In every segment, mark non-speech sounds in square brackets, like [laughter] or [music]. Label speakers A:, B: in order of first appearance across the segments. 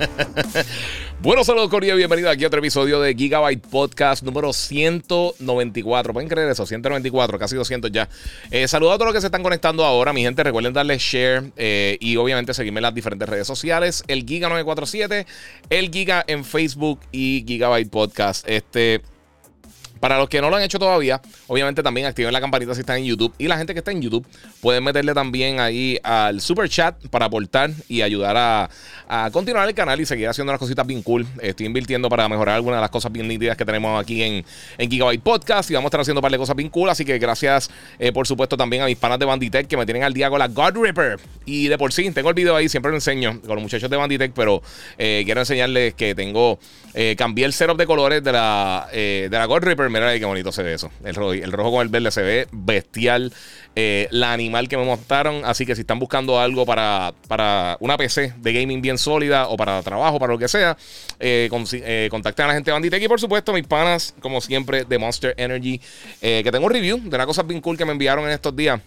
A: ahora. [laughs] bueno, saludos Corea, bienvenido aquí a otro episodio de Gigabyte Podcast número 194. ¿Pueden creer eso? 194, casi 200 ya. Eh, saludos a todos los que se están conectando ahora, mi gente. Recuerden darle share eh, y obviamente seguirme en las diferentes redes sociales. El Giga947, el Giga en Facebook y Gigabyte Podcast. Este. Para los que no lo han hecho todavía, obviamente también activen la campanita si están en YouTube. Y la gente que está en YouTube pueden meterle también ahí al super chat para aportar y ayudar a, continuar el canal y seguir haciendo las cositas bien cool. Estoy invirtiendo para mejorar algunas de las cosas bien nítidas que tenemos aquí en, Gigabyte Podcast y vamos a estar haciendo un par de cosas bien cool. Así que gracias, eh, por supuesto, también a mis panas de Banditech que me tienen al día con la God Ripper. Y de por sí, tengo el video ahí, siempre lo enseño con los muchachos de Banditech, pero eh, quiero enseñarles que tengo, eh, cambié el setup de colores de la, de la God Ripper Mira ahí qué bonito se ve eso. El rojo, el rojo con el verde se ve bestial. Eh, la animal que me mostraron. Así que si están buscando algo para, para una PC de gaming bien sólida o para trabajo, para lo que sea, eh, eh, contacten a la gente de Banditech. Y por supuesto, mis panas, como siempre, de Monster Energy. que tengo un review de una cosa bien cool que me enviaron en estos días.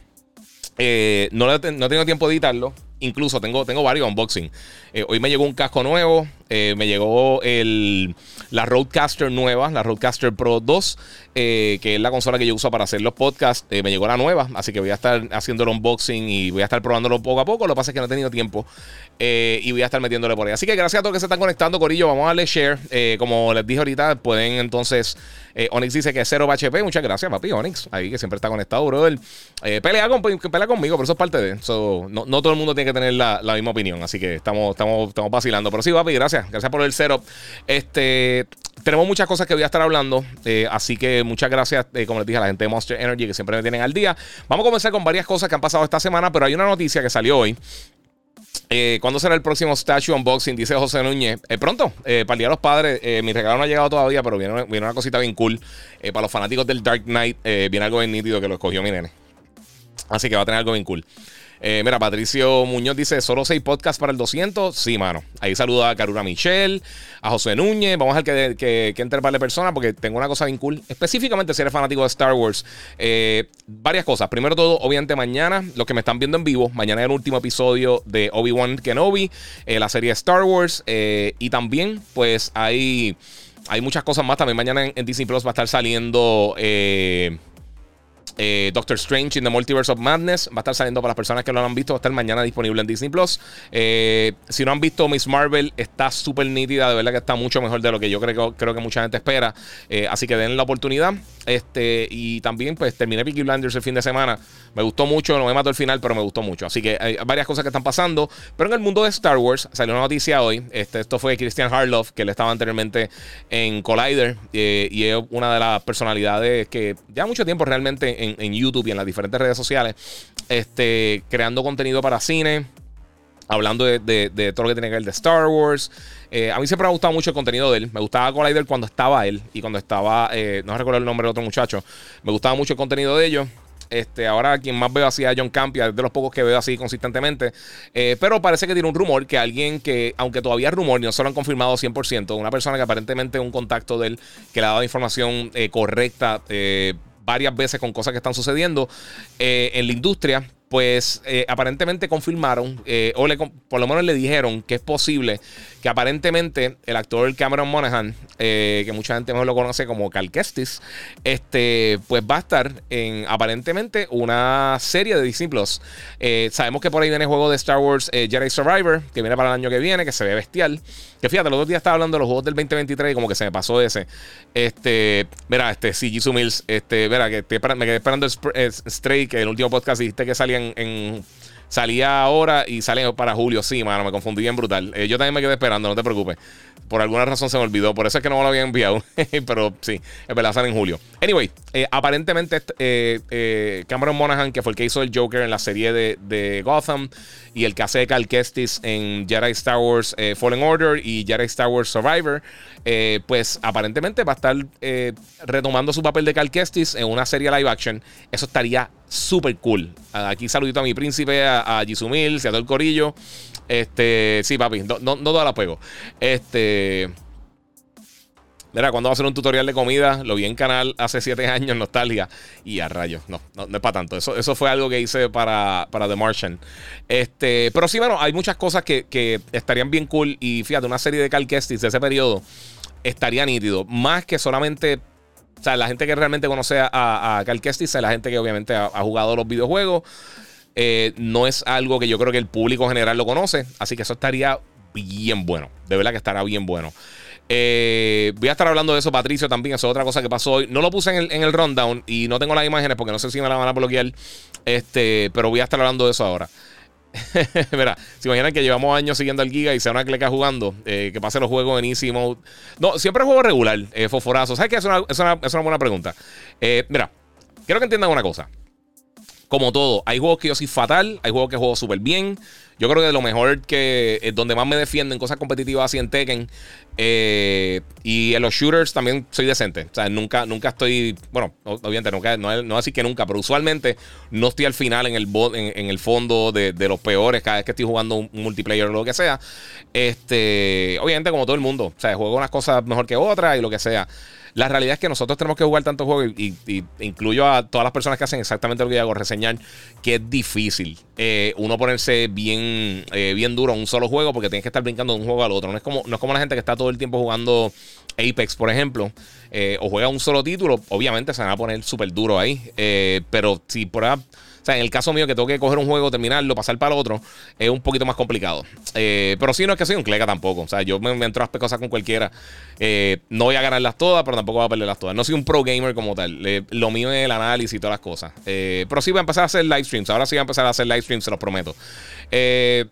A: no, no tengo tiempo de editarlo. Incluso tengo, tengo varios unboxing. Eh, hoy me llegó un casco nuevo. Eh, me llegó el, la Roadcaster nueva, la Roadcaster Pro 2, eh, que es la consola que yo uso para hacer los podcasts. me llegó la nueva, así que voy a estar haciendo el unboxing y voy a estar probándolo poco a poco. Lo que pasa es que no he tenido tiempo y voy a estar metiéndole por ahí. Así que gracias a todos que se están conectando, Corillo. Vamos a darle share. como les dije ahorita, pueden entonces. Onyx dice que es 0 HP. Muchas gracias, papi. Onyx, ahí que siempre está conectado, brother. pelea, con, pelea conmigo, pero eso es parte de. eso no, no todo el mundo tiene que tener la, misma opinión. Así que estamos, estamos, estamos vacilando. Pero sí, papi, gracias. Gracias por el setup. Este, tenemos muchas cosas que voy a estar hablando. Eh, así que muchas gracias, eh, como les dije, a la gente de Monster Energy que siempre me tienen al día. Vamos a comenzar con varias cosas que han pasado esta semana, pero hay una noticia que salió hoy. Eh, ¿Cuándo será el próximo Statue Unboxing? Dice José Núñez. pronto, para el Día de los Padres. mi regalo no ha llegado todavía, pero viene, viene una cosita bien cool. para los fanáticos del Dark Knight, viene algo bien nítido que lo escogió mi nene. Así que va a tener algo bien cool. Eh, mira, Patricio Muñoz dice: ¿Solo seis podcasts para el 200? Sí, mano. Ahí saluda a Carura Michelle, a José Núñez. Vamos a ver que, que, que entre de personas porque tengo una cosa bien cool. Específicamente si eres fanático de Star Wars. Eh, varias cosas. Primero todo, obviamente, mañana, los que me están viendo en vivo, mañana es el último episodio de Obi-Wan Kenobi, eh, la serie Star Wars. y también, pues, hay, hay muchas cosas más. También mañana en, Disney Plus va a estar saliendo. Eh, Doctor Strange in the Multiverse of Madness va a estar saliendo para las personas que lo han visto. Va a estar mañana disponible en Disney Plus. Eh, si no han visto Miss Marvel, está súper nítida. De verdad que está mucho mejor de lo que yo creo, creo que mucha gente espera. Eh, así que den la oportunidad. Este, y también, pues terminé Peaky Blinders el fin de semana. Me gustó mucho. No me mató el final, pero me gustó mucho. Así que hay varias cosas que están pasando. Pero en el mundo de Star Wars salió una noticia hoy. Este, esto fue Christian Harloff, que le estaba anteriormente en Collider. y es una de las personalidades que ya mucho tiempo realmente en, YouTube y en las diferentes redes sociales, este, creando contenido para cine, hablando de, todo lo que tiene que ver de Star Wars. Eh, a mí siempre me ha gustado mucho el contenido de él. Me gustaba Collider cuando estaba él y cuando estaba, eh, no recuerdo el nombre del otro muchacho. Me gustaba mucho el contenido de ellos. Este, ahora quien más veo así a John Campia, es de los pocos que veo así consistentemente. Eh, pero parece que tiene un rumor que alguien que, aunque todavía es rumor, no se lo han confirmado 100%, una persona que aparentemente un contacto de él que le ha dado información correcta varias veces con cosas que están sucediendo eh, en la industria, pues eh, aparentemente confirmaron, eh, o le, por lo menos le dijeron que es posible que aparentemente el actor Cameron Monaghan, que mucha gente mejor lo conoce como Cal Kestis, este, pues va a estar en aparentemente una serie de Disney Plus. sabemos que por ahí viene el juego de Star Wars Jedi Survivor, que viene para el año que viene, que se ve bestial. Que fíjate, los dos días estaba hablando de los juegos del 2023 y como que se me pasó ese. Este, mira, este, sí, Jisoo Mills, este, mira, que me quedé esperando el, Stray, que el último podcast dijiste que salían en, Salía ahora y sale para julio. Sí, mano, me confundí bien brutal. Eh, yo también me quedé esperando, no te preocupes. Por alguna razón se me olvidó. Por eso es que no me lo había enviado. [laughs] Pero sí, es verdad, sale en julio. Anyway, eh, aparentemente eh, Cameron Monaghan, que fue el que hizo el Joker en la serie de, Gotham, y el que hace Cal Kestis en Jedi Star Wars Fallen Order y Jedi Star Wars Survivor, pues aparentemente va a estar retomando su papel de Cal Kestis en una serie live action. Eso estaría súper cool. Aquí saludito a mi príncipe, a, a Jisumil, a todo el corillo. Este, sí, papi, no, no, no la juego. Este. Mira, cuando va a hacer un tutorial de comida, lo vi en canal hace 7 años, nostalgia. Y a rayos, no, no, es para tanto. Eso, eso fue algo que hice para, para The Martian. Este, pero sí, bueno, hay muchas cosas que, estarían bien cool. Y fíjate, una serie de Cal Kestis de ese periodo estaría nítido. Más que solamente o sea, la gente que realmente conoce a, a Cal Kestis es la gente que obviamente ha, jugado los videojuegos. Eh, no es algo que yo creo que el público general lo conoce. Así que eso estaría bien bueno. De verdad que estará bien bueno. Eh, voy a estar hablando de eso, Patricio, también. Eso es otra cosa que pasó hoy. No lo puse en el, en el rundown y no tengo las imágenes porque no sé si me la van a bloquear. Este, pero voy a estar hablando de eso ahora. [laughs] Mira, se imaginan que llevamos años siguiendo al Giga y sea una cleca jugando, eh, que pase los juegos en Easy Mode. No, siempre juego regular, eh, fosforazo. ¿Sabes qué? Es una, es una, es una buena pregunta. Eh, mira, quiero que entiendan una cosa. Como todo, hay juegos que yo soy fatal, hay juegos que juego súper bien. Yo creo que lo mejor que es donde más me defiendo en cosas competitivas así en Tekken. Eh, y en los shooters también soy decente. O sea, nunca, nunca estoy. Bueno, obviamente, nunca, no, no decir que nunca, pero usualmente no estoy al final en el, en, el fondo de, los peores cada vez que estoy jugando un, multiplayer o lo que sea. Este, obviamente, como todo el mundo. O sea, juego unas cosas mejor que otras y lo que sea. La realidad es que nosotros tenemos que jugar tantos juegos y, incluyo a todas las personas que hacen exactamente lo que yo hago, reseñar, que es difícil eh, uno ponerse bien, eh, bien duro en un solo juego porque tienes que estar brincando de un juego al otro. No es como, no es como la gente que está todo el tiempo jugando Apex, por ejemplo, eh, o juega un solo título, obviamente se van a poner súper duro ahí. pero si por ahí sea, en el caso mío que tengo que coger un juego, terminarlo, pasar para el otro, es un poquito más complicado. Eh, pero sí, no es que soy un clega tampoco. O sea, yo me, entro a cosas con cualquiera. Eh, no voy a ganarlas todas, pero tampoco voy a perderlas todas. No soy un pro gamer como tal. lo mío es el análisis y todas las cosas. Eh, pero sí voy a empezar a hacer live streams. Ahora sí voy a empezar a hacer live streams, se los prometo. Eh.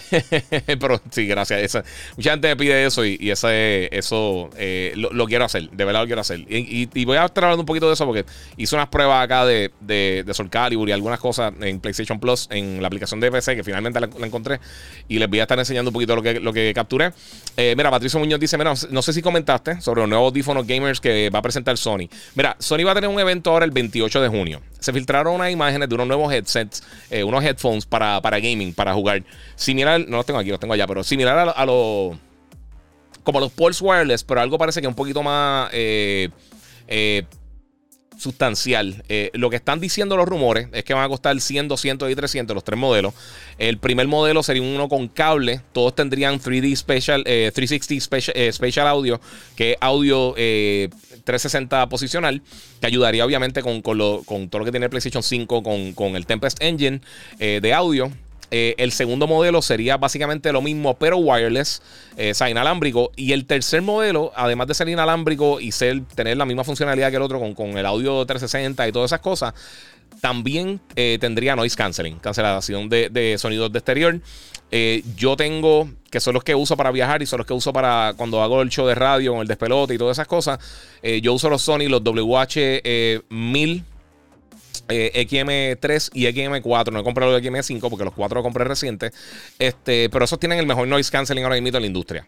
A: [laughs] Pero sí, gracias. mucha gente me pide eso y, ese, eso eh, lo, quiero hacer. De verdad lo quiero hacer. Y, voy a estar hablando un poquito de eso porque hice unas pruebas acá de, de, de Soul Calibur y algunas cosas en PlayStation Plus, en la aplicación de PC, que finalmente la, encontré. Y les voy a estar enseñando un poquito lo que, lo que capturé. Eh, mira, Patricio Muñoz dice: Mira, no sé si comentaste sobre los nuevos audífonos gamers que va a presentar Sony. Mira, Sony va a tener un evento ahora el 28 de junio. Se filtraron unas imágenes de unos nuevos headsets, eh, unos headphones para, para gaming, para jugar. Similar, no los tengo aquí, los tengo allá, pero similar a, los. Como los Pulse Wireless, pero algo parece que un poquito más. Eh, eh, sustancial. lo que están diciendo los rumores es que van a costar 100, 200 y 300 los tres modelos. El primer modelo sería uno con cable. Todos tendrían 3D Special, 360 Special, Audio, que es audio 360 posicional, que ayudaría obviamente con, con, todo lo que tiene el PlayStation 5, con, con el Tempest Engine de audio. Eh, el segundo modelo sería básicamente lo mismo, pero wireless, eh, o sea, inalámbrico. Y el tercer modelo, además de ser inalámbrico y ser, tener la misma funcionalidad que el otro con, el audio 360 y todas esas cosas, también eh, tendría noise canceling, cancelación de, sonidos de exterior. yo tengo, que son los que uso para viajar y son los que uso para cuando hago el show de radio, con el despelote y todas esas cosas. yo uso los Sony, los WH1000 eh, XM3 y XM4. No he comprado el XM5 porque los cuatro los compré recientes. Este, pero esos tienen el mejor noise canceling ahora mismo en la industria.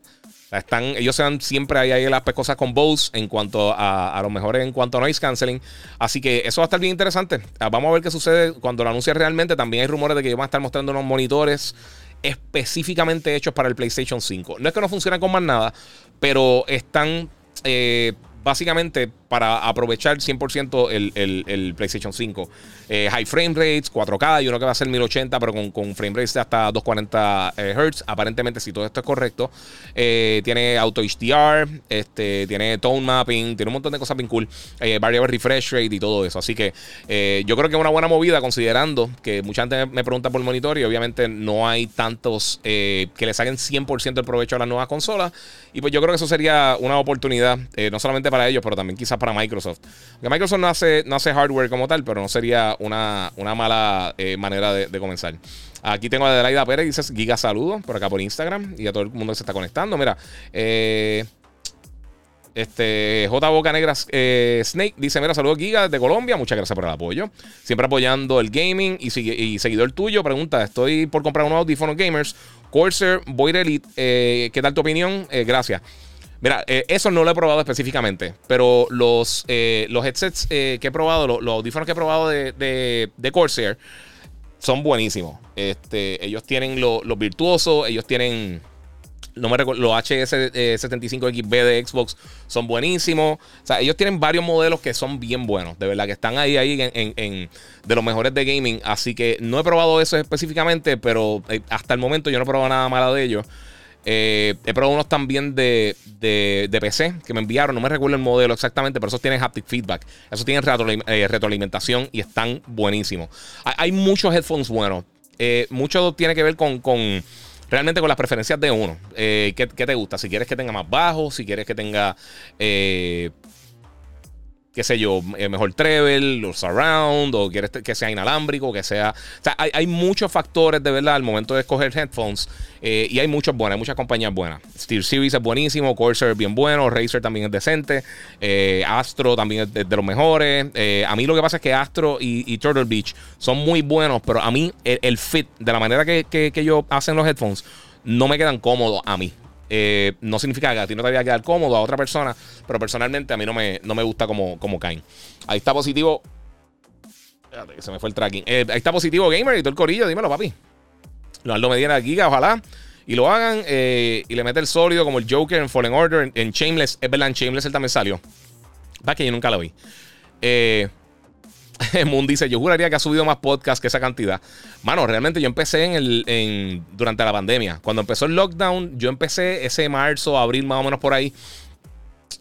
A: Están, ellos siempre ahí, ahí las cosas con Bose en cuanto a, a lo mejor en cuanto a noise canceling. Así que eso va a estar bien interesante. Ah, vamos a ver qué sucede cuando lo anuncie realmente. También hay rumores de que van a estar mostrando unos monitores específicamente hechos para el PlayStation 5. No es que no funcionen con más nada, pero están eh, básicamente para aprovechar 100% el, el, PlayStation 5. Eh, high frame rates, 4K y uno que va a ser 1080, pero con, con frame rates de hasta 240 eh, Hz. Aparentemente, si todo esto es correcto, eh, tiene auto HDR, este, tiene tone mapping, tiene un montón de cosas bien cool. variable refresh rate y todo eso. Así que yo creo que es una buena movida, considerando que mucha gente me pregunta por el monitor y obviamente no hay tantos que le saquen 100% el provecho a las nuevas consolas. Y pues yo creo que eso sería una oportunidad, no solamente para ellos, pero también quizás para Microsoft. Que Microsoft no hace, no hace hardware como tal, pero no sería una, mala eh, manera de, comenzar. Aquí tengo a Adelaida Pérez, dice Giga Saludos por acá por Instagram y a todo el mundo que se está conectando. Mira, eh, este, J. Boca Negra eh, Snake dice: Mira, saludos Giga de Colombia. Muchas gracias por el apoyo. Siempre apoyando el gaming y, y seguidor tuyo. Pregunta: Estoy por comprar unos audífonos gamers. Corsair Void Elite. Eh, ¿Qué tal tu opinión? Gracias. Mira, eso no lo he probado específicamente, pero los, los headsets que he probado, los, audífonos que he probado de, de, Corsair, son buenísimos. Este, ellos tienen los virtuosos, ellos tienen no me recuerdo, los HS75XB de Xbox son buenísimos. O sea, ellos tienen varios modelos que son bien buenos. De verdad que están ahí, ahí en, de los mejores de gaming. Así que no he probado eso específicamente, pero eh, hasta el momento yo no he probado nada malo de ellos. Eh, he probado unos también de, de, PC que me enviaron. No me recuerdo el modelo exactamente, pero esos tienen haptic feedback. Esos tienen eh, retroalimentación y están buenísimos. Hay, muchos headphones buenos. mucho tiene que ver con realmente con las preferencias de uno. Eh, ¿qué, te gusta? Si quieres que tenga más bajo, si quieres que tenga, eh, qué sé yo, eh, mejor treble o surround, o quieres que sea inalámbrico, que sea... O sea, hay, muchos factores de verdad al momento de escoger headphones y hay muchos buenos, hay muchas compañías buenas. Steel Series es buenísimo, Corsair es bien bueno, Razer también es decente, Astro también es de, los mejores. a mí lo que pasa es que Astro y, Turtle Beach son muy buenos, pero a mí el, fit, de la manera que, que, que ellos hacen los headphones, no me quedan cómodos a mí. Eh, no significa que a ti no te vaya a quedar cómodo a otra persona, pero personalmente a mí no me, no me gusta como, como caen. Ahí está positivo. Espérate, que se me fue el tracking. Eh, ahí está positivo Gamer y todo el corillo, dímelo, papi. Leonardo Medina Giga, ojalá. Y lo hagan eh, y le mete el sólido como el Joker en Fallen Order, en, Shameless. Es verdad, en Shameless él también salió. Va que yo nunca lo vi. Eh. [laughs] Moon dice: Yo juraría que ha subido más podcast que esa cantidad. Mano, realmente yo empecé en el, durante la pandemia. Cuando empezó el lockdown, yo empecé ese marzo, abril más o menos por ahí.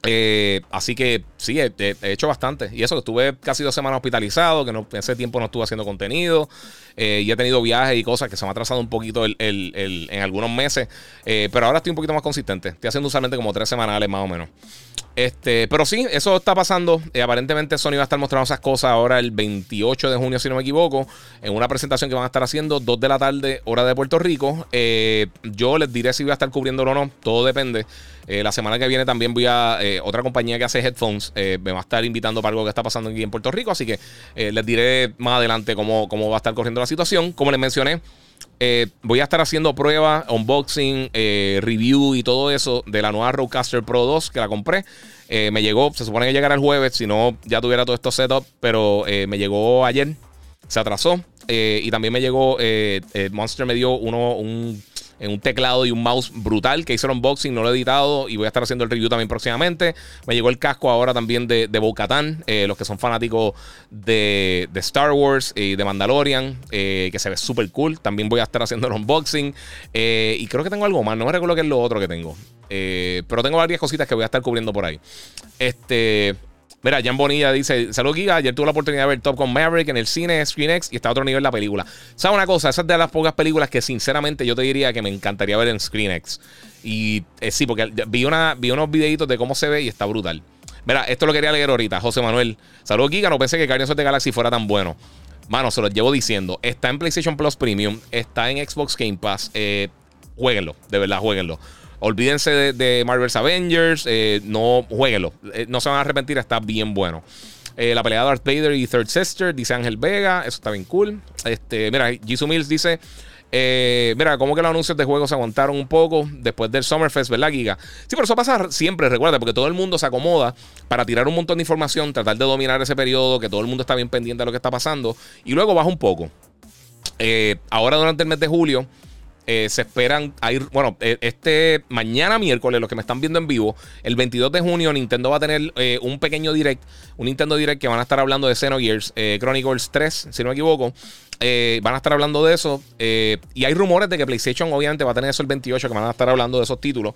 A: Eh, así que sí, he, hecho bastante. Y eso que estuve casi dos semanas hospitalizado, que no, ese tiempo no estuve haciendo contenido. Eh, y he tenido viajes y cosas que se me ha atrasado un poquito en algunos meses. Eh, pero ahora estoy un poquito más consistente. Estoy haciendo usualmente como tres semanales más o menos. Este, pero sí, eso está pasando. aparentemente Sony va a estar mostrando esas cosas ahora el 28 de junio, si no me equivoco, en una presentación que van a estar haciendo 2 de la tarde, hora de Puerto Rico. yo les diré si voy a estar cubriéndolo o no. Todo depende. la semana que viene también voy a otra compañía que hace headphones. Me va a estar invitando para algo que está pasando aquí en Puerto Rico. Así que les diré más adelante cómo, cómo va a estar corriendo la situación. Como les mencioné, eh, voy a estar haciendo pruebas, unboxing, eh, review y todo eso de la nueva Rodecaster Pro 2 que la compré. Eh, me llegó, se supone que llegará el jueves, si no ya tuviera todo esto setup, pero me llegó ayer, se atrasó. y también me llegó, Monster me dio uno, un en un teclado y un mouse brutal que hice el unboxing, no lo he editado y voy a estar haciendo el review también próximamente. Me llegó el casco ahora también de, de bo eh, los que son fanáticos de, Star Wars y de Mandalorian, eh, que se ve súper cool. También voy a estar haciendo el unboxing. Eh, y creo que tengo algo más, no me recuerdo qué es lo otro que tengo. pero tengo varias cositas que voy a estar cubriendo por ahí. Este. Mira, Jan Bonilla dice: Salud, Giga. Ayer tuve la oportunidad de ver Top Gun Maverick en el cine ScreenX y está a otro nivel la película. ¿Sabes una cosa? Esa es de las pocas películas que, sinceramente, yo te diría que me encantaría ver en ScreenX. Y eh, sí, porque vi, una, vi unos videitos de cómo se ve y está brutal. Mira, esto lo quería leer ahorita, José Manuel. Salud, Giga. No pensé que Guardians the Galaxy fuera tan bueno. Mano, se lo llevo diciendo. Está en PlayStation Plus Premium, está en Xbox Game Pass. Eh, jueguenlo, de verdad, jueguenlo. Olvídense de, Marvel's Avengers. Eh, no, jueguenlo. Eh, no se van a arrepentir, está bien bueno. Eh, la pelea de Darth Vader y Third Sister, dice Ángel Vega. Eso está bien cool. Este, mira, Jisoo Mills dice. mira, como que los anuncios de juegos se aguantaron un poco después del Summerfest, ¿verdad, Giga? Sí, pero eso pasa siempre, recuerda, porque todo el mundo se acomoda para tirar un montón de información, tratar de dominar ese periodo, que todo el mundo está bien pendiente de lo que está pasando, y luego baja un poco. ahora, durante el mes de julio, eh, se esperan ir, bueno, eh, este mañana miércoles, los que me están viendo en vivo, el 22 de junio Nintendo va a tener eh, un pequeño direct, un Nintendo Direct que van a estar hablando de Xenogears Chronicles 3, si no me equivoco. van a estar hablando de eso. y hay rumores de que PlayStation obviamente va a tener eso el 28, que van a estar hablando de esos títulos.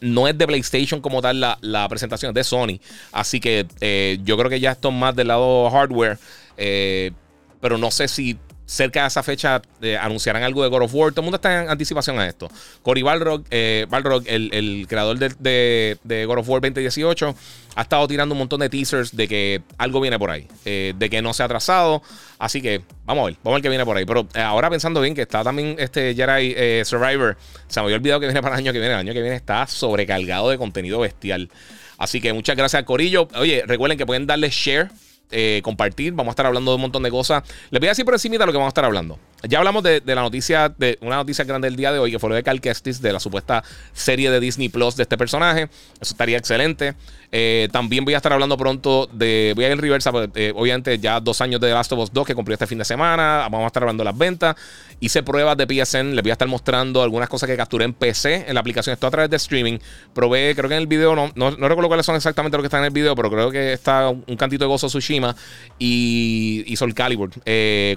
A: no es de PlayStation como tal la, la presentación, es de Sony. Así que yo creo que ya esto es más del lado hardware. pero no sé si cerca de esa fecha eh, anunciarán algo de God of War. Todo el mundo está en anticipación a esto. Cory Balrog, eh, el, creador de, de, God of War 2018, ha estado tirando un montón de teasers de que algo viene por ahí, eh, de que no se ha atrasado. Así que vamos a ver, vamos a ver qué viene por ahí. Pero ahora pensando bien que está también este Jedi Survivor, se me había olvidado que viene para el año que viene. El año que viene está sobrecargado de contenido bestial. Así que muchas gracias, Corillo. Oye, recuerden que pueden darle share eh, compartir. Vamos a estar hablando de un montón de cosas. Les voy a decir por encima de lo que vamos a estar hablando. Ya hablamos de, la noticia, de una noticia grande del día de hoy, que fue lo de Cal Kestis, de la supuesta serie de Disney Plus de este personaje. Eso estaría excelente. Eh, también voy a estar hablando pronto de. Voy a ir en reversa, pues, eh, obviamente, ya dos años de The Last of Us 2 que cumplió este fin de semana. Vamos a estar hablando de las ventas. Hice pruebas de PSN. Les voy a estar mostrando algunas cosas que capturé en PC, en la aplicación. Esto a través de streaming. Probé, creo que en el video, no, no, recuerdo cuáles son exactamente lo que está en el video, pero creo que está un cantito de Gozo Tsushima y, y Soul Calibur 4. Eh,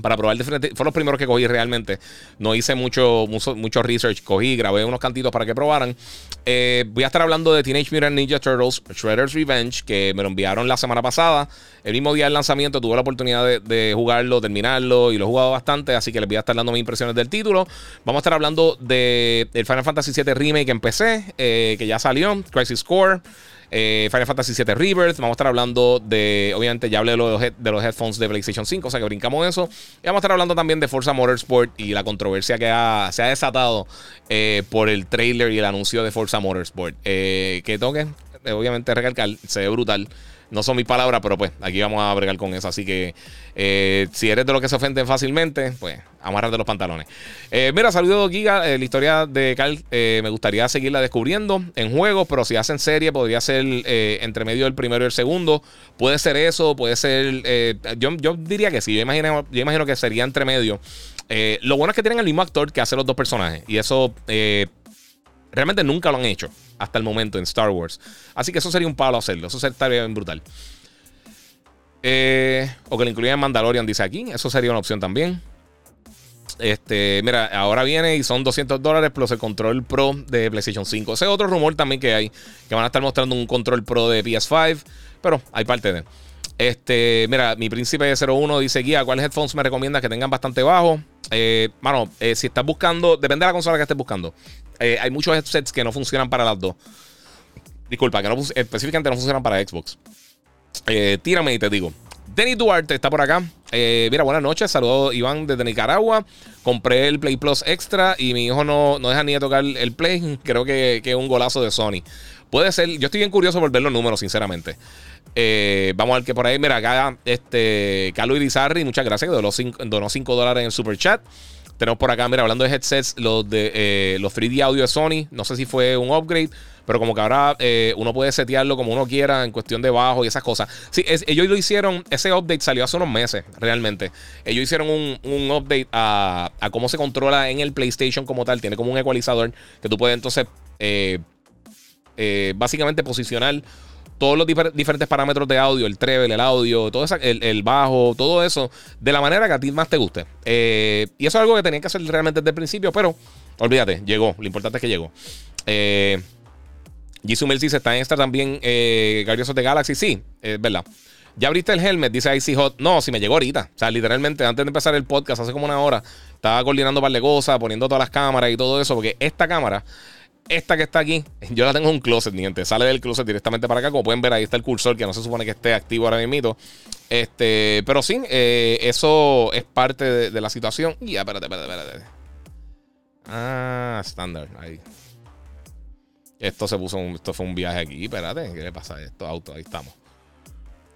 A: para probar diferentes. Fueron los primeros que cogí realmente. No hice mucho, mucho, research. Cogí, grabé unos cantitos para que probaran. Eh, voy a estar hablando de Teenage Mutant Ninja Turtles Shredder's Revenge, que me lo enviaron la semana pasada. El mismo día del lanzamiento tuve la oportunidad de, jugarlo, terminarlo y lo he jugado bastante. Así que les voy a estar dando mis impresiones del título. Vamos a estar hablando de el Final Fantasy VII Remake en PC, eh, que ya salió. Crisis Core. Eh, Final Fantasy VII Rebirth. Vamos a estar hablando de, obviamente, ya hablé de los, headphones de PlayStation 5, o sea que brincamos eso. Y vamos a estar hablando también de Forza Motorsport y la controversia que se ha desatado eh, por el trailer y el anuncio de Forza Motorsport. Eh, que toque, obviamente, recalcar, se ve brutal. No son mis palabras, pero pues aquí vamos a bregar con eso. Así que eh, si eres de los que se ofenden fácilmente, pues amárrate los pantalones. Eh, mira, saludos Giga. Eh, la historia de Carl me gustaría seguirla descubriendo en juegos, pero si hacen serie podría ser entre medio del primero y el segundo. Puede ser eso, puede ser... Yo, yo, diría que sí, yo imagino, yo imagino que sería entre medio. lo bueno es que tienen el mismo actor que hace los dos personajes. Y eso realmente nunca lo han hecho hasta el momento en Star Wars. Así que eso sería un palo hacerlo. Eso sería bien brutal. Eh, o que lo incluyan Mandalorian, dice aquí. Eso sería una opción también. Este, mira, ahora viene y son 200 dólares plus el control pro de PlayStation 5. Ese es otro rumor también que hay, que van a estar mostrando un control pro de PS5, pero hay parte de. Este, mira, mi príncipe 01 dice, guía, ¿cuáles headphones me recomiendas que tengan bastante bajo? Eh, mano, eh, si estás buscando, depende de la consola que estés buscando. Eh, hay muchos headsets que no funcionan para las dos. Disculpa, que no, específicamente no funcionan para Xbox. Eh, tírame y te digo. Denny Duarte está por acá. Mira, buenas noches. Saludos, Iván, desde Nicaragua. Compré el Play Plus Extra y mi hijo no, no deja ni de tocar el Play. [laughs] Creo que, es un golazo de Sony. Puede ser. Yo estoy bien curioso por ver los números, sinceramente. Vamos a ver que por ahí. Mira, acá, este, Carlos Irizarri, muchas gracias. Donó 5 dólares en el super chat. Tenemos por acá, mira, hablando de headsets, los de eh, los 3D audio de Sony. No sé si fue un upgrade, pero como que ahora eh, uno puede setearlo como uno quiera en cuestión de bajo y esas cosas. Sí, ellos lo hicieron, ese update salió hace unos meses, realmente. Ellos hicieron un, update a, cómo se controla en el PlayStation como tal. Tiene como un ecualizador que tú puedes entonces eh, básicamente posicionar todos los diferentes parámetros de audio, el treble, el audio, todo eso, el, bajo, todo eso, de la manera que a ti más te guste. Eh, y eso es algo que tenía que hacer realmente desde el principio, pero olvídate, llegó. Lo importante es que llegó. Eh, dice: Está en esta también eh, of the Galaxy. Sí, es verdad. ¿Ya abriste el helmet? Dice Icy Hot. No, si me llegó ahorita. O sea, literalmente, antes de empezar el podcast, hace como una hora, estaba coordinando un par de cosas, poniendo todas las cámaras y todo eso, porque esta cámara esta que está aquí, yo la tengo en un closet, gente. Sale del closet directamente para acá. Como pueden ver, ahí está el cursor que no se supone que esté activo ahora mismo. Este, pero sí, eh, eso es parte de, la situación. Y ya, espérate, espérate, espérate. Ah, estándar. Ahí. Esto se puso, esto fue un viaje aquí. Espérate, ¿qué le pasa a esto? Auto, ahí estamos.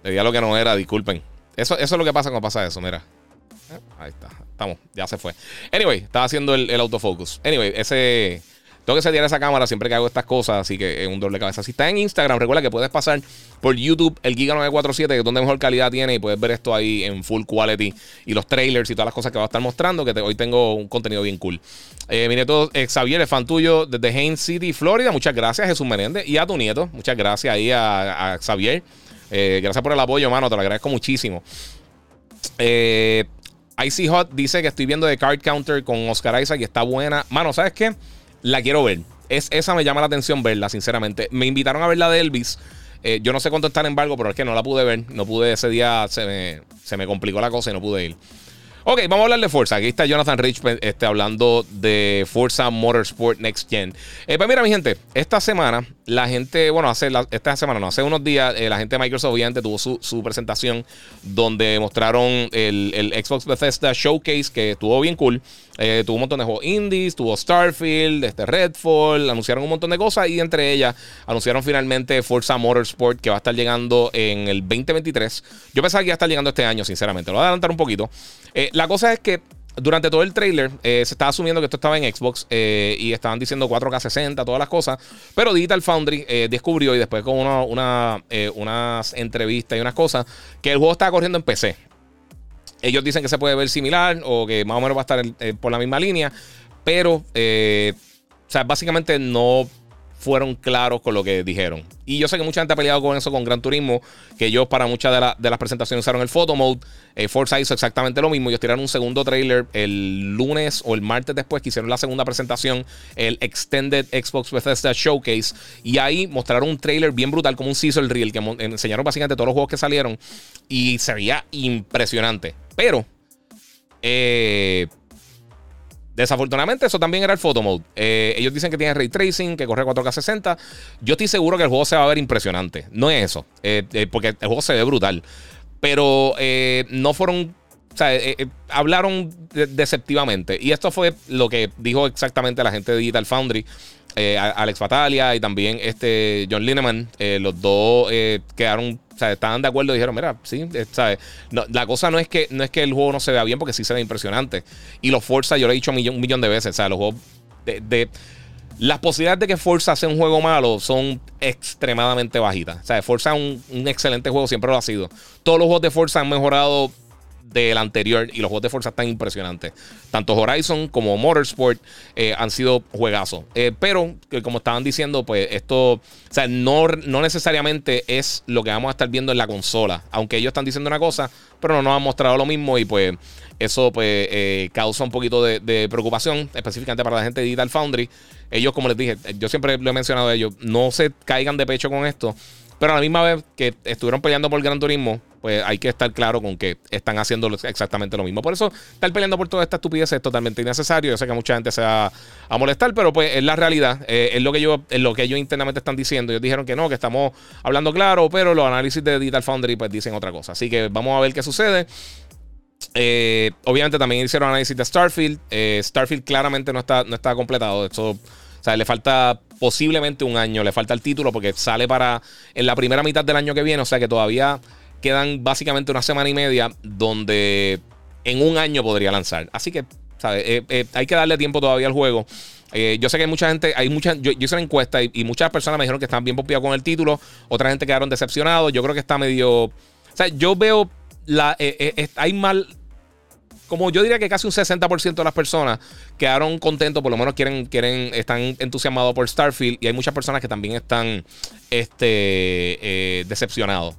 A: Le di lo que no era, disculpen. Eso, eso es lo que pasa cuando pasa eso, mira. Eh, ahí está, estamos, ya se fue. Anyway, estaba haciendo el, el autofocus. Anyway, ese tengo que setear esa cámara siempre que hago estas cosas, así que es un doble cabeza. Si estás en Instagram, recuerda que puedes pasar por YouTube, el Giga947, que es donde mejor calidad tiene, y puedes ver esto ahí en full quality y los trailers y todas las cosas que va a estar mostrando, que hoy tengo un contenido bien cool. Eh, mi nieto eh, Xavier, es fan tuyo desde Haines City, Florida. Muchas gracias, Jesús Menéndez. Y a tu nieto, muchas gracias ahí a, Xavier. Eh, gracias por el apoyo, mano, te lo agradezco muchísimo. Eh, Icy Hot dice que estoy viendo de Card Counter con Oscar Isaac y está buena. Mano, ¿sabes qué? La quiero ver. Es, esa me llama la atención verla, sinceramente. Me invitaron a ver la de Elvis. yo no sé cuánto está en embargo, pero es que no la pude ver. No pude ese día, se me, se me complicó la cosa y no pude ir. Ok, vamos a hablar de Forza. Aquí está Jonathan Rich este, hablando de Forza Motorsport Next Gen. Eh, pues mira, mi gente, esta semana, la gente, bueno, hace esta semana, no, hace unos días, eh, la gente de Microsoft obviamente tuvo su, presentación donde mostraron el, el, Xbox Bethesda Showcase, que estuvo bien cool. Eh, tuvo un montón de juegos indies, tuvo Starfield, este Redfall, anunciaron un montón de cosas y entre ellas anunciaron finalmente Forza Motorsport que va a estar llegando en el 2023. Yo pensaba que iba a estar llegando este año, sinceramente. Lo voy a adelantar un poquito. Eh, la cosa es que durante todo el trailer eh, se estaba asumiendo que esto estaba en Xbox y estaban diciendo 4K 60, todas las cosas. Pero Digital Foundry descubrió y después con una, unas entrevistas y unas cosas que el juego estaba corriendo en PC. Ellos dicen que se puede ver similar o que más o menos va a estar eh, por la misma línea, pero, eh, o sea, básicamente no fueron claros con lo que dijeron. Y yo sé que mucha gente ha peleado con eso con Gran Turismo, que ellos para muchas de, las presentaciones usaron el photo mode. Eh, Forza hizo exactamente lo mismo. Ellos tiraron un segundo trailer el lunes o el martes después que hicieron la segunda presentación, el Extended Xbox Bethesda Showcase. Y ahí mostraron un trailer bien brutal, como un sizzle reel, que enseñaron básicamente todos los juegos que salieron. Y se veía impresionante. Pero, eh, Desafortunadamente, eso también era el photo mode. Eh, ellos dicen que tiene ray tracing, que corre 4K 60. Yo estoy seguro que el juego se va a ver impresionante. No es eso, eh, eh, porque el juego se ve brutal. Pero no fueron. O sea, hablaron deceptivamente. Y esto fue lo que dijo exactamente la gente de Digital Foundry. Alex Fatalia y también este John Lineman. los dos quedaron estaban de acuerdo y dijeron, mira, sí, eh, ¿sabes? la cosa no es, que, no es que el juego no se vea bien, porque sí se ve impresionante. Y los Forza, yo lo he dicho un millón, de veces, o los juegos de, las posibilidades de que Forza sea un juego malo son extremadamente bajitas. O sea, Forza es un, excelente juego, siempre lo ha sido. Todos los juegos de Forza han mejorado del anterior y los juegos de Forza están impresionantes. Tanto Horizon como Motorsport eh, han sido juegazos. Eh, pero, como estaban diciendo, pues esto, o sea, no, no necesariamente es lo que vamos a estar viendo en la consola. Aunque ellos están diciendo una cosa, pero no nos han mostrado lo mismo y pues eso pues eh, causa un poquito de, de, preocupación, específicamente para la gente de Digital Foundry. Ellos, como les dije, yo siempre lo he mencionado a ellos, no se caigan de pecho con esto. Pero a la misma vez que estuvieron peleando por el Gran Turismo, pues hay que estar claro con que están haciendo exactamente lo mismo. Por eso, estar peleando por toda esta estupidez es totalmente innecesario. Yo sé que mucha gente se va a molestar, pero pues es la realidad. Eh, es, lo que yo, es lo que ellos internamente están diciendo. Ellos dijeron que no, que estamos hablando claro, pero los análisis de Digital Foundry pues dicen otra cosa. Así que vamos a ver qué sucede. Eh, obviamente también hicieron análisis de Starfield. Eh, Starfield claramente no está, no está completado. Esto, o sea, le falta posiblemente un año, le falta el título porque sale para en la primera mitad del año que viene, o sea que todavía quedan básicamente una semana y media donde en un año podría lanzar. Así que, ¿sabes? Eh, eh, hay que darle tiempo todavía al juego. Eh, yo sé que hay mucha gente, hay mucha, yo, hice una encuesta y, muchas personas me dijeron que estaban bien pompeados con el título, otra gente quedaron decepcionados. Yo creo que está medio, o sea, yo veo la, hay mal, como yo diría que casi un 60% de las personas quedaron contentos, por lo menos quieren, quieren, están entusiasmados por Starfield. Y hay muchas personas que también están este, decepcionados.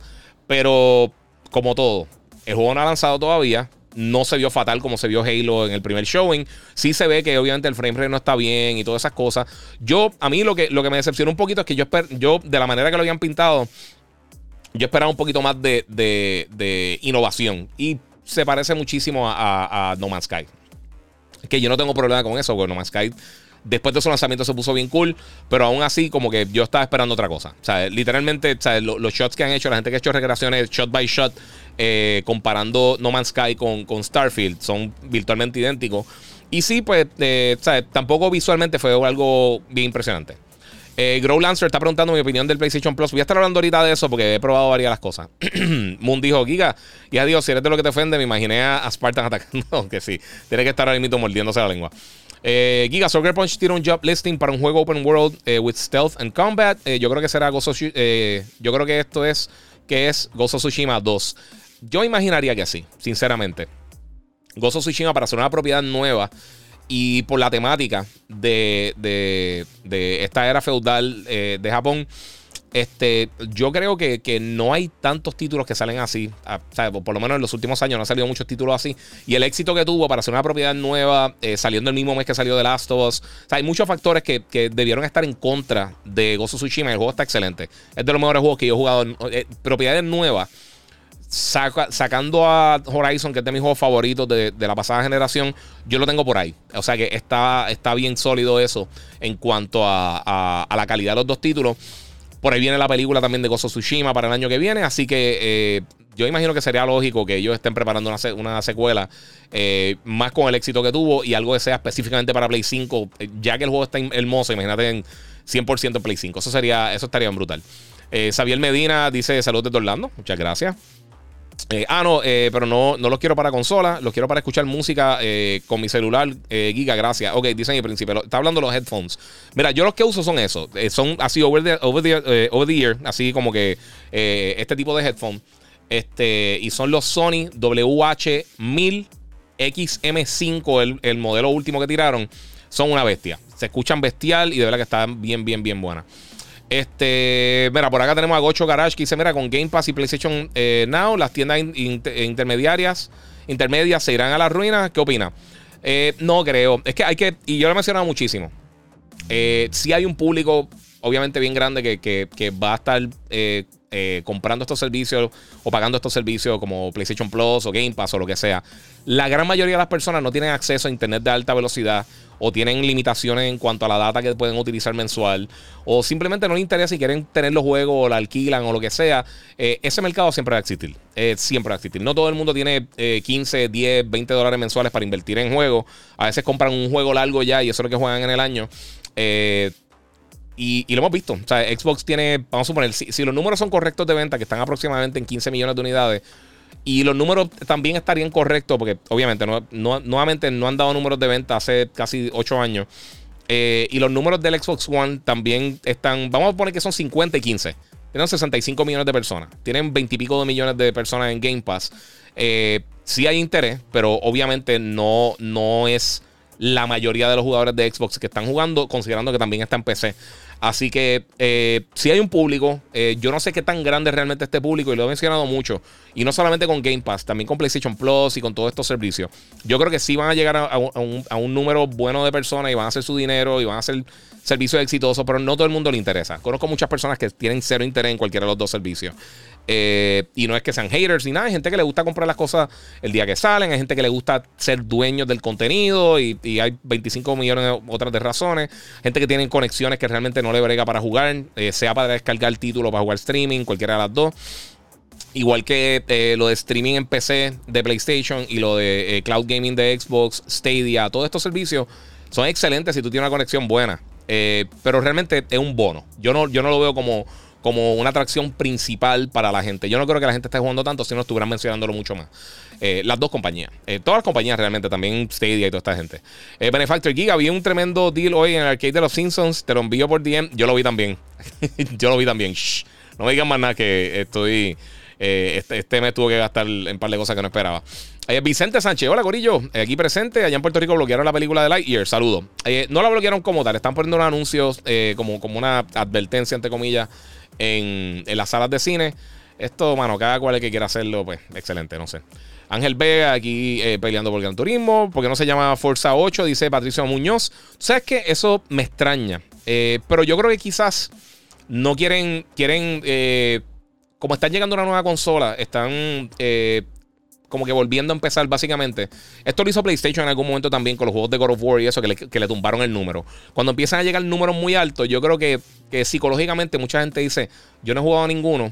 A: Pero, como todo, el juego no ha lanzado todavía. No se vio fatal como se vio Halo en el primer showing. Sí se ve que obviamente el frame rate no está bien y todas esas cosas. Yo, a mí lo que, lo que me decepciona un poquito es que yo, yo, de la manera que lo habían pintado, yo esperaba un poquito más de, de, innovación. Y se parece muchísimo a, No Man's Sky. Que yo no tengo problema con eso, porque No Man's Sky después de su lanzamiento se puso bien cool, pero aún así como que yo estaba esperando otra cosa. O sea, literalmente, los shots que han hecho, la gente que ha hecho recreaciones shot by shot, eh, comparando No Man's Sky con, Starfield, son virtualmente idénticos. Y sí, pues, eh, tampoco visualmente fue algo bien impresionante. Eh, Grow está preguntando mi opinión del PlayStation Plus. Voy a estar hablando ahorita de eso porque he probado varias las cosas. [clears throat] Moon dijo, Giga, y adiós, si eres de lo que te ofende, me imaginé a Spartan [laughs] atacando. Aunque sí, tiene que estar ahora mismo mordiéndose la lengua. Eh, Giga, Soccer Punch tiene un job listing para un juego open world eh, with stealth and combat. Eh, yo creo que será Gozo Yo creo que esto es que es Gozo Tsushima 2. Yo imaginaría que sí, sinceramente. Gozo Tsushima para ser una propiedad nueva y por la temática de, esta era feudal de Japón, Este, yo creo que, no hay tantos títulos que salen así. Ah, por lo menos en los últimos años no han salido muchos títulos así. Y el éxito que tuvo para hacer una propiedad nueva, eh, saliendo el mismo mes que salió The Last of Us. hay muchos factores que, debieron estar en contra de Gozo Tsushima. El juego está excelente. Es de los mejores juegos que yo he jugado. Eh, propiedades nuevas. sacando a Horizon, que es de mis juegos favoritos de, la pasada generación, yo lo tengo por ahí. O sea que está, está bien sólido eso en cuanto a, a la calidad de los dos títulos. Por ahí viene la película también de Gozo Tsushima para el año que viene. Así que eh, yo imagino que sería lógico que ellos estén preparando una, secuela eh, más con el éxito que tuvo y algo que sea específicamente para Play 5. Eh, ya que el juego está hermoso, imagínate en 100% en Play 5. Eso, sería, eso estaría brutal. Xavier Medina dice: Saludos de Orlando. Muchas gracias. Eh, ah, no, eh, pero no, no los quiero para consola, los quiero para escuchar música eh, con mi celular Giga, gracias. Ok, dicen el príncipe, está hablando de los headphones. Mira, yo los que uso son esos, son así over the, over así como que este tipo de headphone. Este, y son los Sony WH1000 XM5, el, el modelo último que tiraron. Son una bestia. Se escuchan bestial y de verdad que están bien, bien, bien buenas. Este, mira, por acá tenemos a Gocho Garage que dice: Mira, con Game Pass y PlayStation eh, Now, las tiendas intermediarias intermedias se irán a la ruina. ¿Qué opina? Eh, no creo. Es que hay que, y yo lo he mencionado muchísimo. Eh, si hay un público, obviamente, bien grande que, que va a estar eh, comprando estos servicios o pagando estos servicios como PlayStation Plus o Game Pass o lo que sea, la gran mayoría de las personas no tienen acceso a Internet de alta velocidad o tienen limitaciones en cuanto a la data que pueden utilizar mensual o simplemente no les interesa si quieren tener los juegos o la alquilan o lo que sea, eh, ese mercado siempre va a existir. Eh, siempre va a existir. No todo el mundo tiene 15, 10, 20 dólares mensuales para invertir en juegos. A veces compran un juego largo ya y eso es lo que juegan en el año. Y, lo hemos visto. O sea, Xbox tiene, vamos a suponer, si, los números son correctos de venta, que están aproximadamente en 15 millones de unidades, y los números también estarían correctos, porque obviamente no, nuevamente no han dado números de venta hace casi 8 años. Eh, y los números del Xbox One también están, vamos a poner que son 50 y 15. Tienen 65 millones de personas. Tienen 20 y pico de millones de personas en Game Pass. Eh, sí hay interés, pero obviamente no, no es la mayoría de los jugadores de Xbox que están jugando, considerando que también está en PC. Así que eh, si hay un público, eh, yo no sé qué tan grande es realmente este público y lo he mencionado mucho. Y no solamente con Game Pass, también con PlayStation Plus y con todos estos servicios. Yo creo que sí van a llegar a, un, número bueno de personas y van a hacer su dinero y van a hacer servicios exitosos, pero no todo el mundo le interesa. Conozco muchas personas que tienen cero interés en cualquiera de los dos servicios. Eh, y no es que sean haters ni nada, hay gente que le gusta comprar las cosas el día que salen, hay gente que le gusta ser dueños del contenido y, hay 25 millones de otras de razones, gente que tiene conexiones que realmente no le brega para jugar, eh, sea para descargar el título, para jugar streaming, cualquiera de las dos. Igual que eh, lo de streaming en PC de PlayStation y lo de cloud gaming de Xbox, Stadia, todos estos servicios son excelentes si tú tienes una conexión buena. pero realmente es un bono. Yo no, yo no lo veo como como una atracción principal para la gente. Yo no creo que la gente esté jugando tanto si no estuvieran mencionándolo mucho más. Eh, las dos compañías. Eh, todas las compañías realmente, también Stadia y toda esta gente. Eh, Benefactor Giga, vi un tremendo deal hoy en el arcade de los Simpsons. Te lo envío por DM. Yo lo vi también. [laughs] Yo lo vi también. No me digan más nada que estoy. este, este mes tuvo que gastar en un par de cosas que no esperaba. Vicente Sánchez, hola Corillo, aquí presente. Allá en Puerto Rico bloquearon la película de Lightyear. Saludos. no la bloquearon como tal, están poniendo unos anuncios como, como una advertencia, entre comillas, en, las salas de cine. Esto, mano, cada cual que quiera hacerlo, pues excelente, no sé. Ángel Vega aquí eh, peleando por el Gran Turismo. porque no se llama Forza 8? Dice Patricio Muñoz. ¿Sabes que Eso me extraña. Eh, pero yo creo que quizás no quieren. Quieren. Eh, como están llegando una nueva consola, están como que volviendo a empezar básicamente. Esto lo hizo PlayStation en algún momento también con los juegos de God of War y eso, que le, tumbaron el número. Cuando empiezan a llegar números muy altos, yo creo que, psicológicamente mucha gente dice, yo no he jugado a ninguno.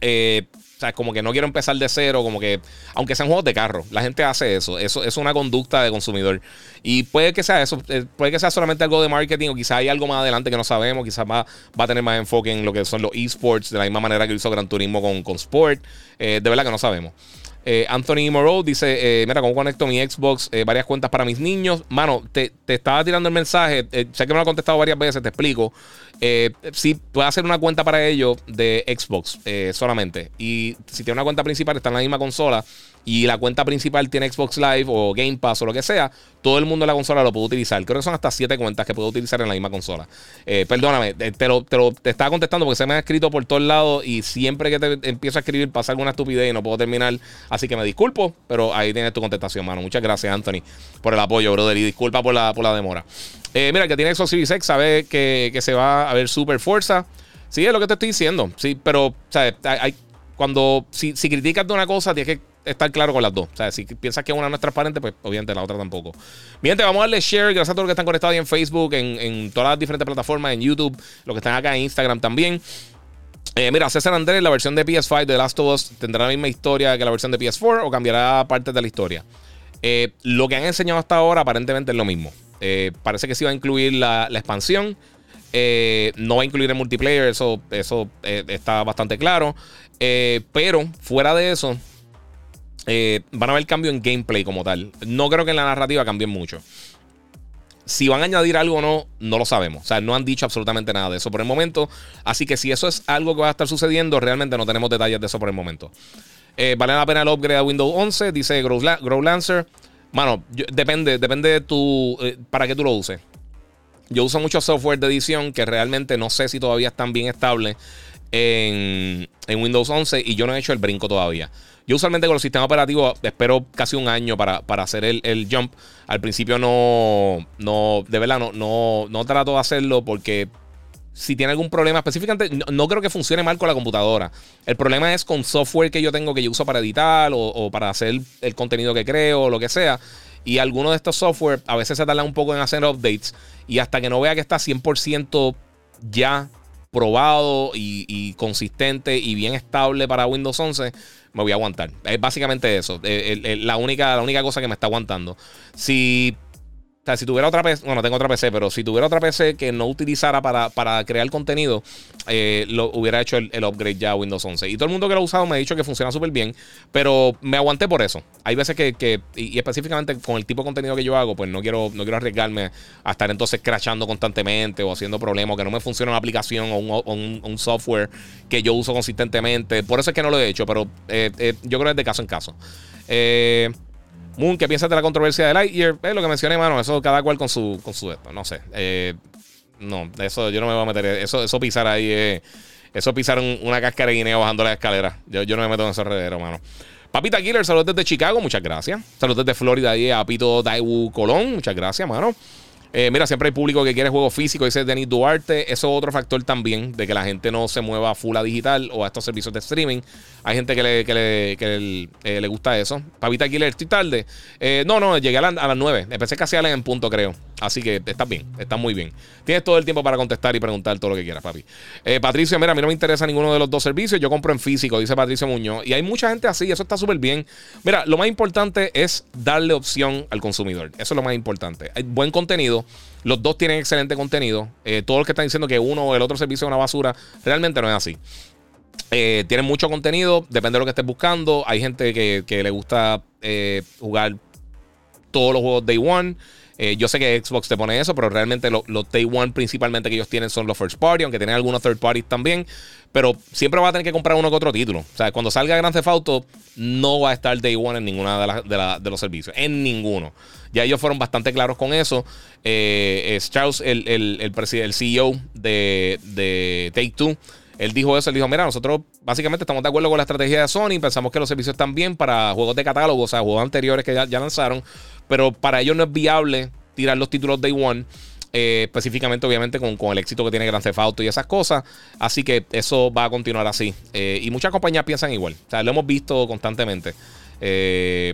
A: Eh, o sea, como que no quiero empezar de cero, como que, aunque sean juegos de carro, la gente hace eso. Eso es una conducta de consumidor. Y puede que sea eso, eh, puede que sea solamente algo de marketing o quizá hay algo más adelante que no sabemos, quizás va, va a tener más enfoque en lo que son los esports, de la misma manera que hizo Gran Turismo con, con Sport. Eh, de verdad que no sabemos. Eh, Anthony Moreau dice: eh, Mira, ¿cómo conecto mi Xbox? Eh, varias cuentas para mis niños. Mano, te, estaba tirando el mensaje. sé que me lo ha contestado varias veces, te explico. sí, puedes hacer una cuenta para ellos de Xbox solamente. Y si tiene una cuenta principal, está en la misma consola. Y la cuenta principal tiene Xbox Live o Game Pass o lo que sea, todo el mundo en la consola lo puede utilizar. Creo que son hasta siete cuentas que puedo utilizar en la misma consola. Eh, perdóname, eh, te lo, te lo te estaba contestando porque se me ha escrito por todos lados y siempre que te empiezo a escribir pasa alguna estupidez y no puedo terminar. Así que me disculpo, pero ahí tienes tu contestación, mano. Muchas gracias, Anthony, por el apoyo, brother. Y disculpa por la, por la demora. Eh, mira, el que tiene Xbox Series X sabe que, que, se va a ver super fuerza. Sí, es lo que te estoy diciendo. Sí, pero, ¿sabes? Hay, cuando, si, si criticas de una cosa, tienes que estar claro con las dos. O sea, si piensas que una no es transparente, pues obviamente la otra tampoco. Mi vamos a darle share. Gracias a todos los que están conectados ahí en Facebook, en, todas las diferentes plataformas, en YouTube, los que están acá en Instagram también. Eh, mira, César Andrés, la versión de PS5 de Last of Us tendrá la misma historia que la versión de PS4 o cambiará parte de la historia. Eh, lo que han enseñado hasta ahora aparentemente es lo mismo. Eh, parece que sí va a incluir la, expansión. no va a incluir el multiplayer, eso, eso está bastante claro. pero fuera de eso, eh, van a haber cambio en gameplay como tal. No creo que en la narrativa cambien mucho. Si van a añadir algo o no, no lo sabemos. O sea, no han dicho absolutamente nada de eso por el momento. Así que si eso es algo que va a estar sucediendo, realmente no tenemos detalles de eso por el momento. Eh, ¿Vale la pena el upgrade a Windows 11? Dice Growlancer. Mano, depende, depende de tu. Eh, para qué tú lo uses. Yo uso mucho software de edición que realmente no sé si todavía están bien estables en, en Windows 11 y yo no he hecho el brinco todavía. Yo usualmente con los sistemas operativos espero casi un año para, hacer el, jump. Al principio no, no, de verdad, no, no, no trato de hacerlo porque si tiene algún problema específicamente, no, creo que funcione mal con la computadora. El problema es con software que yo tengo que yo uso para editar o, para hacer el contenido que creo o lo que sea. Y algunos de estos software a veces se tardan un poco en hacer updates. Y hasta que no vea que está 100% ya probado y, consistente y bien estable para Windows 11, me voy a aguantar. Es básicamente eso. Eh, la, única, la única cosa que me está aguantando. Si o sea, si tuviera otra PC, bueno, tengo otra PC, pero si tuviera otra PC que no utilizara para, para crear contenido, eh, lo hubiera hecho el, upgrade ya a Windows 11. Y todo el mundo que lo ha usado me ha dicho que funciona súper bien, pero me aguanté por eso. Hay veces que, y, específicamente con el tipo de contenido que yo hago, pues no quiero, no quiero arriesgarme a estar entonces crashando constantemente o haciendo problemas, que no me funcione una aplicación o un, software que yo uso consistentemente. Por eso es que no lo he hecho, pero eh, eh, yo creo que es de caso en caso. Eh. Moon, ¿qué piensas de la controversia de Lightyear? Es lo que mencioné, mano. Eso cada cual con su, con su esto. No sé. Eh, no, eso yo no me voy a meter. Eso, eso pisar ahí. Eh, eso pisar una cáscara de guineo bajando la escalera. Yo, yo no me meto en ese redero, mano. Papita Killer, saludos desde Chicago, muchas gracias. Saludos desde Florida y a Pito Colón, muchas gracias, mano. Eh, mira, siempre hay público que quiere juego físico, dice Denis Duarte. Eso es otro factor también de que la gente no se mueva a full a digital o a estos servicios de streaming. Hay gente que le, que le, que le, eh, gusta eso. Pavita Killer, estoy tarde. Eh, no, no, llegué a, las 9. Empecé casi a leer en punto, creo. Así que estás bien, estás muy bien. Tienes todo el tiempo para contestar y preguntar todo lo que quieras, papi. Patricio, mira, a mí no me interesa ninguno de los dos servicios. Yo compro en físico, dice Patricio Muñoz. Y hay mucha gente así, eso está súper bien. Mira, lo más importante es darle opción al consumidor. Eso es lo más importante. Hay buen contenido. Los dos tienen excelente contenido. Eh, todos los que están diciendo que uno o el otro servicio es una basura, realmente no es así. Eh, tienen mucho contenido, depende de lo que estés buscando. Hay gente que, le gusta eh, jugar todos los juegos Day One. Yo sé que Xbox te pone eso, pero realmente los Day One principalmente que ellos tienen son los First Party, aunque tienen algunos Third Parties también. Pero siempre va a tener que comprar uno que otro título. O sea, cuando salga Grand Theft Auto, no va a estar Day One en ninguna de, de los servicios. En ninguno. Ya ellos fueron bastante claros con eso. Eh, Strauss, el, el, el, CEO de, de Take Two, él dijo eso, él dijo, mira, nosotros básicamente estamos de acuerdo con la estrategia de Sony, pensamos que los servicios están bien para juegos de catálogo, o sea, juegos anteriores que ya, lanzaron, pero para ellos no es viable tirar los títulos Day One. Eh, específicamente, obviamente, con, con, el éxito que tiene Grand Theft Auto y esas cosas. Así que eso va a continuar así. Eh, y muchas compañías piensan igual. O sea, lo hemos visto constantemente. Eh,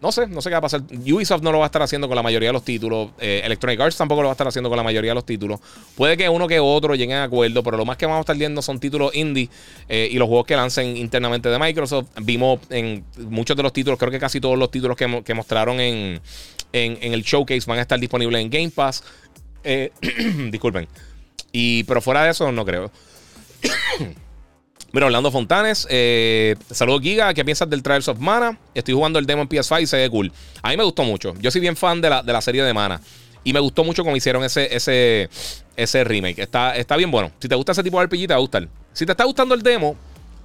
A: no sé, no sé qué va a pasar. Ubisoft no lo va a estar haciendo con la mayoría de los títulos. Eh, Electronic Arts tampoco lo va a estar haciendo con la mayoría de los títulos. Puede que uno que otro lleguen a acuerdo, pero lo más que vamos a estar viendo son títulos indie eh, y los juegos que lancen internamente de Microsoft. Vimos en muchos de los títulos, creo que casi todos los títulos que, mostraron en, el showcase van a estar disponibles en Game Pass. Eh, [clears throat] disculpen. Y, pero fuera de eso, no creo. Mira, Orlando Fontanes, eh, saludos Giga, ¿qué piensas del Trials of Mana? Estoy jugando el demo en PS5 y se ve cool. A mí me gustó mucho. Yo soy bien fan de la, de la serie de Mana. Y me gustó mucho cómo hicieron ese, ese, ese remake. Está, está bien bueno. Si te gusta ese tipo de RPG, te va a. Si te está gustando el demo,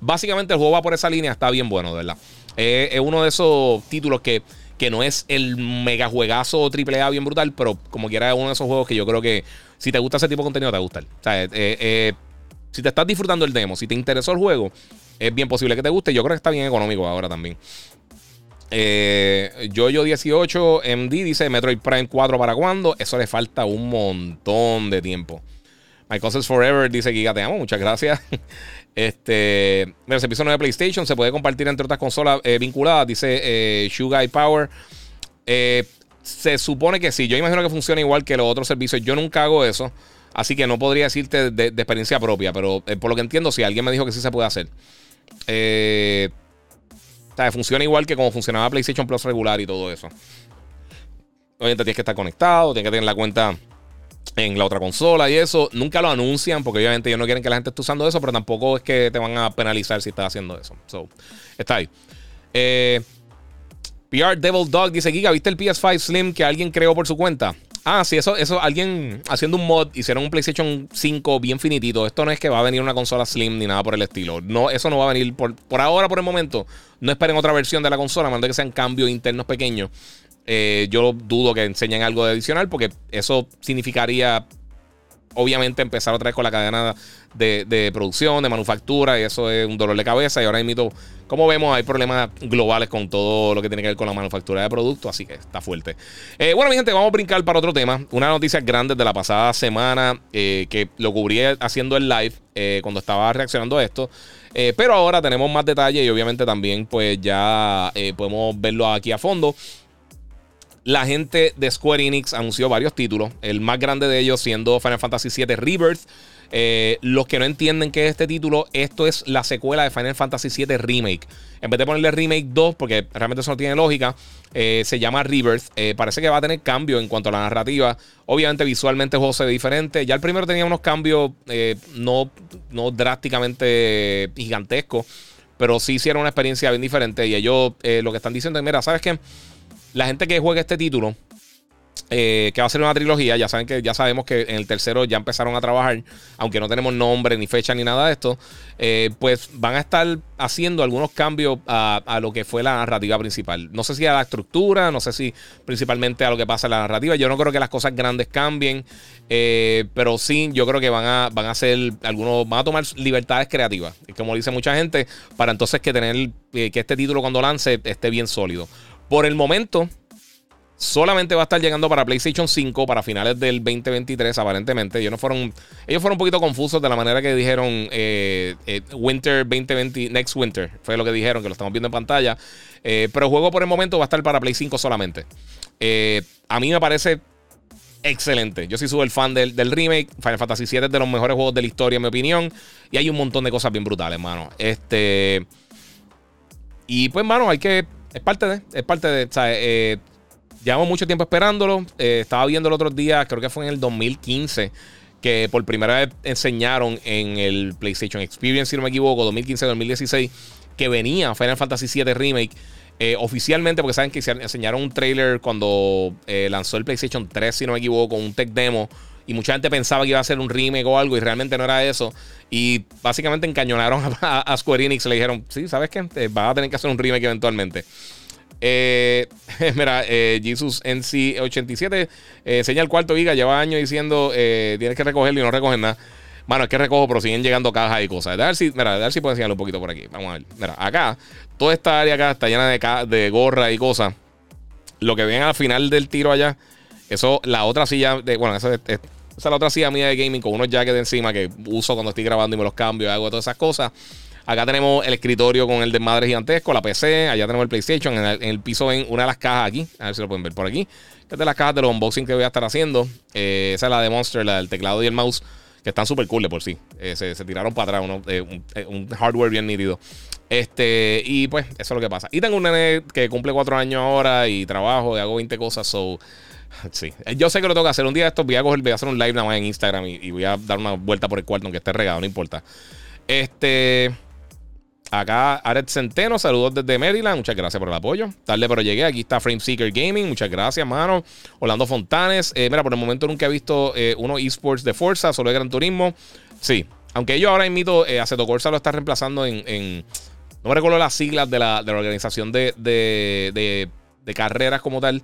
A: básicamente el juego va por esa línea. Está bien bueno, de verdad. es uno de esos títulos que, que no es el mega juegazo AAA bien brutal, pero como quiera es uno de esos juegos que yo creo que si te gusta ese tipo de contenido te va eh, si te estás disfrutando el demo, si te interesó el juego, es bien posible que te guste. Yo creo que está bien económico ahora también. Eh, Jojo 18 MD dice Metroid Prime 4 para cuándo. Eso le falta un montón de tiempo. My Cousins Forever dice Giga, te amo, muchas gracias. [laughs] Este, mira, el servicio de PlayStation se puede compartir entre otras consolas eh, vinculadas, dice eh, Power. Eh, se supone que sí, yo imagino que funciona igual que los otros servicios. Yo nunca hago eso. Así que no podría decirte de, experiencia propia, pero eh, por lo que entiendo, si alguien me dijo que sí se puede hacer. Eh, o sea, funciona igual que como funcionaba PlayStation Plus regular y todo eso. Obviamente tienes que estar conectado, tienes que tener la cuenta en la otra consola y eso. Nunca lo anuncian porque obviamente ellos no quieren que la gente esté usando eso, pero tampoco es que te van a penalizar si estás haciendo eso. So, está ahí. Eh, PR Devil Dog dice: Giga, ¿viste el PS5 Slim que alguien creó por su cuenta? Ah, sí, eso, eso, alguien haciendo un mod, hicieron un PlayStation 5 bien finitito. Esto no es que va a venir una consola slim ni nada por el estilo. No, eso no va a venir por, por ahora, por el momento. No esperen otra versión de la consola, menos que sean cambios internos pequeños. Eh, yo dudo que enseñen algo de adicional porque eso significaría obviamente empezar otra vez con la cadena de, producción, de manufactura, y eso es un dolor de cabeza. Y ahora mismo, como vemos, hay problemas globales con todo lo que tiene que ver con la manufactura de productos, así que está fuerte. Eh, bueno, mi gente, vamos a brincar para otro tema. Una noticia grande de la pasada semana eh, que lo cubrí haciendo el live eh, cuando estaba reaccionando a esto. pero ahora tenemos más detalles y obviamente también pues ya podemos verlo aquí a fondo. La gente de Square Enix anunció varios títulos, el más grande de ellos siendo Final Fantasy VII Rebirth. Eh, los que no entienden qué es este título, esto es la secuela de Final Fantasy VII Remake. En vez de ponerle Remake 2, porque realmente eso no tiene lógica, eh, se llama Rebirth. Eh, parece que va a tener cambio en cuanto a la narrativa. Obviamente, visualmente el juego se ve diferente. Ya el primero tenía unos cambios no, no drásticamente gigantescos, pero sí hicieron una experiencia bien diferente. Y ellos lo que están diciendo es: mira, ¿sabes qué? La gente que juega este título, eh, que va a ser una trilogía, ya saben que ya sabemos que en el tercero ya empezaron a trabajar, aunque no tenemos nombre, ni fecha, ni nada de esto, eh, pues van a estar haciendo algunos cambios a, lo que fue la narrativa principal. No sé si a la estructura, no sé si principalmente a lo que pasa en la narrativa. Yo no creo que las cosas grandes cambien, eh, pero sí, yo creo que van a, van a hacer algunos, van a tomar libertades creativas, como dice mucha gente, para entonces que tener que este título cuando lance esté bien sólido. Por el momento, solamente va a estar llegando para PlayStation 5 para finales del 2023, aparentemente. Ellos, fueron, ellos fueron un poquito confusos de la manera que dijeron eh, eh, Winter 2020, Next Winter. Fue lo que dijeron, que lo estamos viendo en pantalla. Eh, pero el juego por el momento va a estar para Play 5 solamente. a mí me parece excelente. Yo sí soy el fan del, del, remake. Final Fantasy VII es de los mejores juegos de la historia, en mi opinión. Y hay un montón de cosas bien brutales, hermano. Este. Y pues, hermano, hay que es parte de, es parte de, o eh, llevamos mucho tiempo esperándolo. Eh, estaba viendo el otro día, creo que fue en el 2015, que por primera vez enseñaron en el PlayStation Experience, si no me equivoco, 2015-2016, que venía Final Fantasy VII Remake. Eh, oficialmente, porque saben que enseñaron un trailer cuando lanzó el PlayStation 3, si no me equivoco, un tech demo y mucha gente pensaba que iba a ser un remake o algo y realmente no era eso. Y básicamente encañonaron [laughs] a, Square Enix le dijeron, sí, ¿sabes qué? Eh, vas a tener que hacer un remake eventualmente. Eh, [laughs] mira, eh, Jesus NC87 eh, señal cuarto Giga, lleva años diciendo tienes que recogerlo y no recoger nada. Bueno, es que recojo, pero siguen llegando cajas y cosas. A ver si, mira, a ver si puedo enseñarlo un poquito por aquí. Vamos a ver. Mira, acá, toda esta área acá está llena de, de gorra y cosas. Lo que ven al final del tiro allá eso, la otra silla, de, bueno, esa es, la otra silla mía de gaming con unos jackets encima que uso cuando estoy grabando y me los cambio hago todas esas cosas. Acá tenemos el escritorio con el desmadre gigantesco, la PC, allá tenemos el PlayStation, en el, piso ven una de las cajas aquí, a ver si lo pueden ver por aquí. Esta es de las cajas de los unboxing que voy a estar haciendo. Eh, esa es la de Monster, la del teclado y el mouse, que están súper cool de por sí. Eh, se, tiraron para atrás, uno, eh, un, hardware bien nítido. Este, y pues, eso es lo que pasa. Y tengo un nene que cumple cuatro años ahora y trabajo y hago 20 cosas, so [laughs] Sí, eh, yo sé que lo tengo que hacer. Un día de estos voy a coger, voy a hacer un live nada más en Instagram y, voy a dar una vuelta por el cuarto, aunque esté regado, no importa. Este. Acá, Aret Centeno, saludos desde Maryland. Muchas gracias por el apoyo. Tarde, pero llegué. Aquí está Frame Seeker Gaming. Muchas gracias, mano. Orlando Fontanes. Eh, mira, por el momento nunca he visto eh, uno esports de Forza, solo de Gran Turismo. Sí, aunque ellos ahora invito, eh, Aceto Corsa lo está reemplazando en, No me recuerdo las siglas de la, organización de, de, de, carreras como tal.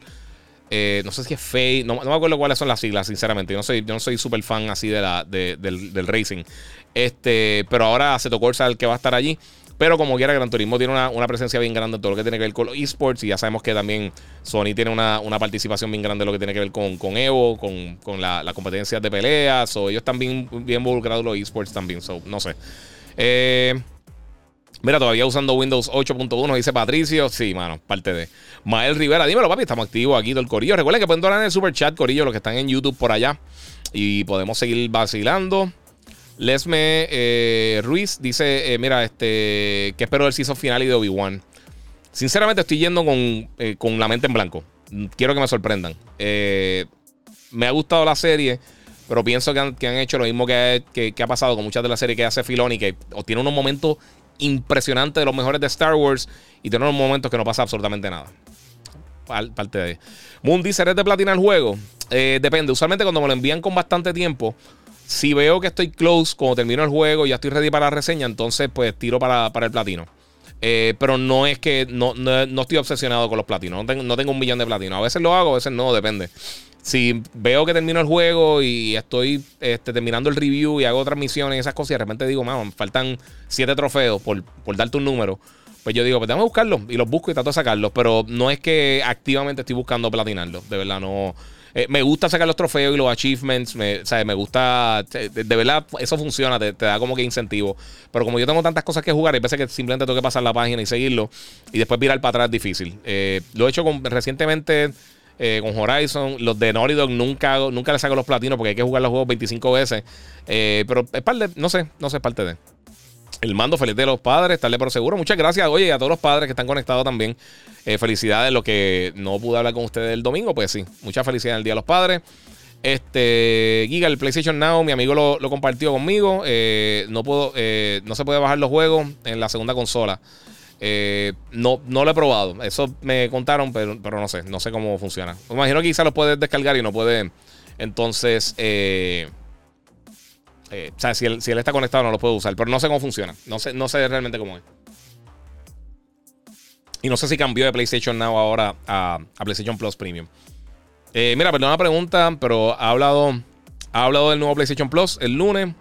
A: Eh, no sé si es FAI, no, me acuerdo cuáles son las siglas, sinceramente. Yo no soy, yo no soy súper fan así de la, del, del, racing. Este, pero ahora se tocó el que va a estar allí. Pero como quiera, Gran Turismo tiene una, presencia bien grande en todo lo que tiene que ver con los esports. Y ya sabemos que también Sony tiene una, participación bien grande en lo que tiene que ver con, con Evo, con, con las la competencias de peleas. O ellos están bien, involucrados en los esports también. So, no sé. Eh, mira, todavía usando Windows 8.1, dice Patricio. Sí, mano, parte de. Mael Rivera, dímelo, papi, estamos activos aquí del Corillo. Recuerden que pueden donar en el super chat, Corillo, los que están en YouTube por allá. Y podemos seguir vacilando. Lesme eh, Ruiz dice: eh, Mira, este, ¿qué espero del season final y de Obi-Wan? Sinceramente, estoy yendo eh, con, la mente en blanco. Quiero que me sorprendan. me ha gustado la serie, pero pienso que han, hecho lo mismo que, ha pasado con muchas de las series que hace Filoni, que tiene unos momentos impresionantes de los mejores de Star Wars y tiene unos momentos que no pasa absolutamente nada. Parte de. Moon dice: ¿Eres de platina el juego? depende. Usualmente, cuando me lo envían con bastante tiempo si veo que estoy close, cuando termino el juego y ya estoy ready para la reseña, entonces pues tiro para, el platino. Eh, pero no es que no, estoy obsesionado con los platinos. No tengo, un millón de platinos. A veces lo hago, a veces no, depende. Si veo que termino el juego y estoy este, terminando el review y hago otras misiones y esas cosas, y de repente digo, me faltan siete trofeos por, por darte un número. Pues yo digo, pues déjame buscarlos y los busco y trato de sacarlos. Pero no es que activamente estoy buscando platinarlos. De verdad, no. Eh, me gusta sacar los trofeos y los achievements. Me, me gusta. De, verdad, eso funciona, te, da como que incentivo. Pero como yo tengo tantas cosas que jugar, hay veces que simplemente tengo que pasar la página y seguirlo. Y después virar para atrás es difícil. Eh, lo he hecho recientemente. Eh, con Horizon. Los de Naughty nunca, nunca le saco los platinos porque hay que jugar los juegos 25 veces. pero es parte no sé, no sé, es parte de. El mando feliz de los padres, estarle por seguro. Muchas gracias, oye, a todos los padres que están conectados también. Eh, felicidades, lo que no pude hablar con ustedes el domingo, pues sí, muchas felicidades al Día de los Padres. Este, Giga, el PlayStation Now, mi amigo lo, compartió conmigo. Eh, no, puedo, eh, no se puede bajar los juegos en la segunda consola. No, no lo he probado. Eso me contaron, pero, pero no sé. No sé cómo funciona. Me imagino que quizá lo puedes descargar y no puede. Entonces, eh, o sea, si él, está conectado no lo puedo usar, pero no sé cómo funciona. No sé, no sé realmente cómo es. Y no sé si cambió de PlayStation Now ahora a, PlayStation Plus Premium. Eh, mira, perdón la pregunta, pero ha hablado, ha hablado del nuevo PlayStation Plus el lunes.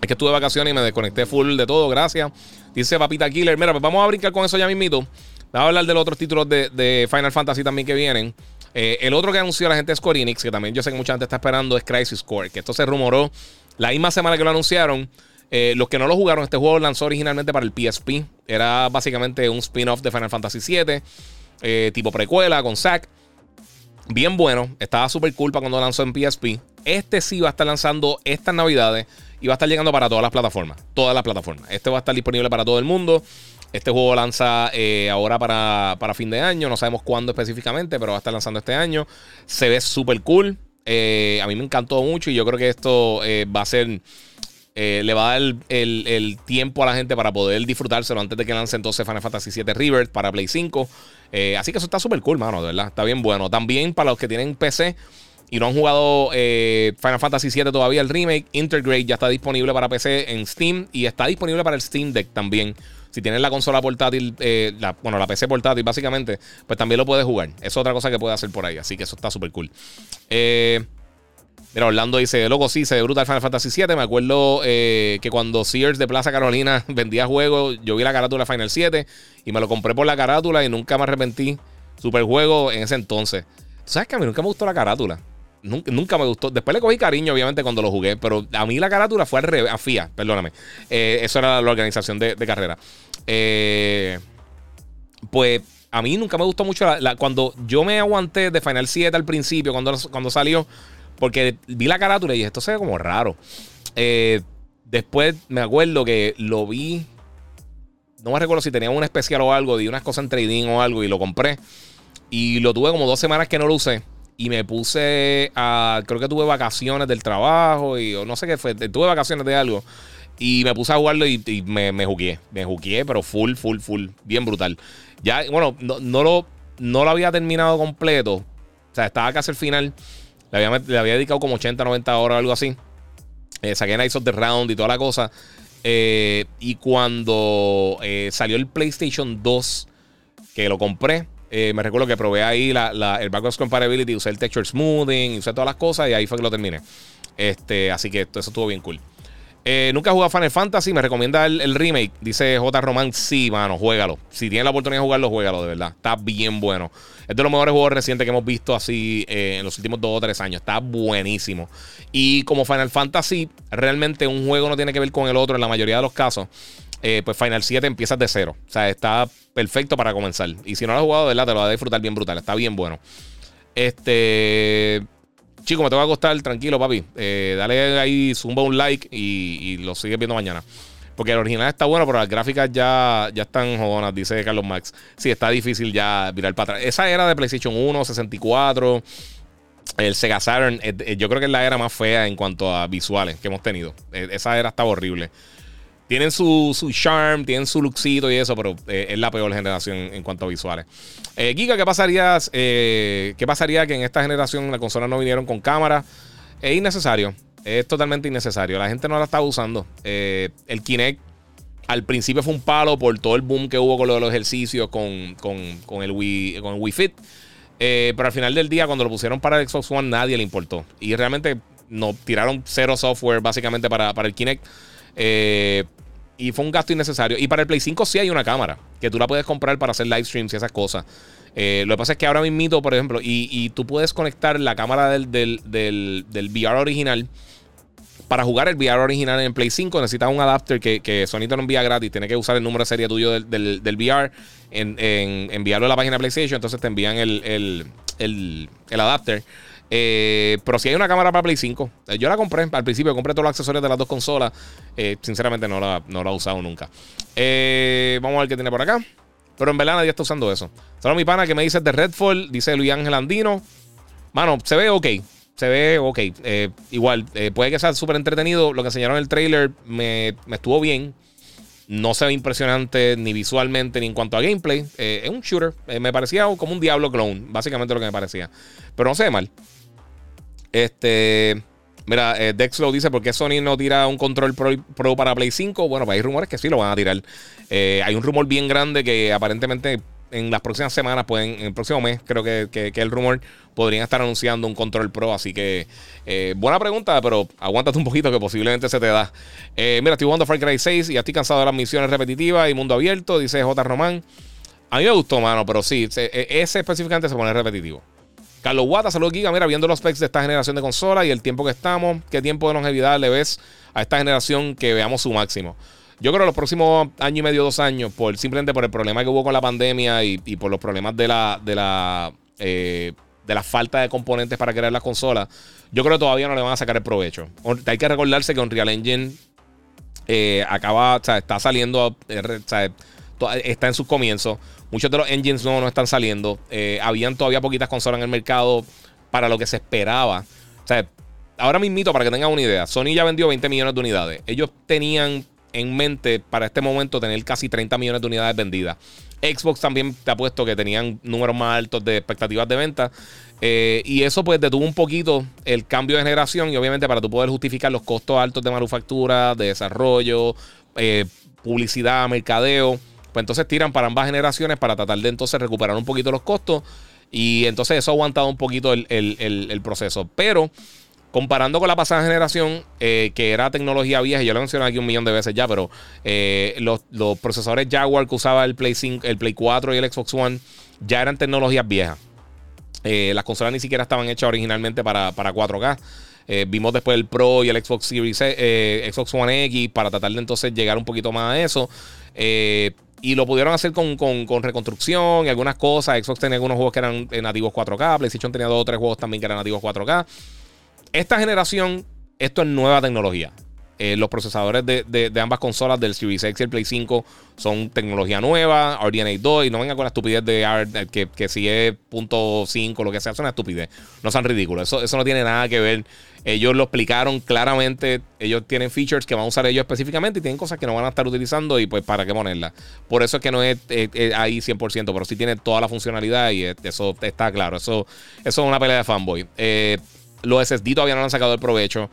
A: Es que estuve de vacaciones y me desconecté full de todo, gracias. Dice Papita Killer. Mira, pues vamos a brincar con eso ya mismito. Vamos a hablar de los otros títulos de, Final Fantasy también que vienen. Eh, el otro que anunció la gente es Square Enix, que también yo sé que mucha gente está esperando, es Crisis Core. Que esto se rumoró la misma semana que lo anunciaron, eh, los que no lo jugaron, este juego lanzó originalmente para el PSP. Era básicamente un spin-off de Final Fantasy VII, eh, tipo precuela con Zack. Bien bueno, estaba súper cool para cuando lanzó en PSP. Este sí va a estar lanzando estas navidades y va a estar llegando para todas las plataformas. Todas las plataformas. Este va a estar disponible para todo el mundo. Este juego lanza eh, ahora para, para, fin de año. No sabemos cuándo específicamente, pero va a estar lanzando este año. Se ve súper cool. Eh, a mí me encantó mucho y yo creo que esto eh, va a ser. Le va a dar el, tiempo a la gente para poder disfrutárselo antes de que lance entonces Final Fantasy VII River para Play 5. así que eso está súper cool, mano, de verdad. Está bien bueno. También para los que tienen PC y no han jugado Final Fantasy VII todavía, el remake, Intergrade ya está disponible para PC en Steam y está disponible para el Steam Deck también. Si tienes la consola portátil, eh, bueno, la PC portátil básicamente, pues también lo puedes jugar. Es otra cosa que puedes hacer por ahí. Así que eso está súper cool. Eh, mira, Orlando dice, loco, sí, se ve brutal Final Fantasy VII. Me acuerdo eh, que cuando Sears de Plaza Carolina [laughs] vendía juegos, yo vi la carátula Final 7 y me lo compré por la carátula y nunca me arrepentí. Super juego en ese entonces. ¿Tú sabes que a mí nunca me gustó la carátula? Nunca, me gustó. Después le cogí cariño, obviamente, cuando lo jugué. Pero a mí la carátula fue al revés. A FIA, perdóname. Eh, eso era la organización de, carrera. Eh, pues a mí nunca me gustó mucho cuando yo me aguanté de Final 7 al principio, cuando, cuando salió. Porque vi la carátula y dije, esto se ve como raro. Eh, después me acuerdo que lo vi. No me recuerdo si tenía un especial o algo, di unas cosas en trading o algo y lo compré. Y lo tuve como dos semanas que no lo usé y me puse a. Creo que tuve vacaciones del trabajo y o no sé qué fue. Tuve vacaciones de algo. Y me puse a jugarlo y, me, me jugué. Me jugué, pero full, full, full. Bien brutal. Ya, bueno, no, lo, no lo había terminado completo. O sea, estaba casi al final. Le había, le había dedicado como 80, 90 horas o algo así. Eh, saqué Nights of the Round y toda la cosa. y cuando salió el PlayStation 2, que lo compré, me recuerdo que probé ahí el backwards compatibility, usé el texture smoothing, usé todas las cosas y ahí fue que lo terminé. Este, así que eso estuvo bien cool. Eh, Nunca he jugado Final Fantasy, me recomienda el, remake. Dice J. Román, sí, mano, juégalo. Si tienes la oportunidad de jugarlo, juégalo, de verdad. Está bien bueno. Es de los mejores juegos recientes que hemos visto así eh, en los últimos dos o tres años. Está buenísimo. Y como Final Fantasy, realmente un juego no tiene que ver con el otro en la mayoría de los casos. Eh, pues Final 7 empiezas de cero. O sea, está perfecto para comenzar. Y si no lo has jugado, de verdad, te lo vas a disfrutar bien brutal. Está bien bueno. Este. Chico, me te va a costar, tranquilo, papi. Eh, dale ahí, zumba un like y, lo sigues viendo mañana. Porque el original está bueno, pero las gráficas ya, ya están jodonas, dice Carlos Max. Sí, está difícil ya virar para atrás. Esa era de PlayStation 1, 64, el Sega Saturn. Eh, yo creo que es la era más fea en cuanto a visuales que hemos tenido. Esa era estaba horrible. Tienen su, su charm, tienen su luxito y eso, pero eh, es la peor generación en cuanto a visuales. Eh, Giga, ¿qué pasaría, eh, ¿qué pasaría que en esta generación las consolas no vinieron con cámara? Es innecesario. Es totalmente innecesario. La gente no la está usando. el Kinect al principio fue un palo por todo el boom que hubo con lo de los ejercicios con, el, Wii, con el Wii Fit. pero al final del día, cuando lo pusieron para el Xbox One, nadie le importó. Y realmente no tiraron cero software básicamente para, para el Kinect. Eh, y fue un gasto innecesario. Y para el Play 5 sí hay una cámara que tú la puedes comprar para hacer live streams y esas cosas. Eh, lo que pasa es que ahora mismo, por ejemplo, y, tú puedes conectar la cámara del, del, VR original. Para jugar el VR original en Play 5 necesitas un adapter que, que Sony te lo envía gratis. Tienes que usar el número de serie tuyo del, del VR, en, enviarlo a la página de PlayStation. Entonces te envían el, el, el adapter. Eh, pero si hay una cámara para Play 5, eh, yo la compré al principio, compré todos los accesorios de las dos consolas. Eh, sinceramente no la, no la he usado nunca. vamos a ver qué tiene por acá. Pero en verdad nadie está usando eso. Solo mi pana que me dice de Redfall, dice Luis Ángel Andino. Mano, se ve ok. Se ve ok. igual, puede que sea súper entretenido. Lo que enseñaron en el trailer me, me, estuvo bien. No se ve impresionante ni visualmente ni en cuanto a gameplay. es un shooter. me parecía como un Diablo clone. Básicamente lo que me parecía. Pero no se ve mal. Este. Mira, eh, Dexlo dice: ¿Por qué Sony no tira un control pro, para Play 5? Bueno, pues hay rumores que sí lo van a tirar. Eh, hay un rumor bien grande que aparentemente en las próximas semanas, pueden, en el próximo mes, creo que, que, el rumor, podrían estar anunciando un control pro. Así que, eh, buena pregunta, pero aguántate un poquito que posiblemente se te da. mira, estoy jugando Far Cry 6 y estoy cansado de las misiones repetitivas y mundo abierto, dice J. Román. A mí me gustó, mano, pero sí, ese específicamente se pone repetitivo. Carlos Guata, saludos Giga. Mira, viendo los specs de esta generación de consolas y el tiempo que estamos, ¿qué tiempo de longevidad le ves a esta generación que veamos su máximo? Yo creo que los próximos año y medio, dos años, por, simplemente por el problema que hubo con la pandemia y, por los problemas de la, de la, eh, de la falta de componentes para crear las consolas, yo creo que todavía no le van a sacar el provecho. Hay que recordarse que Unreal Engine eh, acaba, o sea, está saliendo, eh, está en sus comienzos. Muchos de los engines no, no están saliendo. Eh, habían todavía poquitas consolas en el mercado para lo que se esperaba. O sea, ahora mismito, para que tengan una idea, Sony ya vendió 20 millones de unidades. Ellos tenían en mente para este momento tener casi 30 millones de unidades vendidas. Xbox también te ha puesto que tenían números más altos de expectativas de venta. Eh, y eso pues detuvo un poquito el cambio de generación y obviamente para tú poder justificar los costos altos de manufactura, de desarrollo, eh, publicidad, mercadeo. Pues entonces tiran para ambas generaciones para tratar de entonces recuperar un poquito los costos. Y entonces eso ha aguantado un poquito el, proceso. Pero comparando con la pasada generación, eh, que era tecnología vieja, yo lo he mencionado aquí un millón de veces ya, pero eh, los, procesadores Jaguar que usaba el Play 5, el Play 4 y el Xbox One ya eran tecnologías viejas. Eh, las consolas ni siquiera estaban hechas originalmente para, 4K. vimos después el Pro y el Xbox Series Xbox One X para tratar de entonces llegar un poquito más a eso. Y lo pudieron hacer con, reconstrucción y algunas cosas. Xbox tenía algunos juegos que eran nativos 4K. PlayStation tenía dos o tres juegos también que eran nativos 4K. Esta generación, esto es nueva tecnología. Eh, los procesadores de, ambas consolas, del Series X y el Play 5, son tecnología nueva, RDNA 2, y no vengan con la estupidez de que, que si es .5, lo que sea, es una estupidez. No sean ridículos. Eso, eso no tiene nada que ver. Ellos lo explicaron claramente. Ellos tienen features que van a usar ellos específicamente y tienen cosas que no van a estar utilizando y pues para qué ponerlas. Por eso es que no es, ahí 100%, pero sí tiene toda la funcionalidad y eso está claro. Eso, eso es una pelea de fanboy. Eh, Los SSD todavía no han sacado el provecho.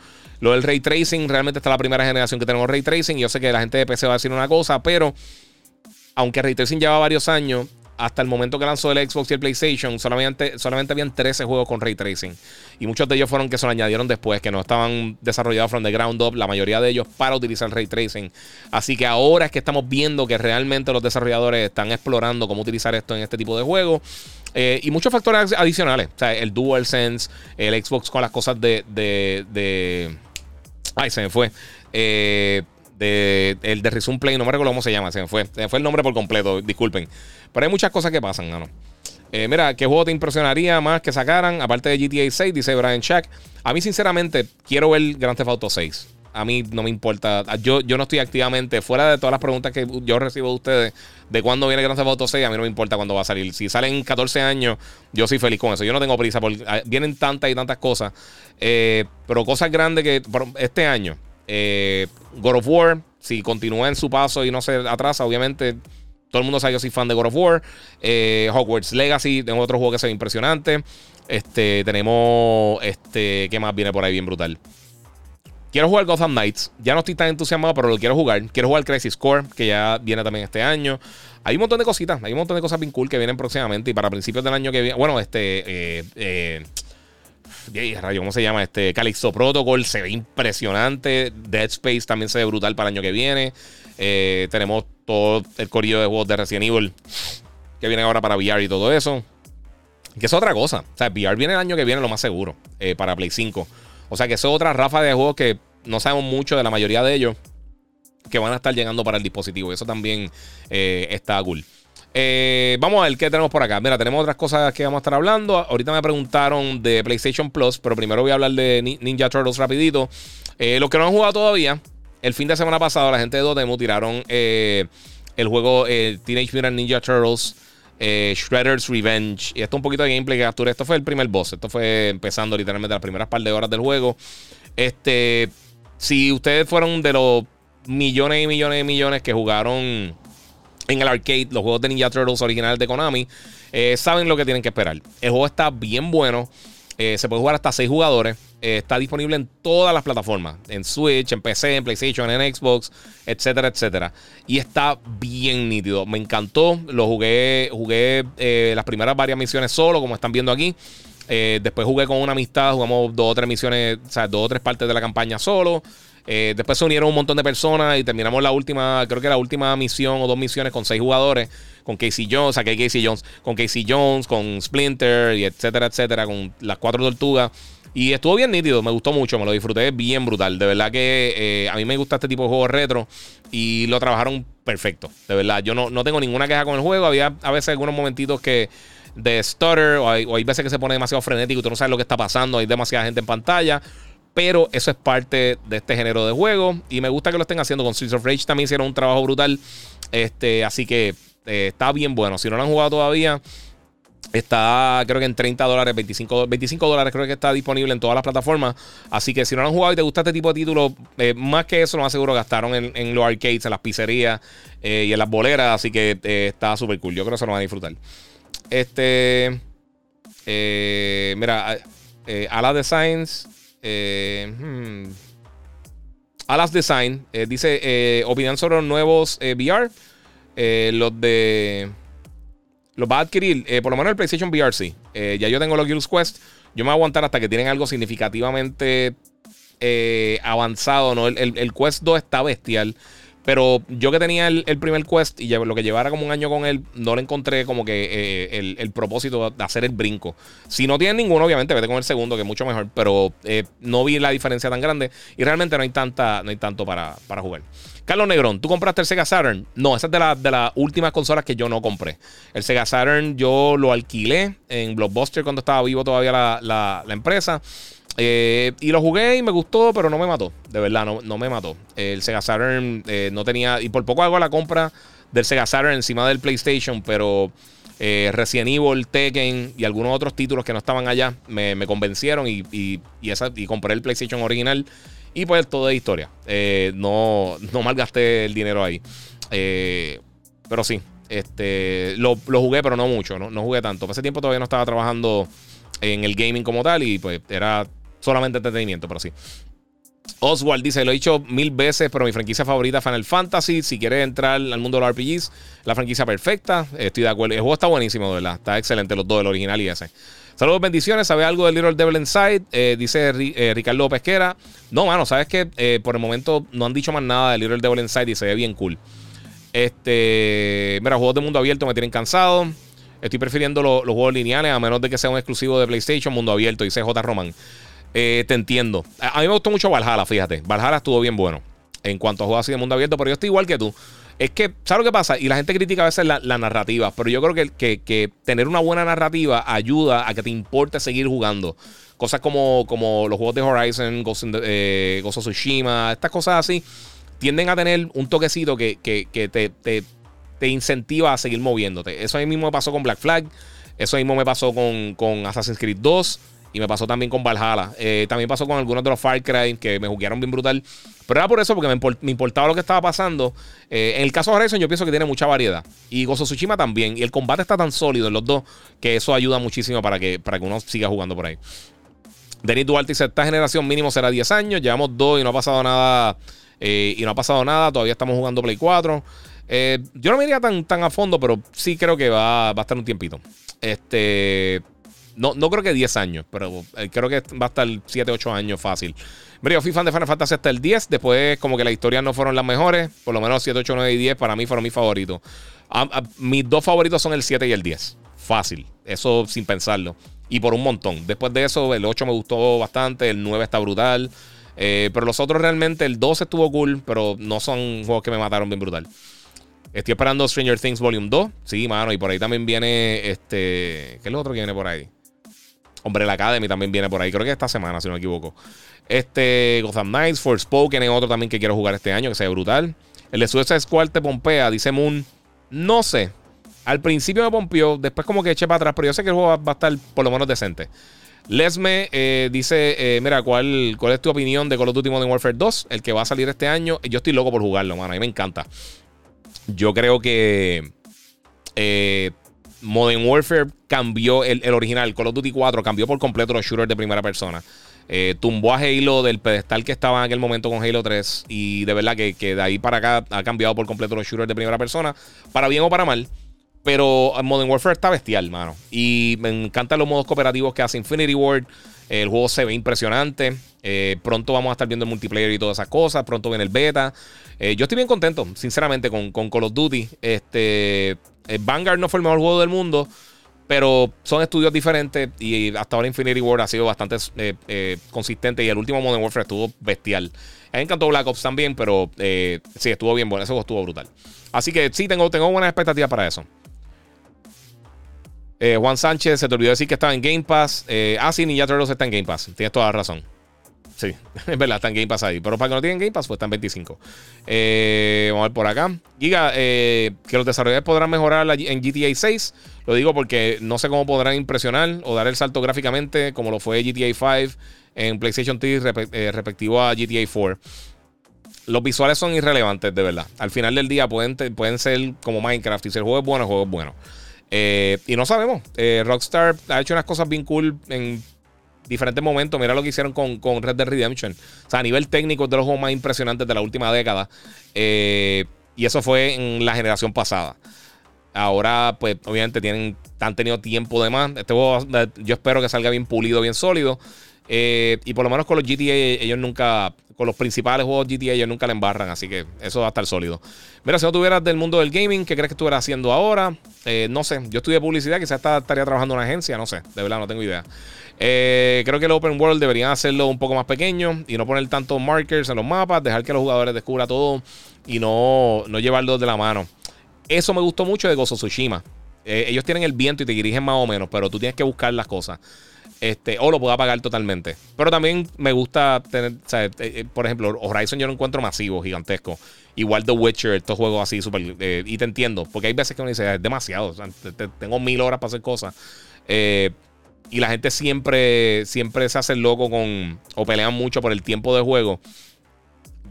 A: Lo del ray tracing, realmente está la primera generación que tenemos ray tracing. Yo sé que la gente de PC va a decir una cosa, pero aunque ray tracing lleva varios años, hasta el momento que lanzó el Xbox y el PlayStation, solamente, solamente habían 13 juegos con ray tracing. Y muchos de ellos fueron que se lo añadieron después, que no estaban desarrollados from the ground up, la mayoría de ellos para utilizar ray tracing. Así que ahora es que estamos viendo que realmente los desarrolladores están explorando cómo utilizar esto en este tipo de juegos. Eh, y muchos factores adicionales. O sea, el DualSense, el Xbox con las cosas de. de, de ay, se me fue. Eh, el de Resume Play, no me recuerdo cómo se llama, se me fue. Se me fue el nombre por completo, disculpen. Pero hay muchas cosas que pasan, ¿no? Eh, mira, ¿qué juego te impresionaría más que sacaran? Aparte de GTA 6, dice Brian Shack. A mí, sinceramente, quiero ver Grand Theft Auto 6. A mí no me importa. Yo, yo no estoy activamente, fuera de todas las preguntas que yo recibo de ustedes de cuándo viene Grand Theft Auto 6, a mí no me importa cuándo va a salir. Si salen 14 años, yo soy feliz con eso. Yo no tengo prisa, porque ah, vienen tantas y tantas cosas. Eh, pero cosas grandes que este año, eh, God of War, si continúa en su paso y no se atrasa, obviamente todo el mundo sabe que yo soy fan de God of War. Eh, Hogwarts Legacy, tengo otro juego que se ve impresionante. Este, tenemos, este, ¿qué más viene por ahí bien brutal? Quiero jugar Gotham Knights. Ya no estoy tan entusiasmado, pero lo quiero jugar. Quiero jugar Crisis Core, que ya viene también este año. Hay un montón de cositas. Hay un montón de cosas bien cool que vienen próximamente. Y para principios del año que viene. Bueno, este. Eh, eh, ¿cómo se llama? Este Calixto Protocol se ve impresionante. Dead Space también se ve brutal para el año que viene. Eh, tenemos todo el corillo de juegos de Resident Evil que viene ahora para VR y todo eso. Que es otra cosa. O sea, VR viene el año que viene, lo más seguro, para Play 5. O sea, que es otra rafa de juegos que no sabemos mucho de la mayoría de ellos que van a estar llegando para el dispositivo. Eso también eh, está cool. vamos a ver qué tenemos por acá. Mira, tenemos otras cosas que vamos a estar hablando. Ahorita me preguntaron de PlayStation Plus, pero primero voy a hablar de Ninja Turtles rapidito. los que no han jugado todavía, el fin de semana pasado, la gente de Dotemu tiraron eh, el juego eh, Teenage Mutant Ninja Turtles. Eh, Shredder's Revenge. Y esto un poquito de gameplay que capturé. Esto fue el primer boss. Esto fue empezando literalmente las primeras par de horas del juego. Este. Si ustedes fueron de los millones y millones y millones que jugaron en el arcade los juegos de Ninja Turtles originales de Konami, saben lo que tienen que esperar. El juego está bien bueno. se puede jugar hasta 6 jugadores. Eh, está disponible en todas las plataformas: en Switch, en PC, en PlayStation, en Xbox, etcétera, etcétera. Y está bien nítido. Me encantó. Lo jugué, jugué eh, las primeras varias misiones solo, como están viendo aquí. Eh, después jugué con una amistad, jugamos dos o tres misiones, o sea, dos o tres partes de la campaña solo. Después se unieron un montón de personas y terminamos la última, creo que la última misión o dos misiones con seis jugadores, con Casey Jones, o sea, Casey Jones, con Casey Jones, con Splinter y etcétera, etcétera, con las cuatro tortugas. Y estuvo bien nítido, me gustó mucho, me lo disfruté bien brutal. De verdad que eh, a mí me gusta este tipo de juegos retro y lo trabajaron perfecto. De verdad, yo no, no tengo ninguna queja con el juego. Había a veces algunos momentitos que de stutter o hay, veces que se pone demasiado frenético y tú no sabes lo que está pasando, hay demasiada gente en pantalla. Pero eso es parte de este género de juego. Y me gusta que lo estén haciendo. Con Streets of Rage también hicieron un trabajo brutal. Este, así que eh, está bien bueno. Si no lo han jugado todavía, Está, creo que en 30 dólares, 25, 25 dólares, creo que está disponible en todas las plataformas. Así que si no lo han jugado y te gusta este tipo de títulos, eh, más que eso, lo más seguro gastaron en, los arcades, en las pizzerías eh, y en las boleras. Así que está súper cool. Yo creo que se lo van a disfrutar. Este. mira, Alas Designs. Hmm, Alas Design dice: opinión sobre los nuevos VR. los de. Los va a adquirir, eh, por lo menos el PlayStation VR sí. Eh, ya yo tengo los Oculus Quest. Yo me voy a aguantar hasta que tienen algo significativamente eh, avanzado. ¿no? El, Quest 2 está bestial. Pero yo que tenía el, primer Quest y lo que llevara como un año con él, no le encontré como que el, propósito de hacer el brinco. Si no tienes ninguno, obviamente vete con el segundo, que es mucho mejor. Pero no vi la diferencia tan grande. Y realmente no hay, tanta, no hay tanto para, para jugar. Carlos Negrón, ¿tú compraste el Sega Saturn? No, esa es de, de las últimas consolas que yo no compré. El Sega Saturn yo lo alquilé en Blockbuster cuando estaba vivo todavía la, empresa. Eh, y lo jugué y me gustó, pero no me mató. De verdad, no, no me mató. El Sega Saturn eh, no tenía. Y por poco hago la compra del Sega Saturn encima del PlayStation, pero eh, Resident Evil, Tekken y algunos otros títulos que no estaban allá me, convencieron y, y, y compré el PlayStation original. Y pues todo de historia. Eh, no, no malgasté el dinero ahí. Eh, pero sí, este, lo, jugué, pero no mucho. No, no jugué tanto. Hace tiempo todavía no estaba trabajando en el gaming como tal. Y pues era solamente entretenimiento, pero sí. Oswald dice, lo he dicho mil veces, pero mi franquicia favorita Final Fantasy. Si quieres entrar al mundo de los RPGs, la franquicia perfecta. Estoy de acuerdo. El juego está buenísimo, de verdad. Está excelente los dos, el original y ese. Saludos, bendiciones. ¿Sabe algo de Little Devil Inside? Eh, dice eh, Ricardo Pesquera. No, mano, sabes que eh, por el momento no han dicho más nada de Little Devil Inside y se ve bien cool. Este, mira, juegos de mundo abierto me tienen cansado. Estoy prefiriendo los juegos lineales a menos de que sea un exclusivo de PlayStation, mundo abierto, dice J. Roman. Te entiendo. A, mí me gustó mucho Valhalla, fíjate. Valhalla estuvo bien bueno en cuanto a juegos así de mundo abierto, pero yo estoy igual que tú. Es que, ¿sabes lo que pasa? Y la gente critica a veces la, narrativa, pero yo creo que, que, tener una buena narrativa ayuda a que te importe seguir jugando. Cosas como, como los juegos de Horizon, Ghost, eh, of Tsushima, estas cosas así, tienden a tener un toquecito que, te, te, incentiva a seguir moviéndote. Eso mismo me pasó con Black Flag, eso mismo me pasó con, con Assassin's Creed 2. Y me pasó también con Valhalla. Eh, también pasó con algunos de los Far Cry que me jugaron bien brutal. Pero era por eso, porque me, importaba lo que estaba pasando. Eh, en el caso de Horizon, yo pienso que tiene mucha variedad. Y Gozo Tsushima también. Y el combate está tan sólido en los dos que eso ayuda muchísimo para que, para que uno siga jugando por ahí. Denis Duarte dice: Esta generación mínimo será 10 años. Llevamos dos y no ha pasado nada. Eh, y no ha pasado nada. Todavía estamos jugando Play 4. yo no me iría tan, tan a fondo, pero sí creo que va, va a estar un tiempito. Este. No, no creo que 10 años, pero eh, creo que va a estar 7, 8 años fácil. Mira, yo fui fan de Final Fantasy hasta el 10. Después, como que las historias no fueron las mejores. Por lo menos 7, 8, 9 y 10 para mí fueron mis favoritos. mis dos favoritos son el 7 y el 10. Fácil. Eso sin pensarlo. Y por un montón. Después de eso, el 8 me gustó bastante. El 9 está brutal. Eh, pero los otros realmente, el 12 estuvo cool. Pero no son juegos que me mataron bien brutal. Estoy esperando Stranger Things Volume 2. Sí, mano. Y por ahí también viene este. ¿Qué es lo otro que viene por ahí? Hombre, la Academy también viene por ahí. Creo que esta semana, si no me equivoco. Este Gotham Knights, Forspoken es otro también que quiero jugar este año, que sea brutal. El de Suicide Squad te pompea, dice Moon. No sé. Al principio me pompió, después como que eché para atrás, pero yo sé que el juego va a estar por lo menos decente. Lesme eh, dice, eh, mira, ¿cuál, ¿cuál es tu opinión de Call of Duty Modern Warfare 2? El que va a salir este año. Yo estoy loco por jugarlo, mano. A mí me encanta. Yo creo que... Eh, Modern Warfare cambió, el, original, Call of Duty 4, cambió por completo los shooters de primera persona. Eh, tumbó a Halo del pedestal que estaba en aquel momento con Halo 3 y de verdad que, de ahí para acá ha cambiado por completo los shooters de primera persona, para bien o para mal. Pero Modern Warfare está bestial, mano. Y me encantan los modos cooperativos que hace Infinity Ward. El juego se ve impresionante. Eh, pronto vamos a estar viendo el multiplayer y todas esas cosas. Pronto viene el beta. Eh, yo estoy bien contento, sinceramente, con, con Call of Duty. Este, eh, Vanguard no fue el mejor juego del mundo, pero son estudios diferentes y hasta ahora Infinity War ha sido bastante eh, eh, consistente y el último Modern Warfare estuvo bestial. Me encantó Black Ops también, pero sí, estuvo bien bueno, juego estuvo brutal. Así que sí, tengo, tengo buenas expectativas para eso. Juan Sánchez, se te olvidó decir que estaba en Game Pass. ah, sí, Ninja Turtles está en Game Pass. Tienes toda la razón. Sí, [laughs] es verdad, está en Game Pass ahí. Pero para que no tienen Game Pass, pues están 25. Eh, vamos a ver por acá. Giga, eh, que los desarrolladores podrán mejorar en GTA 6. Lo digo porque no sé cómo podrán impresionar o dar el salto gráficamente como lo fue GTA 5 en PlayStation 3 eh, respectivo a GTA 4. Los visuales son irrelevantes, de verdad. Al final del día pueden, pueden ser como Minecraft. Y si el juego es bueno, el juego es bueno. y no sabemos. Rockstar ha hecho unas cosas bien cool en diferentes momentos. Mira lo que hicieron con, Red Dead Redemption. O sea, a nivel técnico, de los juegos más impresionantes de la última década. Eh, y eso fue en la generación pasada. Ahora, pues, obviamente tienen, han tenido tiempo de más. Este juego, yo espero que salga bien pulido, bien sólido. Eh, y por lo menos con los GTA, ellos nunca, con los principales juegos GTA, ellos nunca le embarran. Así que eso va a estar sólido. Mira, si no tuvieras del mundo del gaming, ¿qué crees que estuvieras haciendo ahora? Eh, no sé, yo estudié publicidad, quizás estaría trabajando en una agencia, no sé, de verdad no tengo idea. Eh, creo que el Open World deberían hacerlo un poco más pequeño y no poner tantos markers en los mapas, dejar que los jugadores descubran todo y no, no llevarlos de la mano. Eso me gustó mucho de Gozo Tsushima. Ellos tienen el viento y te dirigen más o menos, pero tú tienes que buscar las cosas. Este, o lo puedo apagar totalmente. Pero también me gusta tener, eh, por ejemplo, Horizon yo lo encuentro masivo, gigantesco. Igual The Witcher, estos juegos así, súper. y te entiendo, porque hay veces que uno dice, es demasiado. tengo mil horas para hacer cosas. Eh, y la gente siempre, siempre se hace loco con. o pelean mucho por el tiempo de juego.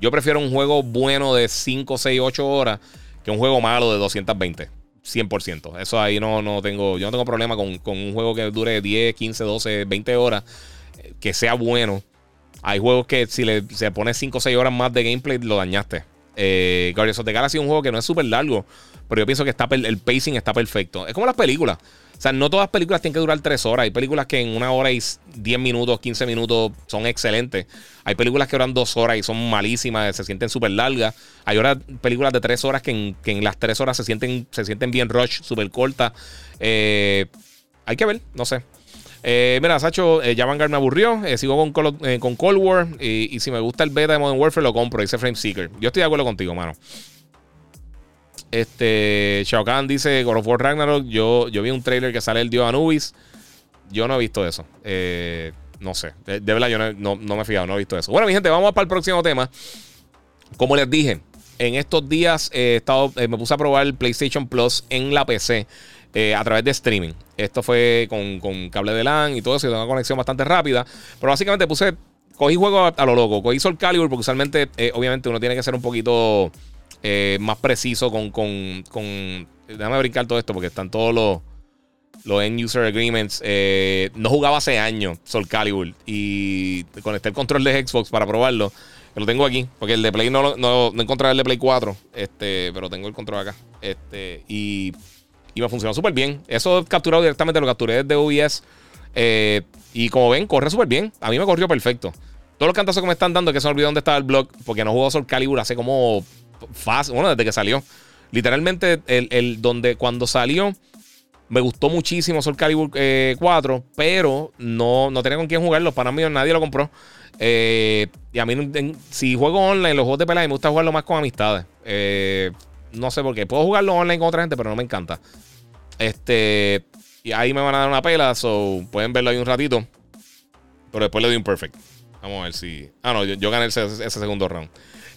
A: Yo prefiero un juego bueno de 5, 6, 8 horas que un juego malo de 220. 100%. Eso ahí no, no tengo. Yo no tengo problema con, un juego que dure 10, 15, 12, 20 horas. que sea bueno. Hay juegos que si le se pone 5 o 6 horas más de gameplay, lo dañaste. Eh, Guardians of the Galaxy es un juego que no es súper largo, pero yo pienso que está el pacing está perfecto. Es como las películas. O sea, no todas las películas tienen que durar 3 horas. Hay películas que en una hora y 10 minutos, 15 minutos son excelentes. Hay películas que duran 2 horas y son malísimas, se sienten súper largas. Hay ahora películas de 3 horas que en, que en, las 3 horas se sienten, se sienten bien rush, súper cortas. Eh, hay que ver, no sé. Eh, mira, Sacho, eh, me aburrió. Eh, sigo con, Cold War. Y, si me gusta el beta de Modern Warfare, lo compro. Dice Frame Seeker. Yo estoy de acuerdo contigo, mano. Este, Shao Kahn dice God of War Ragnarok. Yo, yo vi un trailer que sale el dios Anubis. Yo no he visto eso. no sé. De, verdad, yo no, me he fijado, no he visto eso. Bueno, mi gente, vamos para el próximo tema. Como les dije, en estos días he estado, me puse a probar el PlayStation Plus en la PC. Eh, a través de streaming. Esto fue con, cable de LAN y todo eso, y una conexión bastante rápida. Pero básicamente puse, cogí juego a, lo loco, cogí Soul Calibur porque usualmente, eh, obviamente, uno tiene que ser un poquito eh, más preciso con, con, con, Déjame brincar todo esto porque están todos los los end user agreements. no jugaba hace años Soul Calibur y conecté el control de Xbox para probarlo. Lo tengo aquí, porque el de Play no, no, no encontré el de Play 4, este, pero tengo el control acá. Este, y y me funcionó súper bien. Eso capturado directamente, lo capturé desde OBS. Eh, y como ven, corre súper bien. A mí me corrió perfecto. Todos los cantazos que me están dando, que se me olvidó dónde estaba el blog, porque no jugó Soul Calibur hace como fácil, bueno, desde que salió. Literalmente, el, donde cuando salió, me gustó muchísimo Soul Calibur 4, eh, pero no, no tenía con quién jugarlo. Para mí nadie lo compró. Eh, y a mí, si juego online, los juegos de pelea, me gusta jugarlo más con amistades. no sé por qué. Puedo jugarlo online con otra gente, pero no me encanta. Este. Y ahí me van a dar una pela. So pueden verlo ahí un ratito. Pero después le doy un perfect. Vamos a ver si. Ah, no, yo, gané ese, segundo round.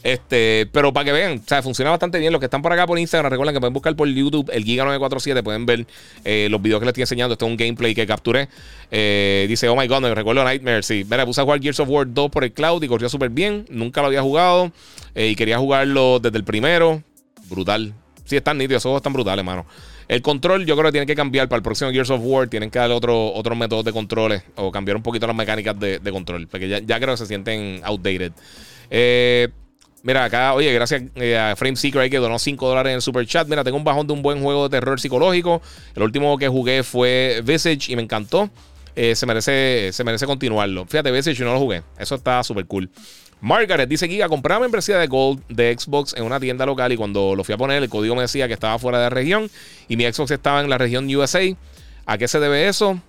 A: Este, pero para que vean, o sea, funciona bastante bien. Los que están por acá por Instagram, recuerden que pueden buscar por YouTube el Giga947. Pueden ver eh, los videos que les estoy enseñando. Esto es un gameplay que capturé. Eh, dice, oh my god, me recuerdo Nightmare. Sí, mira, puse a jugar Gears of War 2 por el cloud y corrió súper bien. Nunca lo había jugado eh, y quería jugarlo desde el primero. Brutal. Sí, están nítidos, esos juegos están brutales, mano. El control yo creo que tiene que cambiar para el próximo Gears of War. Tienen que darle otro, otros métodos de controles o cambiar un poquito las mecánicas de, control. Porque ya, creo que se sienten outdated. Eh, mira, acá, oye, gracias eh, a Frame Secret que donó 5 dólares en el super chat. Mira, tengo un bajón de un buen juego de terror psicológico. El último que jugué fue Visage y me encantó. Eh, se, merece, se merece continuarlo. Fíjate, Visage yo no lo jugué. Eso está súper cool. Margaret dice Giga, compré una membresía de Gold de Xbox en una tienda local y cuando lo fui a poner el código me decía que estaba fuera de la región y mi Xbox estaba en la región USA. ¿A qué se debe eso?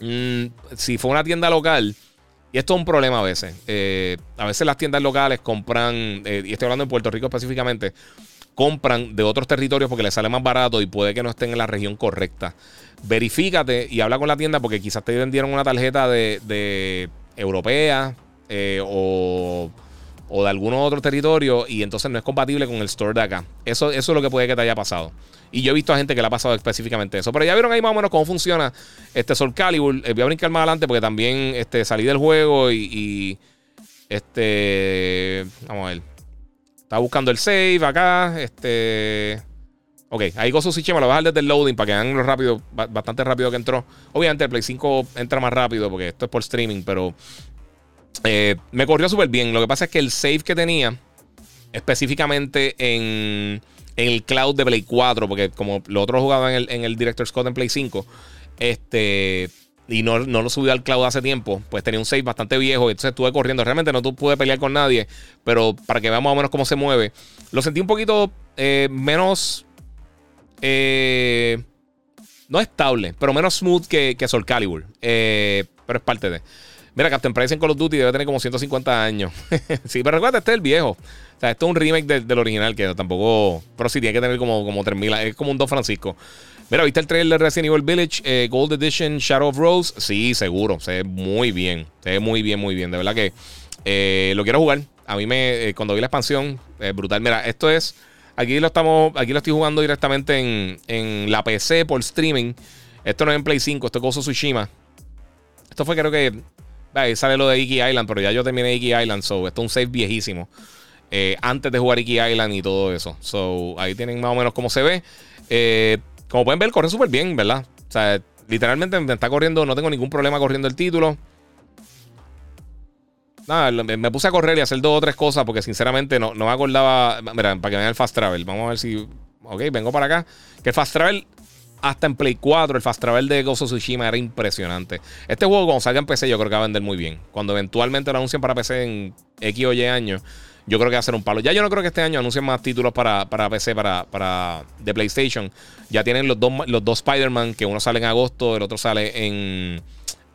A: Mm, si fue una tienda local, y esto es un problema a veces. Eh, a veces las tiendas locales compran, eh, y estoy hablando en Puerto Rico específicamente, compran de otros territorios porque les sale más barato y puede que no estén en la región correcta. Verifícate y habla con la tienda porque quizás te vendieron una tarjeta de, europea eh, o, de algún otro territorio y entonces no es compatible con el store de acá. Eso, es lo que puede que te haya pasado. Y yo he visto a gente que le ha pasado específicamente eso. Pero ya vieron ahí más o menos cómo funciona este Soul Calibur. Eh, voy a brincar más adelante porque también este, salí del juego y, este. Vamos a ver. Estaba buscando el save acá. Este. Ok, ahí Gozo Shichima lo voy a dejar desde el loading para que vean lo rápido, bastante rápido que entró. Obviamente el Play 5 entra más rápido porque esto es por streaming, pero eh, me corrió súper bien. Lo que pasa es que el save que tenía, específicamente en, el cloud de Play 4, porque como lo otro jugaba en el, Director's Code en Play 5, este, y no, lo subí al cloud hace tiempo, pues tenía un save bastante viejo. Entonces estuve corriendo. Realmente no pude pelear con nadie, pero para que veamos más o menos cómo se mueve, lo sentí un poquito eh, menos. Eh, no estable, pero menos smooth que, que Soul Calibur. pero es parte de. Mira, Captain Price en Call of Duty debe tener como 150 años. [laughs] sí, pero recuerda, este es el viejo. O sea, esto es un remake del original que tampoco. Pero sí tiene que tener como, como 3000. Es como un Don Francisco. Mira, ¿viste el trailer de Resident Evil Village? Eh, Gold Edition Shadow of Rose. Sí, seguro. Se ve muy bien. Se ve muy bien, muy bien. De verdad que eh, lo quiero jugar. A mí me. Eh, cuando vi la expansión, brutal. Mira, esto es. Aquí lo estamos. Aquí lo estoy jugando directamente en, en la PC por streaming. Esto no es en Play 5, esto es Gozo Tsushima. Esto fue creo que Ahí sale lo de Iki Island, pero ya yo terminé Iki Island, so esto es un save viejísimo. Eh, antes de jugar Iki Island y todo eso. So ahí tienen más o menos cómo se ve. Eh, como pueden ver, corre súper bien, ¿verdad? O sea, literalmente me está corriendo, no tengo ningún problema corriendo el título. nada, me puse a correr y hacer dos o tres cosas porque sinceramente no, no me acordaba. Mira, para que vean el fast travel. Vamos a ver si. Ok, vengo para acá. Que el fast travel hasta en Play 4, el fast travel de Gozo Tsushima era impresionante. Este juego, cuando salga en PC, yo creo que va a vender muy bien. Cuando eventualmente lo anuncien para PC en X o Y años, yo creo que va a ser un palo. Ya yo no creo que este año anuncien más títulos para, para PC, para, para de PlayStation. Ya tienen los dos, los dos Spider-Man, que uno sale en agosto, el otro sale en,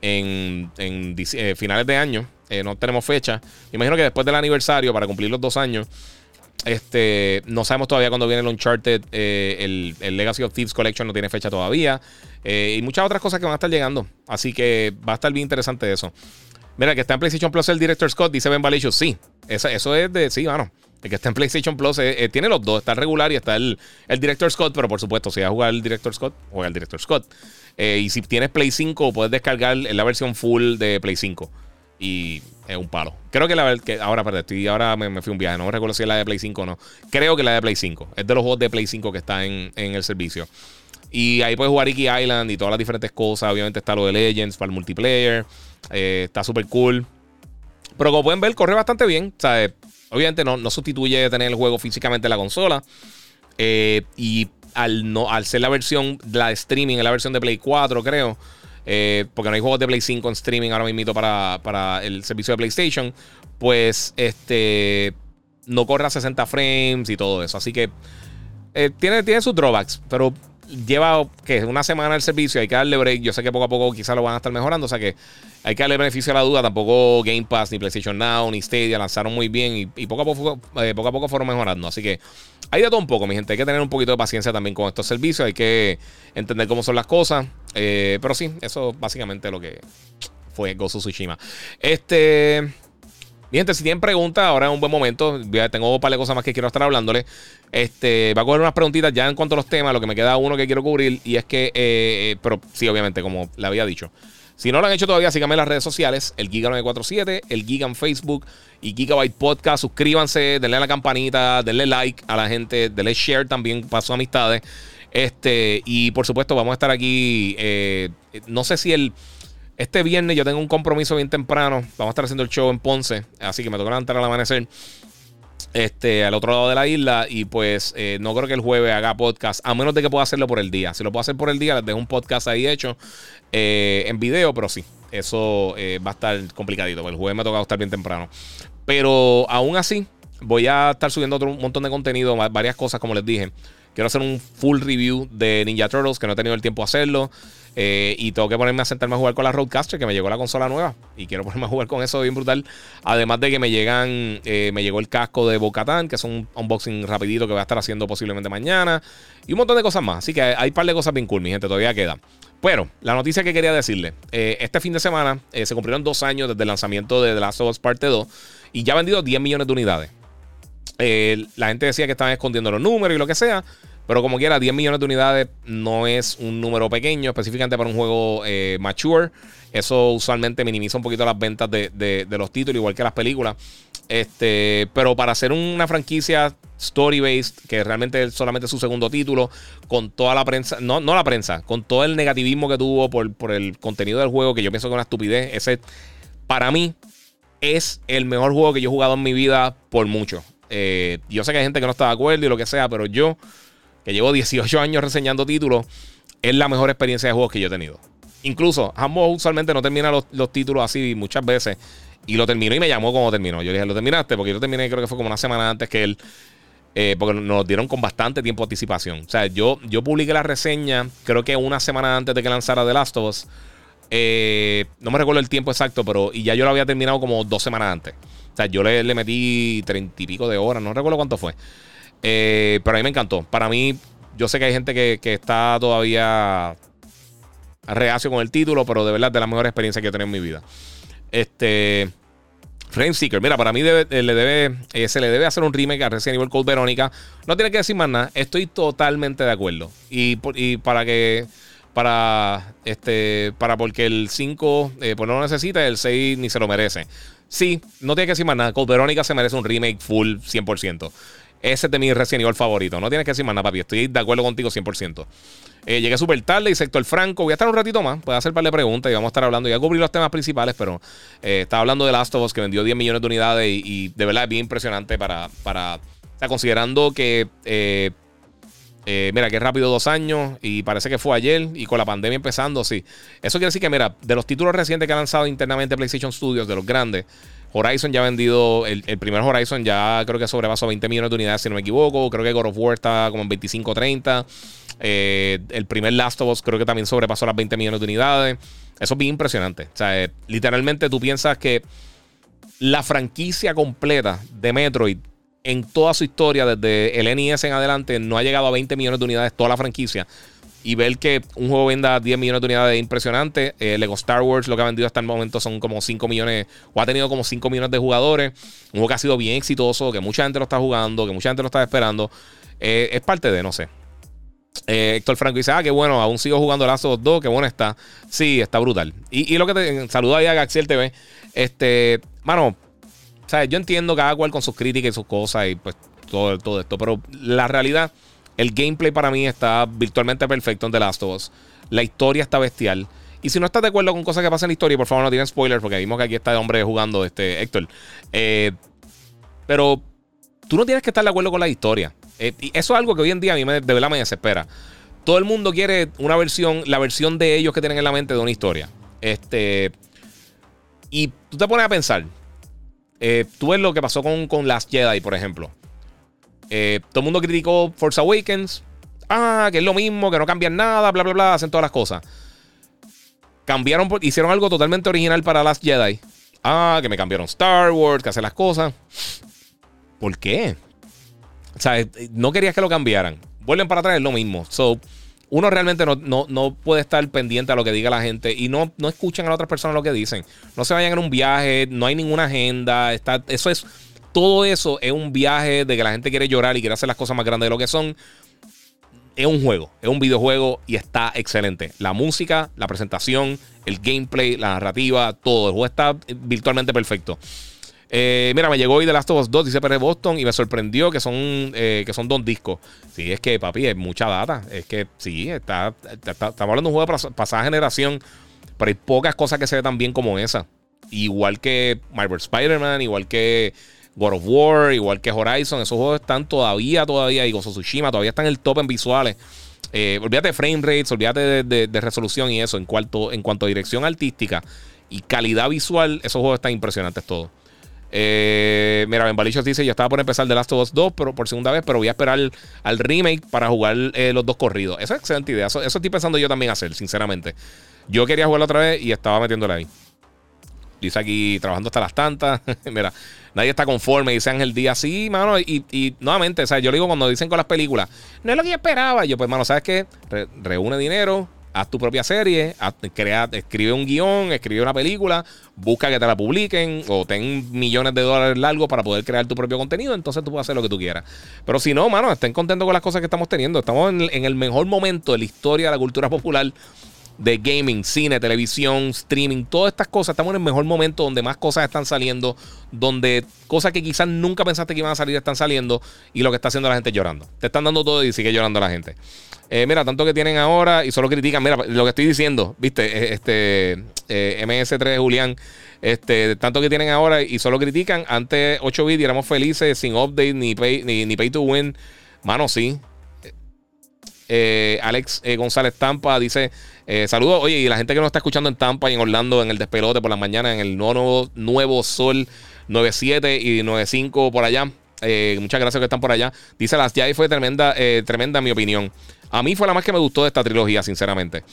A: en, eh, finales de año. Eh, no tenemos fecha. Imagino que después del aniversario, para cumplir los dos años, este, no sabemos todavía cuándo viene el Uncharted. Eh, el, Legacy of Thieves Collection no tiene fecha todavía. Eh, y muchas otras cosas que van a estar llegando. Así que va a estar bien interesante eso. Mira, que está en PlayStation Plus el Director Scott, dice Ben Valicious. Sí, eso, eso es de. Sí, mano. El que está en PlayStation Plus eh, tiene los dos. Está el regular y está el, el Director Scott. Pero por supuesto, si vas a jugar el Director Scott, juega el Director Scott. y si tienes Play 5, puedes descargar la versión full de Play 5 y es un palo. Creo que la que ahora, perdón, ahora me, fui un viaje, no me recuerdo si es la de Play 5 o no. Creo que la de Play 5. Es de los juegos de Play 5 que está en, el servicio. Y ahí puedes jugar Iki Island y todas las diferentes cosas. Obviamente está lo de Legends para el multiplayer. Eh, está súper cool. Pero como pueden ver, corre bastante bien. obviamente no, no, sustituye tener el juego físicamente en la consola. Eh, y al, no, al ser la versión, la de streaming, en la versión de Play 4, creo eh, porque no hay juegos de Play 5 en streaming ahora mismo para, para el servicio de PlayStation, pues este no corre a 60 frames y todo eso. Así que eh, tiene, tiene sus drawbacks, pero lleva que una semana el servicio, hay que darle break. Yo sé que poco a poco quizás lo van a estar mejorando, o sea que hay que darle beneficio a la duda. Tampoco Game Pass, ni PlayStation Now, ni Stadia lanzaron muy bien y, poco, a poco, eh, poco a poco fueron mejorando. Así que hay de todo un poco, mi gente. Hay que tener un poquito de paciencia también con estos servicios, hay que entender cómo son las cosas. Eh, pero sí, eso básicamente lo que fue Gozo Tsushima. Este. Mi gente, si tienen preguntas, ahora es un buen momento. Tengo un par de cosas más que quiero estar hablándole. Este, va a coger unas preguntitas ya en cuanto a los temas. Lo que me queda uno que quiero cubrir. Y es que, eh, eh, pero sí, obviamente, como le había dicho. Si no lo han hecho todavía, síganme en las redes sociales, el Giga947, el Giga en Facebook y Gigabyte Podcast. Suscríbanse, denle a la campanita, denle like a la gente, denle share también para sus amistades. Este, y por supuesto, vamos a estar aquí. Eh, no sé si el este viernes yo tengo un compromiso bien temprano. Vamos a estar haciendo el show en Ponce. Así que me toca levantar al amanecer. Este, al otro lado de la isla. Y pues eh, no creo que el jueves haga podcast. A menos de que pueda hacerlo por el día. Si lo puedo hacer por el día, les dejo un podcast ahí hecho. Eh, en video, pero sí. Eso eh, va a estar complicadito. El jueves me toca estar bien temprano. Pero aún así, voy a estar subiendo otro montón de contenido. Varias cosas, como les dije. Quiero hacer un full review de Ninja Turtles, que no he tenido el tiempo de hacerlo. Eh, y tengo que ponerme a sentarme a jugar con la Roadcaster, que me llegó la consola nueva. Y quiero ponerme a jugar con eso bien brutal. Además de que me llegan, eh, me llegó el casco de Bocatán, que es un unboxing rapidito que voy a estar haciendo posiblemente mañana. Y un montón de cosas más. Así que hay un par de cosas bien cool, mi gente, todavía queda. Pero la noticia que quería decirle, eh, este fin de semana se cumplieron dos años desde el lanzamiento de The Last of Us Parte 2 y ya ha vendido 10 millones de unidades. la gente decía que estaban escondiendo los números y lo que sea. Pero como quiera, 10 millones de unidades no es un número pequeño, específicamente para un juego eh, mature. Eso usualmente minimiza un poquito las ventas de, los títulos, igual que las películas. Este, pero para hacer una franquicia story-based, que realmente es solamente su segundo título, con toda la prensa, no, no la prensa, con todo el negativismo que tuvo por, por el contenido del juego, que yo pienso que es una estupidez, ese para mí es el mejor juego que yo he jugado en mi vida por mucho. Eh, yo sé que hay gente que no está de acuerdo y lo que sea, pero yo que llevo 18 años reseñando títulos, es la mejor experiencia de juegos que yo he tenido. Incluso, Hambo usualmente no termina los, títulos así muchas veces. Y lo terminó y me llamó como terminó. Yo le dije, ¿lo terminaste? Porque yo terminé, creo que fue como una semana antes que él. Eh, porque nos dieron con bastante tiempo de anticipación. O sea, yo, yo publiqué la reseña, creo que una semana antes de que lanzara The Last of Us. Eh, no me recuerdo el tiempo exacto, pero y ya yo lo había terminado como dos semanas antes. O sea, yo le, le metí treinta y pico de horas, no recuerdo cuánto fue. Eh, pero a mí me encantó. Para mí, yo sé que hay gente que, está todavía reacio con el título, pero de verdad de la mejor experiencia que he tenido en mi vida. Este. Frame Seeker, mira, para mí le debe, eh, se le debe hacer un remake a Resident Evil Code Verónica. No tiene que decir más nada. Estoy totalmente de acuerdo. Y, para que. Para. Este. Para porque el 5 eh, pues no lo necesita, el 6 ni se lo merece. Sí, no tiene que decir más nada. Code Verónica se merece un remake full 100%. Ese es de mi Resident Evil favorito. No tienes que decir más nada, papi. Estoy de acuerdo contigo 100%. Eh, llegué súper tarde y sector Franco. Voy a estar un ratito más. Puedo hacer un par de preguntas y vamos a estar hablando. Ya cubrir los temas principales, pero eh, estaba hablando de Last of Us que vendió 10 millones de unidades y, de verdad es bien impresionante para. para o sea, considerando que. Eh, mira, que rápido dos años y parece que fue ayer y con la pandemia empezando, sí. Eso quiere decir que, mira, de los títulos recientes que ha lanzado internamente PlayStation Studios, de los grandes, Horizon ya ha vendido, el, primer Horizon ya creo que sobrepasó 20 millones de unidades, si no me equivoco. Creo que God of War está como en 25 30. Eh, el primer Last of Us creo que también sobrepasó las 20 millones de unidades. Eso es bien impresionante. O sea, eh, literalmente tú piensas que la franquicia completa de Metroid en toda su historia, desde el NES en adelante, no ha llegado a 20 millones de unidades toda la franquicia y ver que un juego venda 10 millones de unidades es impresionante. Eh, Lego Star Wars lo que ha vendido hasta el momento son como 5 millones, o ha tenido como 5 millones de jugadores. Un juego que ha sido bien exitoso, que mucha gente lo está jugando, que mucha gente lo está esperando. Eh, es parte de, no sé. Eh, Héctor Franco dice, ah, qué bueno, aún sigo jugando Last of 2, qué bueno está. Sí, está brutal. Y, lo que te saluda ahí a Gaxiel TV. Este, mano, sea, yo entiendo cada cual con sus críticas y sus cosas y pues todo, todo esto, pero la realidad el gameplay para mí está virtualmente perfecto en The Last of Us. La historia está bestial. Y si no estás de acuerdo con cosas que pasan en la historia, por favor no tienen spoilers, porque vimos que aquí está el hombre jugando, este Héctor. Eh, pero tú no tienes que estar de acuerdo con la historia. Eh, y eso es algo que hoy en día a mí me, de verdad me desespera. Todo el mundo quiere una versión, la versión de ellos que tienen en la mente de una historia. Este. Y tú te pones a pensar. Eh, tú ves lo que pasó con, con Last Jedi, por ejemplo. Eh, todo el mundo criticó Force Awakens. Ah, que es lo mismo, que no cambian nada, bla, bla, bla, hacen todas las cosas. Cambiaron, hicieron algo totalmente original para Last Jedi. Ah, que me cambiaron Star Wars, que hacen las cosas. ¿Por qué? O sea, eh, no querías que lo cambiaran. Vuelven para atrás, es lo mismo. So, uno realmente no, no, puede estar pendiente a lo que diga la gente y no, no escuchan a las otras personas lo que dicen. No se vayan en un viaje, no hay ninguna agenda. Está, eso es todo eso es un viaje de que la gente quiere llorar y quiere hacer las cosas más grandes de lo que son. Es un juego, es un videojuego y está excelente. La música, la presentación, el gameplay, la narrativa, todo. El juego está virtualmente perfecto. Eh, mira, me llegó hoy The Last of Us 2, dice PR Boston, y me sorprendió que son, eh, que son dos discos. Sí, es que, papi, es mucha data. Es que sí, está, estamos hablando de un juego de pasada generación, pero hay pocas cosas que se ve tan bien como esa. Igual que Marvel Spider-Man, igual que God of War, igual que Horizon, esos juegos están todavía, todavía, y Gozo Tsushima, todavía están en el top en visuales. Eh, olvídate de frame rates, olvídate de, resolución y eso. En cuanto, en cuanto a dirección artística y calidad visual, esos juegos están impresionantes todos. Eh, mira, Ben Balichos dice: Yo estaba por empezar The Last of Us 2 pero, por segunda vez, pero voy a esperar al, remake para jugar eh, los dos corridos. Esa es excelente idea. Eso, eso, estoy pensando yo también hacer, sinceramente. Yo quería jugarlo otra vez y estaba metiéndole ahí. Dice aquí trabajando hasta las tantas. [laughs] Mira, nadie está conforme, dice Ángel Díaz. Sí, mano, y, nuevamente, o sea, yo digo cuando dicen con las películas, no es lo que yo esperaba. Yo, pues, mano, ¿sabes qué? reúne dinero, haz tu propia serie, crea, escribe un guion, escribe una película, busca que te la publiquen o ten millones de dólares largos para poder crear tu propio contenido, entonces tú puedes hacer lo que tú quieras. Pero si no, mano, estén contentos con las cosas que estamos teniendo. Estamos en el mejor momento de la historia de la cultura popular de gaming, cine, televisión, streaming, todas estas cosas. Estamos en el mejor momento donde más cosas están saliendo, donde cosas que quizás nunca pensaste que iban a salir están saliendo y lo que está haciendo la gente llorando. Te están dando todo y sigue llorando la gente. Eh, mira, tanto que tienen ahora y solo critican. Mira, lo que estoy diciendo, viste, eh, este eh, MS3 Julián, este, tanto que tienen ahora y solo critican. Antes 8 bits y éramos felices sin update ni pay, ni, ni pay to win. Mano, sí. Alex González Tampa dice: eh, saludos, oye, y la gente que nos está escuchando en Tampa y en Orlando, en el despelote por la mañana, en el nuevo, nuevo Sol 97 y 95 por allá. Eh, muchas gracias que están por allá. Dice Las Jedi fue tremenda, eh, tremenda en mi opinión. A mí fue la más que me gustó de esta trilogía, sinceramente.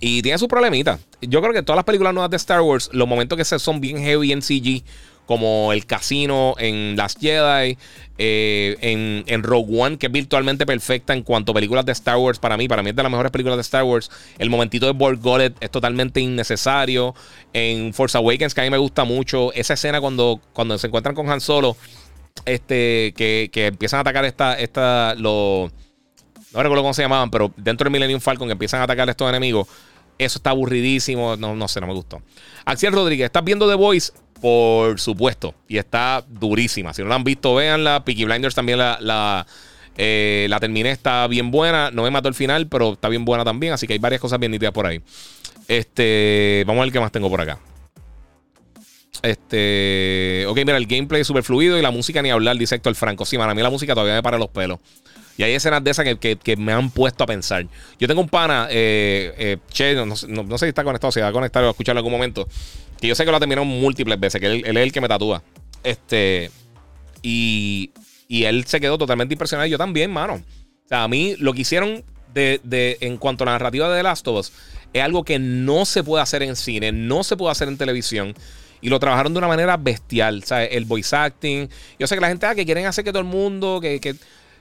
A: Y tiene su problemita. Yo creo que todas las películas nuevas de Star Wars, los momentos que son bien heavy en CG, como el casino en Last Jedi, eh, en, en, Rogue One, que es virtualmente perfecta en cuanto a películas de Star Wars. Para mí, para mí es de las mejores películas de Star Wars. El momentito de Borg es totalmente innecesario. En Force Awakens, que a mí me gusta mucho, esa escena cuando, cuando se encuentran con Han Solo, este, que, que empiezan a atacar esta, esta, lo, no recuerdo cómo se llamaban, pero dentro del Millennium Falcon que empiezan a atacar a estos enemigos. Eso está aburridísimo. No, no sé, no me gustó. Axel Rodríguez, ¿estás viendo The Voice? Por supuesto. Y está durísima. Si no la han visto, véanla. Peaky Blinders también la, la, eh, la terminé. Está bien buena. No me mató el final, pero está bien buena también. Así que hay varias cosas bien nítidas por ahí. Este, vamos a ver qué más tengo por acá. Este, ok, mira, el gameplay es súper fluido y la música ni hablar, dice Héctor Franco. Sí, man, a mí la música todavía me para los pelos. Y hay escenas de esas que, me han puesto a pensar. Yo tengo un pana, eh, eh, Che, no, sé si está conectado, si va a conectar o a escucharlo en algún momento. Que yo sé que lo ha múltiples veces, que él, es el que me tatúa. Este. Y, y él se quedó totalmente impresionado. Y yo también, mano. O sea, a mí lo que hicieron de, de, en cuanto a la narrativa de The Last of Us es algo que no se puede hacer en cine, no se puede hacer en televisión. Y lo trabajaron de una manera bestial. El voice acting. Yo sé que la gente, ah, que quieren hacer que todo el mundo, que, que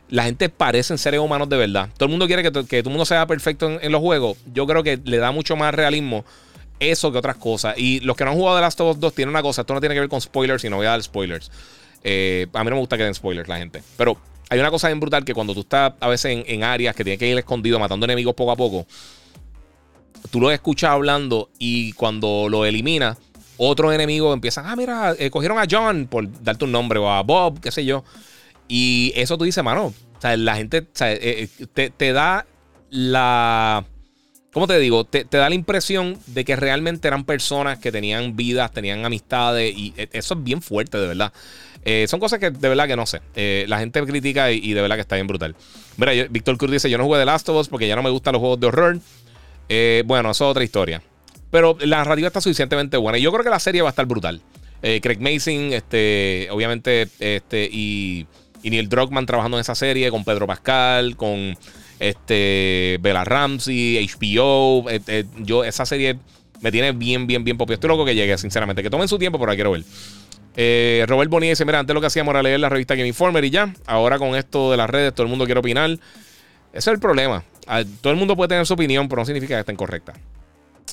A: la gente parecen seres humanos de verdad. Todo el mundo quiere que, todo el mundo sea perfecto en, los juegos. Yo creo que le da mucho más realismo eso que otras cosas. Y los que no han jugado The Last of Us 2 tienen una cosa. Esto no tiene que ver con spoilers y no voy a dar spoilers. Eh, a mí no me gusta que den spoilers la gente. Pero hay una cosa bien brutal que cuando tú estás a veces en, áreas que tienes que ir escondido matando enemigos poco a poco, tú lo escuchas hablando y cuando lo eliminas, otros enemigos empiezan, ah, mira, eh, cogieron a John por darte un nombre o a Bob, qué sé yo. Y eso tú dices, mano, o sea, la gente eh, eh, te, da la... ¿Cómo te digo? Te, da la impresión de que realmente eran personas que tenían vidas, tenían amistades y eh, eso es bien fuerte, de verdad. son cosas que de verdad que no sé. la gente critica y, de verdad que está bien brutal. Mira, Víctor Cruz dice, yo no jugué The Last of Us porque ya no me gustan los juegos de horror. bueno, eso es otra historia. Pero la narrativa está suficientemente buena y yo creo que la serie va a estar brutal. Craig Mason, este, obviamente, este, y... Y Neil Druckmann trabajando en esa serie con Pedro Pascal, con este Bella Ramsey, HBO. Eh, eh, yo, esa serie me tiene bien, bien, bien popio. Estoy loco que llegue, sinceramente. Que tomen su tiempo, pero la quiero ver. Eh, Robert Bonilla dice: Mira, antes lo que hacíamos era leer la revista Game Informer y ya. Ahora con esto de las redes, todo el mundo quiere opinar. Ese es el problema. Ah, todo el mundo puede tener su opinión, pero no significa que estén correctas.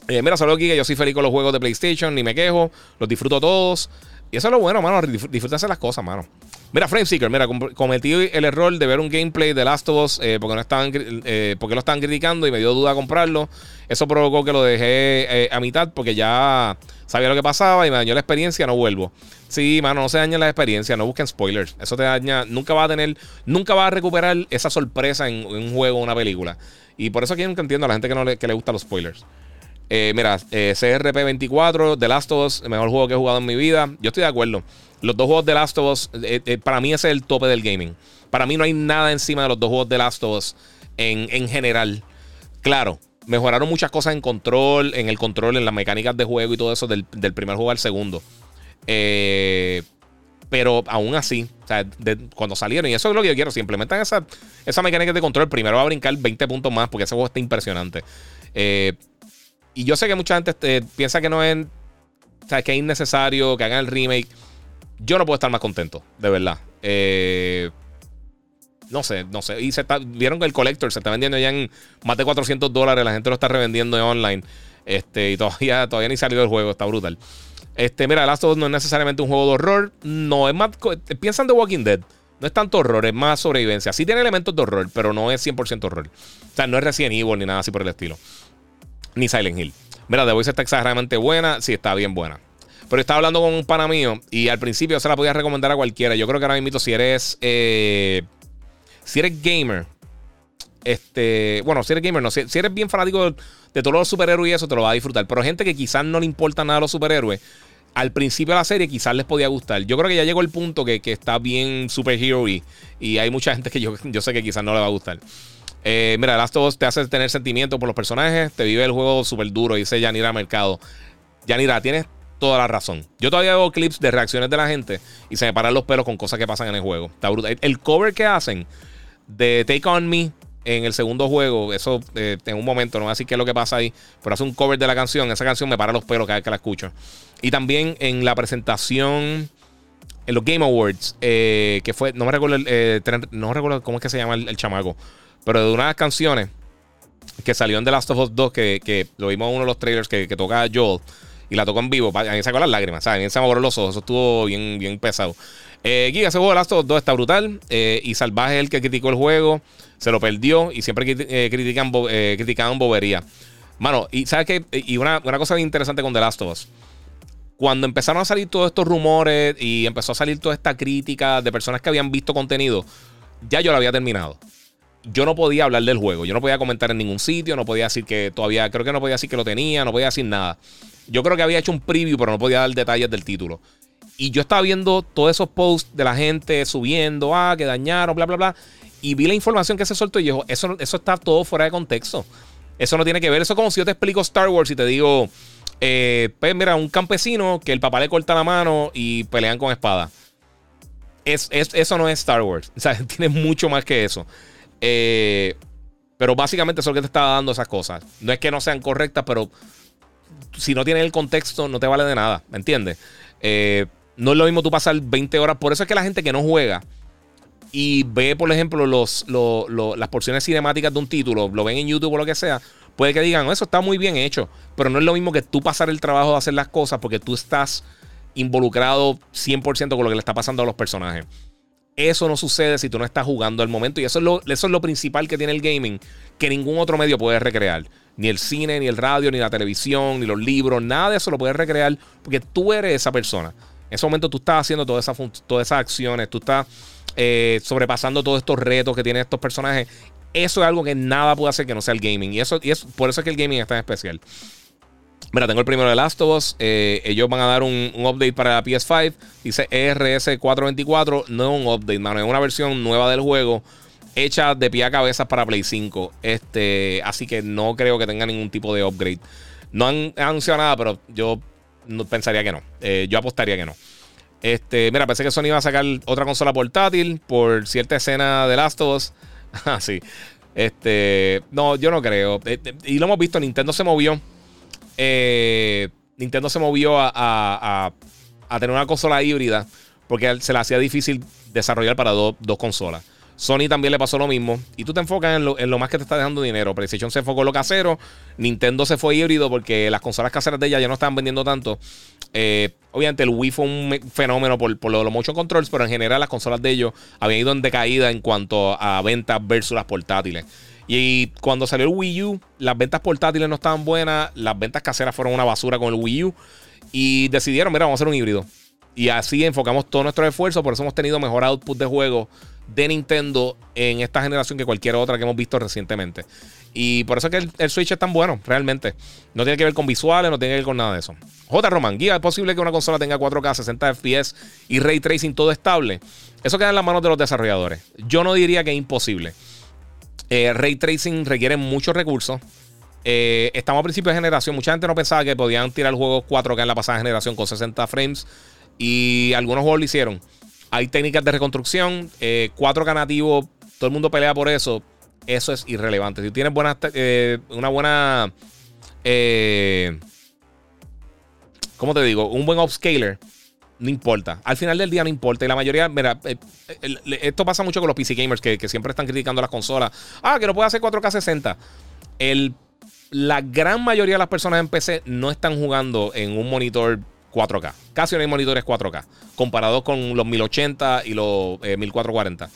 A: mira, solo aquí que yo soy feliz con los juegos de PlayStation, ni me quejo, los disfruto todos. Y eso es lo bueno, mano. Disfrutarse las cosas, mano. Mira, Frameseeker, mira, cometí el error de ver un gameplay de Last of Us eh, porque, no estaban, eh, porque lo estaban criticando y me dio duda comprarlo. Eso provocó que lo dejé eh, a mitad porque ya sabía lo que pasaba y me dañó la experiencia, no vuelvo. Sí, mano, no se daña la experiencia, no busquen spoilers. Eso te daña, nunca va a tener, nunca va a recuperar esa sorpresa en, un juego o una película. Y por eso aquí nunca entiendo a la gente que no le, que le gustan los spoilers. Mira, CRP24, The Last of Us, el mejor juego que he jugado en mi vida. Yo estoy de acuerdo. Los dos juegos de Last of Us, eh, eh, para mí ese es el tope del gaming. Para mí no hay nada encima de los dos juegos de Last of Us en, general. Claro, mejoraron muchas cosas en control, en el control, en las mecánicas de juego y todo eso del, primer juego al segundo. Eh, pero aún así, o sea, cuando salieron, y eso es lo que yo quiero, si implementan esa, esa mecánica de control, primero va a brincar 20 puntos más porque ese juego está impresionante. Y yo sé que mucha gente piensa que no es, o sea, que es innecesario que hagan el remake. Yo no puedo estar más contento, de verdad. Eh, no sé, no sé. Y se está, vieron que el Collector se está vendiendo ya en más de 400 dólares. La gente lo está revendiendo en online. Este, y todavía, [laughs] todavía ni salido el juego. Está brutal. Este, mira, Last of Us no es necesariamente un juego de horror. No, es más. Piensan de Walking Dead. No es tanto horror, es más sobrevivencia. Sí tiene elementos de horror, pero no es 100% horror. O sea, no es Resident Evil ni nada así por el estilo. Ni Silent Hill. Mira, The Voice está exageradamente buena. Sí, está bien buena. Pero estaba hablando con un pana mío y al principio se la podía recomendar a cualquiera. Yo creo que ahora mismo si eres eh, si eres gamer, este, bueno, si eres gamer, no, si, eres bien fanático de, todos los superhéroes y eso, te lo va a disfrutar. Pero gente que quizás no le importa nada a los superhéroes, al principio de la serie quizás les podía gustar. Yo creo que ya llegó el punto que, está bien superhero y, y hay mucha gente que yo, yo sé que quizás no le va a gustar. Eh, mira, Last of Us te hace tener sentimientos por los personajes, te vive el juego súper duro, dice Yanira Mercado. Yanira, tienes toda la razón. Yo todavía veo clips de reacciones de la gente y se me paran los pelos con cosas que pasan en el juego. Está brutal. El cover que hacen de Take On Me en el segundo juego, eso eh, en un momento, no voy a decir qué es lo que pasa ahí, pero hace un cover de la canción. Esa canción me para los pelos cada vez que la escucho. Y también en la presentación en los Game Awards, eh, que fue, no me recuerdo, eh, no recuerdo cómo es que se llama el, chamaco, pero de una de las canciones que salió en The Last of Us 2, que, lo vimos en uno de los trailers que, que toca Joel y la tocó en vivo. A mí sacó las lágrimas, ¿sabes? A mí se me borró los ojos. Eso estuvo bien, bien pesado. Eh, Giga, ese juego de Last of 2 está brutal. Eh, y Salvaje el que criticó el juego. Se lo perdió y siempre eh, critican, eh, criticaban bobería. Mano, y sabes qué? Y una, cosa interesante con The Last of Us. Cuando empezaron a salir todos estos rumores y empezó a salir toda esta crítica de personas que habían visto contenido, ya yo lo había terminado. Yo no podía hablar del juego, yo no podía comentar en ningún sitio, no podía decir que todavía, creo que no podía decir que lo tenía, no podía decir nada. Yo creo que había hecho un preview, pero no podía dar detalles del título. Y yo estaba viendo todos esos posts de la gente subiendo, ah, que dañaron, bla, bla, bla. Y vi la información que se soltó y yo, eso, eso está todo fuera de contexto. Eso no tiene que ver. Eso es como si yo te explico Star Wars y te digo, eh, pues mira, un campesino que el papá le corta la mano y pelean con espada. Es, eso no es Star Wars. [laughs] O sea, tiene mucho más que eso. Eh, pero básicamente eso es lo que te está dando esas cosas. No es que no sean correctas, pero si no tienes el contexto, no te vale de nada. ¿Me entiendes? Eh, no es lo mismo tú pasar 20 horas. Por eso es que la gente que no juega y ve, por ejemplo, los, las porciones cinemáticas de un título, lo ven en YouTube o lo que sea, puede que digan, eso está muy bien hecho. Pero no es lo mismo que tú pasar el trabajo de hacer las cosas porque tú estás involucrado 100% con lo que le está pasando a los personajes. Eso no sucede si tú no estás jugando al momento. Y eso es, lo, eso es lo principal que tiene el gaming, que ningún otro medio puede recrear. Ni el cine, ni el radio, ni la televisión, ni los libros, nada de eso lo puedes recrear porque tú eres esa persona. En ese momento tú estás haciendo todas esas, todas esas acciones, tú estás eh, sobrepasando todos estos retos que tienen estos personajes. Eso es algo que nada puede hacer que no sea el gaming. Y eso, y es por eso es que el gaming es tan especial. Mira, tengo el primero de Last of Us. Eh, ellos van a dar un, update para la PS5. Dice ERS424. No es un update, mano. Es una versión nueva del juego. Hecha de pie a cabeza para Play 5. Este, así que no creo que tenga ningún tipo de upgrade. No han, anunciado nada, pero yo pensaría que no. Eh, yo apostaría que no. Este, mira, pensé que Sony iba a sacar otra consola portátil por cierta escena de Last of Us. [laughs] ah. Este, no, yo no creo. Eh, y lo hemos visto, Nintendo se movió. Nintendo se movió a, tener una consola híbrida porque se le hacía difícil desarrollar para dos consolas. Sony también le pasó lo mismo. Y tú te enfocas en lo, más que te está dejando dinero. PlayStation se enfocó en lo casero. Nintendo se fue híbrido porque las consolas caseras de ella ya no estaban vendiendo tanto. Eh, obviamente el Wii fue un fenómeno por, lo, los motion controls, pero en general las consolas de ellos habían ido en decaída en cuanto a ventas versus las portátiles. Y cuando salió el Wii U, las ventas portátiles no estaban buenas, las ventas caseras fueron una basura con el Wii U. Y decidieron, mira, vamos a hacer un híbrido. Y así enfocamos todo nuestro esfuerzo, por eso hemos tenido mejor output de juego de Nintendo en esta generación que cualquier otra que hemos visto recientemente. Y por eso es que el, Switch es tan bueno, realmente. No tiene que ver con visuales, no tiene que ver con nada de eso. J. Roman, guía, ¿es posible que una consola tenga 4K, 60 FPS y ray tracing todo estable? Eso queda en las manos de los desarrolladores. Yo no diría que es imposible. Eh, ray tracing requiere muchos recursos. Eh, estamos a principio de generación. Mucha gente no pensaba que podían tirar juegos 4K en la pasada generación con 60 frames. Y algunos juegos lo hicieron. Hay técnicas de reconstrucción. 4K eh, nativo, todo el mundo pelea por eso. Eso es irrelevante. Si tienes buena, eh, una buena. ¿Cómo te digo? Un buen upscaler. No importa. Al final del día no importa. Y la mayoría, mira, esto pasa mucho con los PC gamers que, siempre están criticando las consolas. Ah, que no puede hacer 4K 60. El, la gran mayoría de las personas en PC no están jugando en un monitor 4K. Casi no hay monitores 4K, comparado con los 1080 y los 1440. Eh,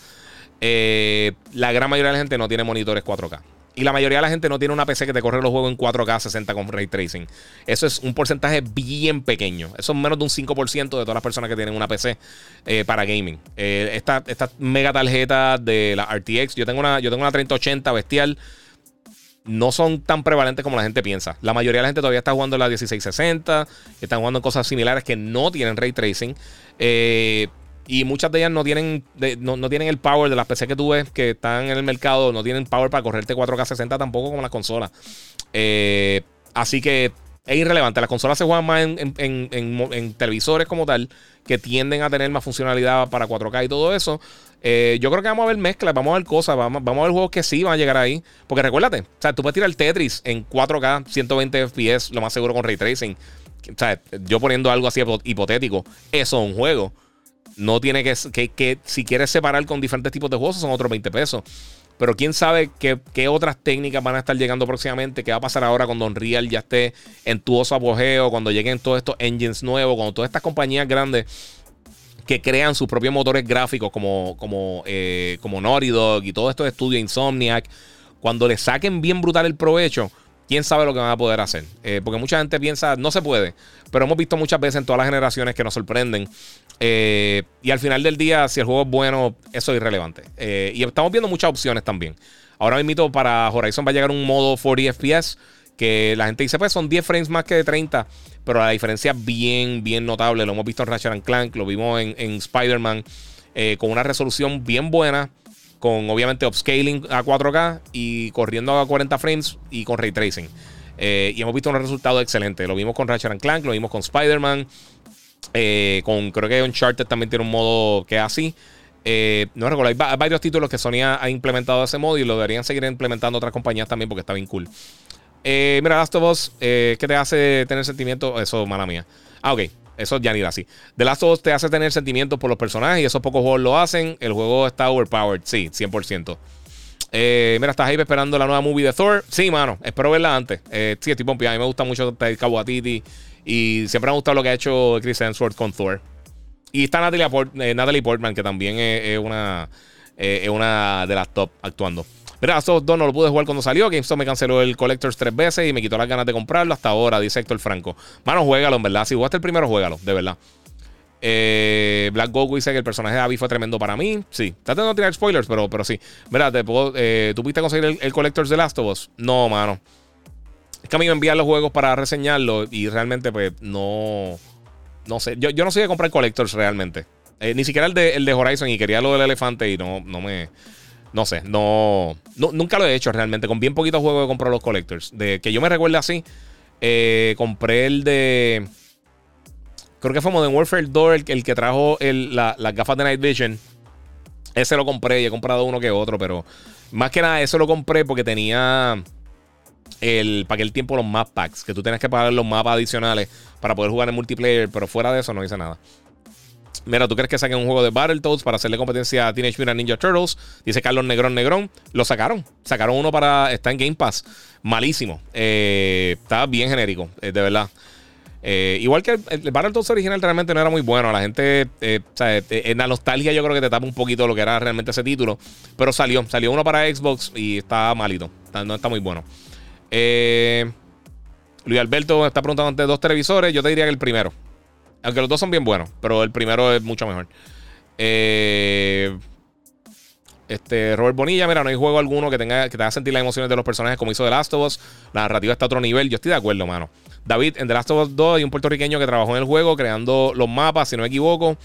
A: eh, la gran mayoría de la gente no tiene monitores 4K. Y la mayoría de la gente no tiene una PC que te corre los juegos en 4K 60 con ray tracing. Eso es un porcentaje bien pequeño. Eso es menos de un 5% de todas las personas que tienen una PC eh, para gaming. Esta Estas mega tarjetas de la RTX, yo tengo una, yo tengo una 3080 bestial no son tan prevalentes como la gente piensa. La mayoría de la gente todavía está jugando la 1660, están jugando en cosas similares que no tienen ray tracing. Eh, y muchas de ellas no tienen, no, tienen el power de las PC que tú ves que están en el mercado, no tienen power para correrte 4K 60 tampoco como las consolas. Eh, así que es irrelevante. Las consolas se juegan más en, televisores como tal, que tienden a tener más funcionalidad para 4K y todo eso. Eh, yo creo que vamos a ver mezclas, vamos a ver cosas, vamos, vamos a ver juegos que sí van a llegar ahí. Porque recuérdate, o sea, tú puedes tirar el Tetris en 4K, 120 FPS, lo más seguro con ray tracing. O sea, yo poniendo algo así hipotético, eso es un juego. No tiene que, que, que si quieres separar con diferentes tipos de juegos, son otros 20 pesos. Pero quién sabe qué, otras técnicas van a estar llegando próximamente. ¿Qué va a pasar ahora cuando Unreal ya esté en tuoso apogeo? Cuando lleguen todos estos engines nuevos, cuando todas estas compañías grandes que crean sus propios motores gráficos como, como, eh, como Naughty Dog y todos estos estudios Insomniac, cuando le saquen bien brutal el provecho, quién sabe lo que van a poder hacer. Eh, porque mucha gente piensa, no se puede. Pero hemos visto muchas veces en todas las generaciones que nos sorprenden. Eh, y al final del día, si el juego es bueno, eso es irrelevante. Eh, y estamos viendo muchas opciones también. Ahora mismo para Horizon va a llegar un modo 40 FPS que la gente dice, pues son 10 frames más que de 30, pero la diferencia es bien, bien notable. Lo hemos visto en Ratchet Clank, lo vimos en, en Spider-Man, con una resolución bien buena con obviamente upscaling a 4K y corriendo a 40 frames y con ray tracing. Eh, y hemos visto un resultado excelente. Lo vimos con Ratchet Clank, lo vimos con Spider-Man. Eh, con creo que Uncharted también tiene un modo que es así. Eh, no recuerdo, hay, varios títulos que Sony ha, implementado ese modo y lo deberían seguir implementando otras compañías también porque está bien cool. mira, Last of Us, ¿qué te hace tener sentimiento? Eso, mala mía. Ah, ok. Eso ya ni así. The Last of Us te hace tener sentimientos por los personajes y esos pocos juegos lo hacen. El juego está overpowered, sí, 100%. Eh, mira, estás ahí esperando la nueva movie de Thor. Sí, mano, espero verla antes. Eh, sí, estoy pompeado. A mí me gusta mucho Taika Waititi y siempre me ha gustado lo que ha hecho Chris Hemsworth con Thor. Y está Natalie, eh, Natalie Portman, que también es, una, es una de las top actuando. Mira, dos no lo pude jugar cuando salió. GameStop me canceló el Collectors tres veces y me quitó las ganas de comprarlo hasta ahora, dice Héctor Franco. Mano, juégalo, en verdad. Si jugaste el primero, juégalo, de verdad. Eh, Black Goku dice que el personaje de Abby fue tremendo para mí. Sí, tratando de tirar spoilers, pero, pero sí. Mira, te eh, ¿tú pudiste conseguir el, Collectors de Last of Us? No, mano. Es que a mí me envían los juegos para reseñarlo y realmente, pues, no. No sé. Yo, no sé de comprar Collectors realmente. Eh, ni siquiera el de, el de Horizon y quería lo del elefante y no, no me. No sé, no, Nunca lo he hecho realmente. Con bien poquitos juegos he comprado los collectors. De que yo me recuerde así. Eh, compré el de. Creo que fue Modern Warfare 2 el, el que trajo las gafas de Night Vision. Ese lo compré y he comprado uno que otro, pero más que nada, eso lo compré porque tenía el, para aquel tiempo los map packs, que tú tienes que pagar los mapas adicionales para poder jugar en multiplayer, pero fuera de eso no hice nada. Mira, ¿tú crees que saquen un juego de Battletoads para hacerle competencia a Teenage Mutant Ninja Turtles? Dice Carlos Negrón Negrón. Lo sacaron. Sacaron uno para. Está en Game Pass. Malísimo. Eh, está bien genérico, eh, de verdad. Eh, igual que el, Battletoads original realmente no era muy bueno. La gente, o sea, en la nostalgia yo creo que te tapa un poquito lo que era realmente ese título. Pero salió, salió uno para Xbox y está malito. no está muy bueno. Luis Alberto está preguntando ante dos televisores. Yo te diría que el primero. Aunque los dos son bien buenos, pero el primero es mucho mejor. Eh, este, Robert Bonilla, mira, no hay juego alguno que tenga que te haga sentir las emociones de los personajes como hizo The Last of Us. La narrativa está a otro nivel. Yo estoy de acuerdo, mano. David, en The Last of Us 2 hay un puertorriqueño que trabajó en el juego creando los mapas, si no me equivoco.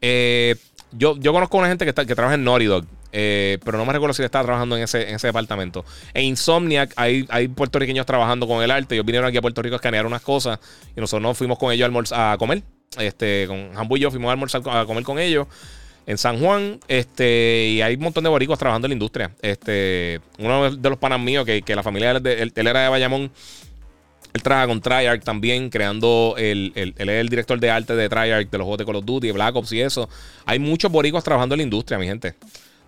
A: Eh, yo, yo conozco a una gente que, está, que trabaja en Naughty Dog. Eh, pero no me recuerdo si está trabajando en ese, en ese departamento. En Insomniac hay, puertorriqueños trabajando con el arte. Ellos vinieron aquí a Puerto Rico a escanear unas cosas y nosotros nos fuimos con ellos a, comer. Este, con Jambu y yo fuimos a almorzar a comer con ellos en San Juan. Este, y hay un montón de boricos trabajando en la industria. Este, uno de los panas míos, que, la familia de, él, era de Bayamón. Él trabaja con Treyarch también, creando el, él es el director de arte de Treyarch, de los juegos de Call of Duty, Black Ops y eso. Hay muchos boricos trabajando en la industria, mi gente.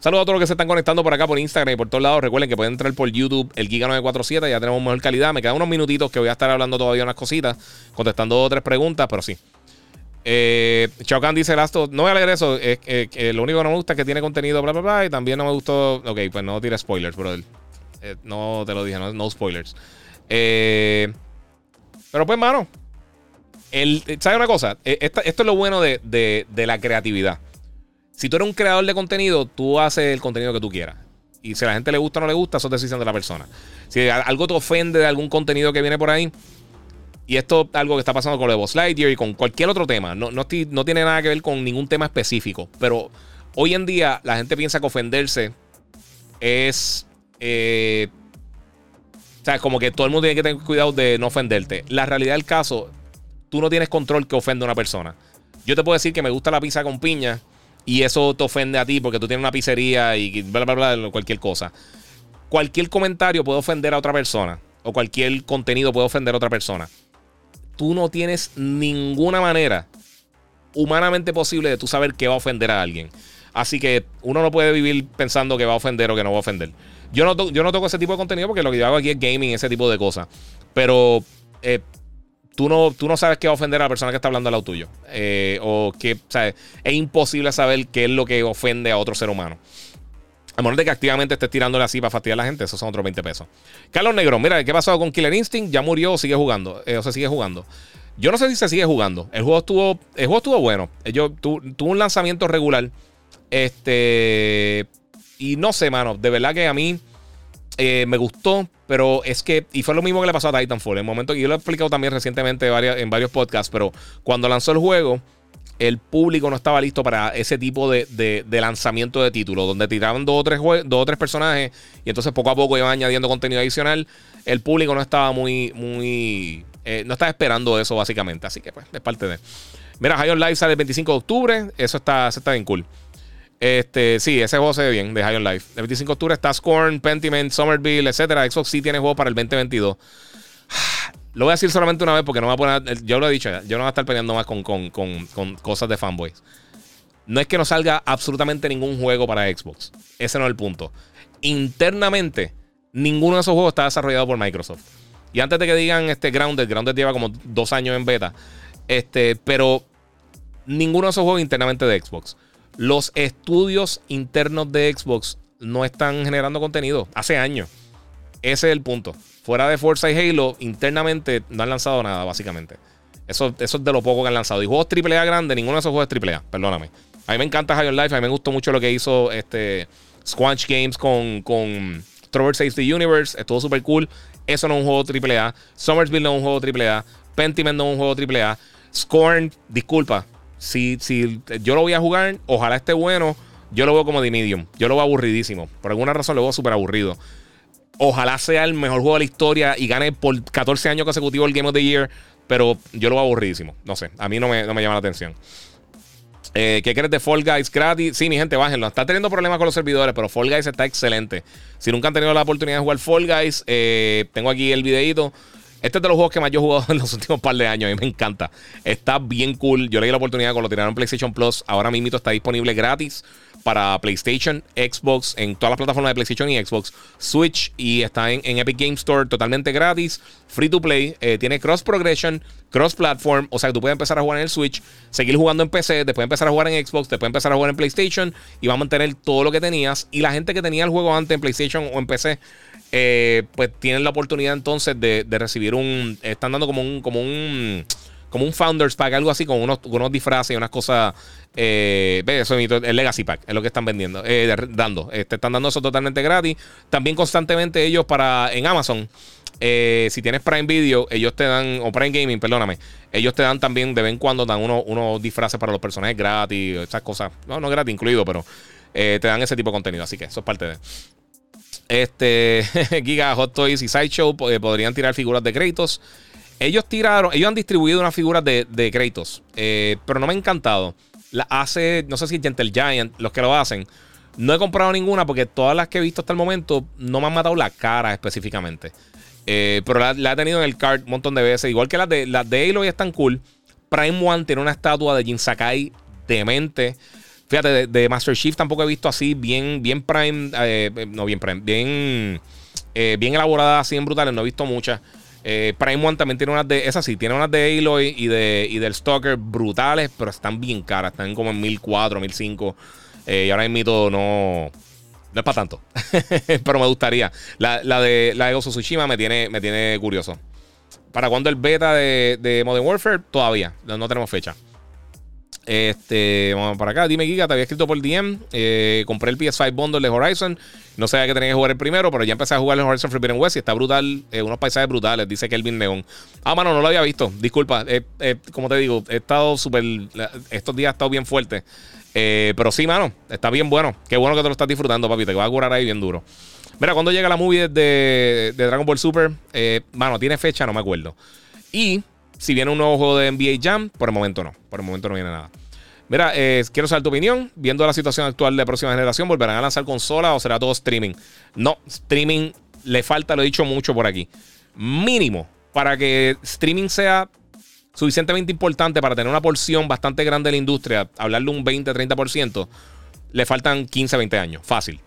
A: Saludos a todos los que se están conectando por acá, por Instagram y por todos lados. Recuerden que pueden entrar por YouTube, el Giga947. Ya tenemos mejor calidad. Me quedan unos minutitos que voy a estar hablando todavía unas cositas, contestando dos o tres preguntas, pero sí. Eh, Chao dice Lasto, no voy a leer eso. lo único que no me gusta es que tiene contenido, bla, bla, bla. Y también no me gustó. Ok, pues no tira spoilers, bro. Eh, no te lo dije, no, spoilers. Eh, pero pues, mano. ¿Sabes una cosa? Eh, esto es lo bueno de la creatividad. Si tú eres un creador de contenido, tú haces el contenido que tú quieras. Y si a la gente le gusta o no le gusta, eso es decisión de la persona. Si algo te ofende de algún contenido que viene por ahí, y esto es algo que está pasando con el Lightyear y con cualquier otro tema, no, no, tiene nada que ver con ningún tema específico, pero hoy en día la gente piensa que ofenderse es... Eh, o sea, como que todo el mundo tiene que tener cuidado de no ofenderte. La realidad del caso, tú no tienes control que ofende a una persona. Yo te puedo decir que me gusta la pizza con piña y eso te ofende a ti porque tú tienes una pizzería y bla, bla, bla, cualquier cosa. Cualquier comentario puede ofender a otra persona o cualquier contenido puede ofender a otra persona. Tú no tienes ninguna manera humanamente posible de tú saber qué va a ofender a alguien. Así que uno no puede vivir pensando que va a ofender o que no va a ofender. Yo no, yo no toco ese tipo de contenido porque lo que yo hago aquí es gaming, ese tipo de cosas. Pero eh, tú no, tú no sabes qué va a ofender a la persona que está hablando al lado tuyo. Eh, o que, Es imposible saber qué es lo que ofende a otro ser humano. A menos de que activamente estés tirándole así para fastidiar a la gente, esos son otros 20 pesos. Carlos Negro, mira, ¿qué pasado con Killer Instinct? ¿Ya murió o sigue jugando? Eh, o se sigue jugando. Yo no sé si se sigue jugando. El juego estuvo, el juego estuvo bueno. Yo, tuvo un lanzamiento regular. Este. Y no sé, mano. De verdad que a mí eh, me gustó. Pero es que. Y fue lo mismo que le pasó a Titanfall. En el momento. Y yo lo he explicado también recientemente en varios podcasts. Pero cuando lanzó el juego el público no estaba listo para ese tipo de, lanzamiento de títulos, donde tiraban dos o, tres dos o tres personajes y entonces poco a poco iban añadiendo contenido adicional. El público no estaba muy, muy, eh, no estaba esperando eso básicamente, así que pues es parte de... Mira, High on Life sale el 25 de octubre, eso está, está bien cool. Este, sí, ese juego se ve bien de High on Life. El 25 de octubre está Scorn, Pentiment, Somerville, etcétera. Xbox sí tiene juego para el 2022. [sighs] Lo voy a decir solamente una vez porque no va a poner. Yo lo he dicho, yo no voy a estar peleando más con, cosas de fanboys. No es que no salga absolutamente ningún juego para Xbox. Ese no es el punto. Internamente, ninguno de esos juegos está desarrollado por Microsoft. Y antes de que digan este Grounded, Grounded lleva como dos años en beta. Este, pero ninguno de esos juegos internamente de Xbox. Los estudios internos de Xbox no están generando contenido. Hace años. Ese es el punto. Fuera de Forza y Halo, internamente no han lanzado nada, básicamente. Eso, eso es de lo poco que han lanzado. Y juegos AAA grandes, ninguno de esos juegos es AAA, perdóname. A mí me encanta High Life, a mí me gustó mucho lo que hizo este Squanch Games con, con Trover Saves the Universe, estuvo súper cool. Eso no es un juego AAA. Summersville no es un juego AAA. Pentiment no es un juego AAA. Scorn, disculpa. Si, si yo lo voy a jugar, ojalá esté bueno. Yo lo veo como de medium. Yo lo veo aburridísimo. Por alguna razón lo veo súper aburrido. Ojalá sea el mejor juego de la historia y gane por 14 años consecutivos el Game of the Year. Pero yo lo veo aburridísimo. No sé, a mí no me, llama la atención. Eh, ¿Qué crees de Fall Guys gratis? Sí, mi gente, bájenlo. Está teniendo problemas con los servidores, pero Fall Guys está excelente. Si nunca han tenido la oportunidad de jugar Fall Guys, eh, tengo aquí el videito. Este es de los juegos que más yo he jugado [laughs] en los últimos par de años. A mí me encanta. Está bien cool. Yo le di la oportunidad cuando lo tiraron en PlayStation Plus. Ahora mismo está disponible gratis para PlayStation, Xbox, en todas las plataformas de PlayStation y Xbox, Switch y está en, Epic Game Store totalmente gratis, free to play, eh, tiene cross progression, cross platform, o sea tú puedes empezar a jugar en el Switch, seguir jugando en PC, después empezar a jugar en Xbox, después empezar a jugar en PlayStation y va a mantener todo lo que tenías y la gente que tenía el juego antes en PlayStation o en PC eh, pues tienen la oportunidad entonces de, recibir un, están dando como un, como un como un Founders Pack, algo así, con unos, unos disfraces y unas cosas. Eh, eso es el Legacy Pack, es lo que están vendiendo, eh, dando. te están dando eso totalmente gratis. También constantemente ellos para en Amazon. Eh, si tienes Prime Video, ellos te dan, o Prime Gaming, perdóname, ellos te dan también de vez en cuando dan unos, unos disfraces para los personajes gratis, esas cosas. No, no gratis incluido, pero te dan ese tipo de contenido. Así que eso es parte de. Este [laughs] Giga Hot Toys y Sideshow podrían tirar figuras de créditos. Ellos tiraron, ellos han distribuido unas figuras de, de Kratos, eh, pero no me ha encantado. La hace, no sé si Gentle Giant, los que lo hacen. No he comprado ninguna porque todas las que he visto hasta el momento no me han matado la cara específicamente. Eh, pero la, he tenido en el cart un montón de veces. Igual que las de, las de Aloy están cool. Prime One tiene una estatua de Jin Sakai demente. Fíjate, de, Master Chief tampoco he visto así, bien, bien Prime. Eh, no, bien Prime. Bien, bien elaborada, así en brutales. No he visto muchas. Eh, Prime One también tiene unas de. Esas sí, tiene unas de Aloy y, de, y del Stalker brutales, pero están bien caras. Están como en 1004, 1005. Eh, y ahora mismo no. No es para tanto. [laughs] pero me gustaría. La, de la de Tsushima me tiene, me tiene curioso. ¿Para cuándo el beta de, de Modern Warfare? Todavía. no tenemos fecha. Este, vamos para acá. Dime, Giga, te había escrito por DM. Eh, compré el PS5 Bundle de Horizon. No sabía que tenía que jugar el primero, pero ya empecé a jugar el Horizon Forbidden West y está brutal. Eh, unos paisajes brutales, dice Kelvin León. Ah, mano, no lo había visto. Disculpa. Eh, como te digo, he estado súper. Estos días he estado bien fuerte. pero sí, mano, está bien bueno. Qué bueno que te lo estás disfrutando, papi. Te va a curar ahí bien duro. Mira, cuando llega la movie de, de Dragon Ball Super, mano, tiene fecha, no me acuerdo. Y si viene un nuevo juego de NBA Jam, por el momento no. Por el momento no viene nada. Mira, eh, quiero saber tu opinión. Viendo la situación actual de próxima generación, ¿volverán a lanzar consola o será todo streaming? No, streaming le falta, lo he dicho mucho por aquí. Mínimo, para que streaming sea suficientemente importante para tener una porción bastante grande de la industria, hablarle un 20-30%, le faltan 15-20 años. Fácil.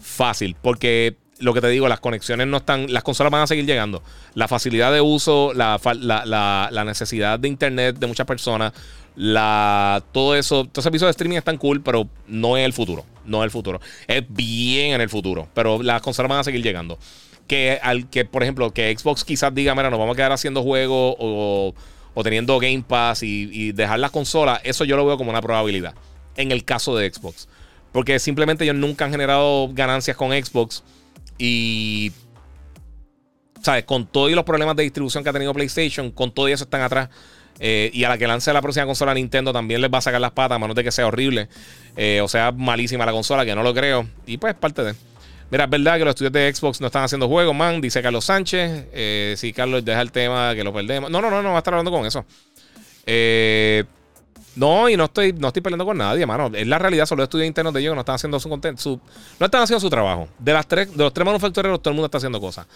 A: Fácil. Porque lo que te digo, las conexiones no están, las consolas van a seguir llegando. La facilidad de uso, la, la, necesidad de internet de muchas personas, la, todo eso, todos los servicios de streaming están cool, pero no es el futuro. No es el futuro. Es bien en el futuro, pero las consolas van a seguir llegando. Que, al, que por ejemplo, que Xbox quizás diga, mira, nos vamos a quedar haciendo juegos o, o, teniendo Game Pass y, y dejar las consolas, eso yo lo veo como una probabilidad. En el caso de Xbox. Porque simplemente ellos nunca han generado ganancias con Xbox. Y. ¿Sabes? Con todos los problemas de distribución que ha tenido PlayStation, con todo eso están atrás. Eh, y a la que lance la próxima consola Nintendo también les va a sacar las patas, a menos de que sea horrible. Eh, o sea, malísima la consola, que no lo creo. Y pues parte de. Mira, es verdad que los estudios de Xbox no están haciendo juegos, man, dice Carlos Sánchez. Eh, si Carlos deja el tema, que lo perdemos. No, no, no, no va a estar hablando con eso. Eh, no, y no estoy, no estoy peleando con nadie, mano. Es la realidad, solo estudios internos de ellos que no están haciendo su su, no están haciendo su trabajo. De las tres, de los tres manufactureros, todo el mundo está haciendo cosas.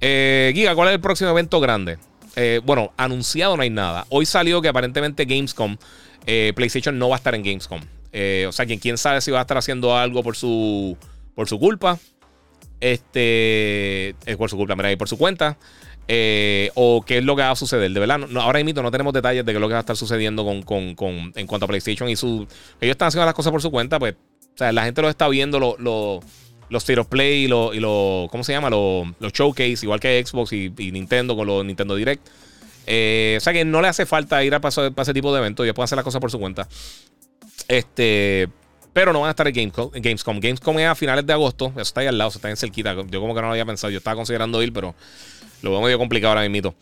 A: Eh, Giga, ¿cuál es el próximo evento grande? Eh, bueno, anunciado no hay nada. Hoy salió que aparentemente Gamescom, eh, PlayStation no va a estar en Gamescom. o sea, quien quién sabe si va a estar haciendo algo por su, por su culpa. Este, por su culpa, mira, y por su cuenta. Eh, o qué es lo que va a suceder. De verdad, no, ahora mismo no tenemos detalles de qué es lo que va a estar sucediendo con, con, en cuanto a PlayStation y su. Ellos están haciendo las cosas por su cuenta, pues. O sea, la gente lo está viendo, lo, los State of Play y los. Lo, ¿Cómo se llama? Los, los showcase, igual que Xbox y, Nintendo con los Nintendo Direct. Eh, o sea que no le hace falta ir a para, ese tipo de eventos. Ellos pueden hacer las cosas por su cuenta. Este. Pero no van a estar en Gamescom. Gamescom. Es a finales de agosto. Eso está ahí al lado, está en cerquita. Yo como que no lo había pensado. Yo estaba considerando ir, pero lo veo medio complicado ahora mismo.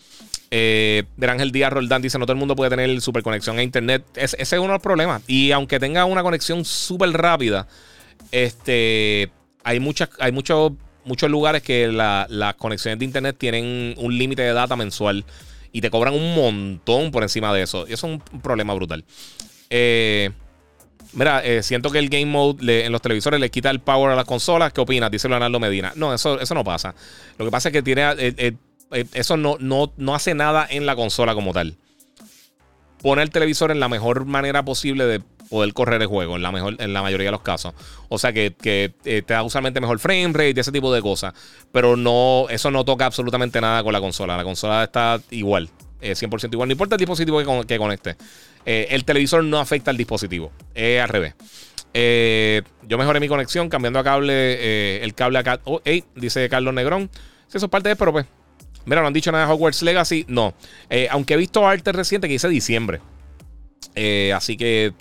A: Eh, de Ángel Díaz Roldán dice: No todo el mundo puede tener super conexión a internet. ese es uno de los problemas. Y aunque tenga una conexión súper rápida, este, hay, muchas, hay muchos, muchos lugares que las conexiones de internet tienen un límite de data mensual y te cobran un montón por encima de eso. Y eso es un problema brutal. Eh, mira, eh, siento que el game mode en los televisores le quita el power a las consolas. ¿Qué opinas? Dice Leonardo Medina. No, eso, eso no pasa. Lo que pasa es que tiene. Eh, eso no, no, no hace nada en la consola como tal. Pone el televisor en la mejor manera posible de poder correr el juego, en la, mejor, en la mayoría de los casos. O sea que, eh, te da usualmente mejor frame rate y ese tipo de cosas. Pero no, eso no toca absolutamente nada con la consola. La consola está igual, 100% eh, igual. No importa el dispositivo que, conecte. el televisor no afecta al dispositivo. Es al revés. yo mejoré mi conexión cambiando a cable, el cable acá. Oh, dice Carlos Negrón. Si eso es parte de, pero pues Mira, no han dicho nada de Hogwarts Legacy. No. Eh, aunque he visto arte reciente que dice diciembre. Eh, así que.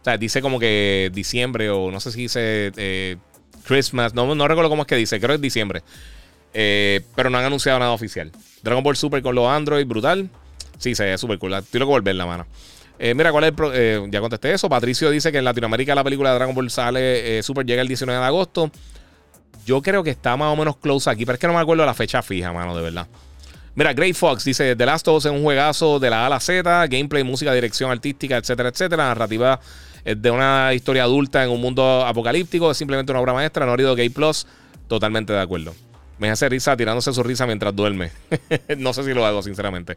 A: O sea, dice como que diciembre o no sé si dice eh, Christmas. No, recuerdo cómo es que dice. Creo que es diciembre. pero no han anunciado nada oficial. Dragon Ball Super con los Android, brutal. Sí, se ve súper cool. Estoy loco volver la mano. mira, ¿cuál es el ya contesté eso. Patricio dice que en Latinoamérica la película de Dragon Ball sale Super llega el 19 de agosto. Yo creo que está más o menos close aquí, pero es que no me acuerdo la fecha fija, mano, de verdad. Mira, Great Fox dice: The Last of Us es un juegazo de la A a la Z, gameplay, música, dirección artística, etcétera, etcétera. Narrativa de una historia adulta en un mundo apocalíptico, es simplemente una obra maestra. No ha Gay Plus, totalmente de acuerdo. Me hace risa tirándose su risa mientras duerme. [laughs] no sé si lo hago, sinceramente.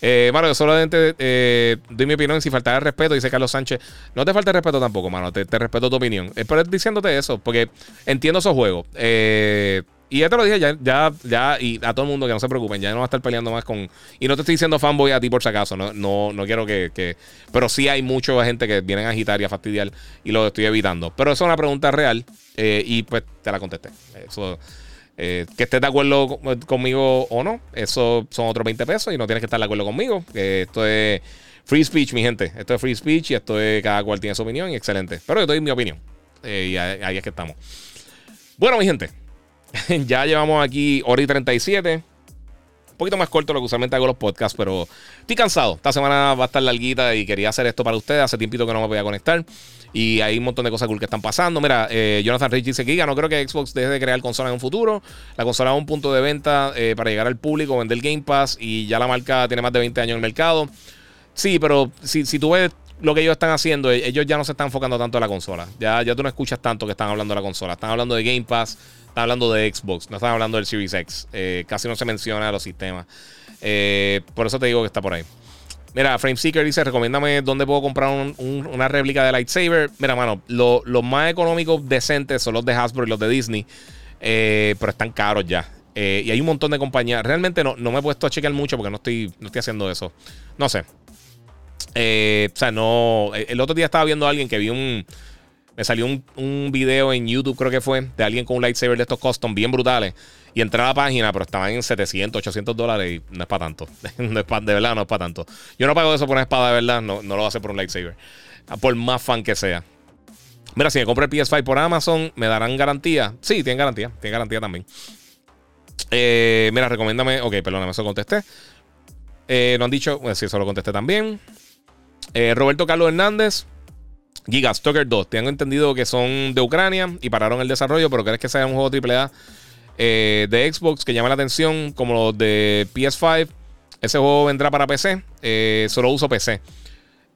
A: Eh, mano, yo solamente eh, doy mi opinión sin faltar el respeto, dice Carlos Sánchez. No te falta el respeto tampoco, mano. Te, respeto tu opinión. Es por diciéndote eso, porque entiendo esos juegos. Eh, y ya te lo dije, ya, ya, ya, y a todo el mundo que no se preocupen, ya no va a estar peleando más con. Y no te estoy diciendo fanboy a ti por si acaso, no, no, no quiero que, Pero sí hay mucha gente que vienen a agitar y a fastidiar y lo estoy evitando. Pero eso es una pregunta real y pues te la contesté. Eso. Eh, que estés de acuerdo conmigo o no, eso son otros 20 pesos y no tienes que estar de acuerdo conmigo. esto es free speech, mi gente. Esto es free speech y esto es cada cual tiene su opinión y excelente. Pero yo doy mi opinión. Eh, y ahí, es que estamos. Bueno, mi gente, [laughs] ya llevamos aquí hora y 37. Un poquito más corto lo que usualmente hago los podcasts, pero estoy cansado. Esta semana va a estar larguita y quería hacer esto para ustedes. Hace tiempito que no me voy a conectar. Y hay un montón de cosas cool que están pasando. Mira, eh, Jonathan Rich dice que no creo que Xbox deje de crear consolas en un futuro. La consola es un punto de venta eh, para llegar al público, vender Game Pass y ya la marca tiene más de 20 años en el mercado. Sí, pero si, si tú ves lo que ellos están haciendo, e-, ellos ya no se están enfocando tanto en la consola. Ya, ya tú no escuchas tanto que están hablando de la consola. Están hablando de Game Pass, hablando de Xbox, no están hablando del Series X. Eh, casi no se menciona los sistemas. por eso te digo que está por ahí. Mira, Frameseeker dice: Recomiéndame dónde puedo comprar una réplica de lightsaber. Mira, mano, los más económicos decentes son los de Hasbro y los de Disney. Eh, pero están caros ya. Eh, y hay un montón de compañías. Realmente no, no me he puesto a chequear mucho porque no estoy, no estoy haciendo eso. No sé. o sea, no. El otro día estaba viendo a alguien que vi un. Me salió un, un, video en YouTube, creo que fue, de alguien con un lightsaber de estos custom bien brutales. Y entré a la página, pero estaban en 700, 800 dólares y no es para tanto. [laughs] no es de verdad, no es para tanto. Yo no pago eso por una espada de verdad, no, no lo hacer por un lightsaber. Por más fan que sea. Mira, si me compro el PS5 por Amazon, ¿me darán garantía? Sí, tienen garantía. Tienen garantía también. Eh, mira, recomiéndame. Ok, perdóname, eso contesté. Eh, no han dicho. Bueno, sí, eso lo contesté también. Eh, Roberto Carlos Hernández. Giga Stalker 2. Tengo entendido que son de Ucrania y pararon el desarrollo, pero ¿crees que sea un juego AAA eh, de Xbox que llama la atención como los de PS5? Ese juego vendrá para PC. Eh, solo uso PC.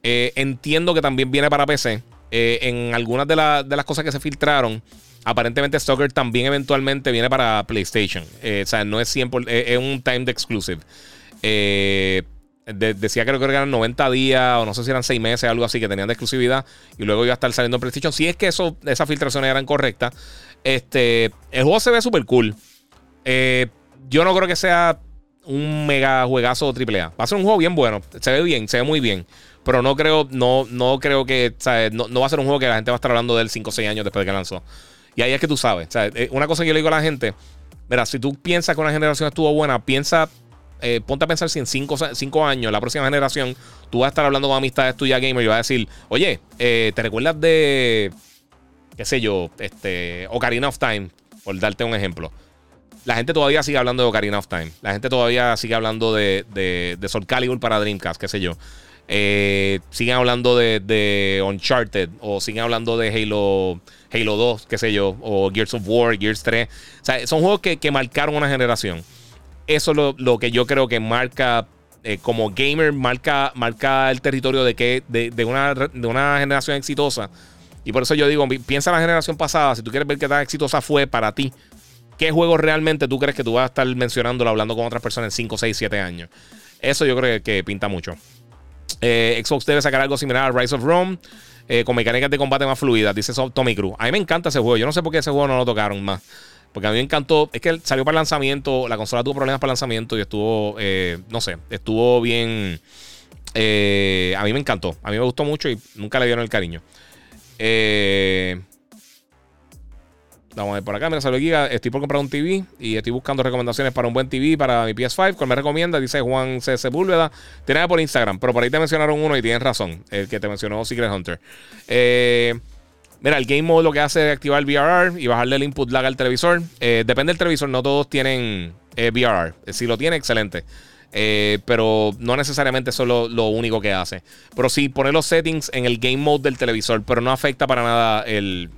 A: Eh, entiendo que también viene para PC. en algunas de, de, las cosas que se filtraron, aparentemente Stalker también eventualmente viene para PlayStation. o sea, no es 100%, es un timed exclusive. Eh, decía creo que eran 90 días o no sé si eran 6 meses, algo así, que tenían de exclusividad y luego iba a estar saliendo en PlayStation. Si es que eso, esas filtraciones eran correctas, este, el juego se ve súper cool. Eh, yo no creo que sea un mega juegazo AAA. Va a ser un juego bien bueno, se ve bien, se ve muy bien. Pero no creo, no, no creo que, no, no, va a ser un juego que la gente va a estar hablando de él 5 o 6 años después de que lanzó. Y ahí es que tú sabes. Eh, una cosa que yo le digo a la gente, mira, si tú piensas que una generación estuvo buena, piensa eh, ponte a pensar si en cinco, años, la próxima generación, tú vas a estar hablando con amistades tuyas gamer y vas a decir, oye, eh, ¿te recuerdas de, qué sé yo, este, Ocarina of Time? Por darte un ejemplo. La gente todavía sigue hablando de Ocarina of Time. La gente todavía sigue hablando de, de, de Soul Calibur para Dreamcast, qué sé yo. Eh, siguen hablando de, Uncharted o siguen hablando de Halo, Halo 2, qué sé yo, o Gears of War, Gears 3. O sea, son juegos que, que marcaron una generación eso es lo, que yo creo que marca, eh, como gamer, marca, marca el territorio de, que, de, una, de una generación exitosa. Y por eso yo digo, piensa en la generación pasada, si tú quieres ver qué tan exitosa fue para ti, ¿qué juego realmente tú crees que tú vas a estar mencionándolo, hablando con otras personas en 5, 6, 7 años? Eso yo creo que, pinta mucho. Eh, Xbox debe sacar algo similar a Rise of Rome. Eh, con mecánicas de combate más fluidas, dice Tommy Cruz. A mí me encanta ese juego. Yo no sé por qué ese juego no lo tocaron más. Porque a mí me encantó. Es que salió para el lanzamiento. La consola tuvo problemas para el lanzamiento y estuvo. Eh, no sé. Estuvo bien. Eh, a mí me encantó. A mí me gustó mucho y nunca le dieron el cariño. Eh, vamos a ver por acá. Mira, salió Giga. Estoy por comprar un TV y estoy buscando recomendaciones para un buen TV para mi PS5. ¿Cuál me recomienda? Dice Juan C. Sepúlveda. Tiene por Instagram, pero por ahí te mencionaron uno y tienes razón. El que te mencionó Secret Hunter. Eh. Mira, el Game Mode lo que hace es activar el VRR y bajarle el input lag al televisor. Eh, depende del televisor, no todos tienen eh, VRR. Si lo tiene, excelente. Eh, pero no necesariamente eso es lo, único que hace. Pero sí, poner los settings en el Game Mode del televisor, pero no afecta para nada el,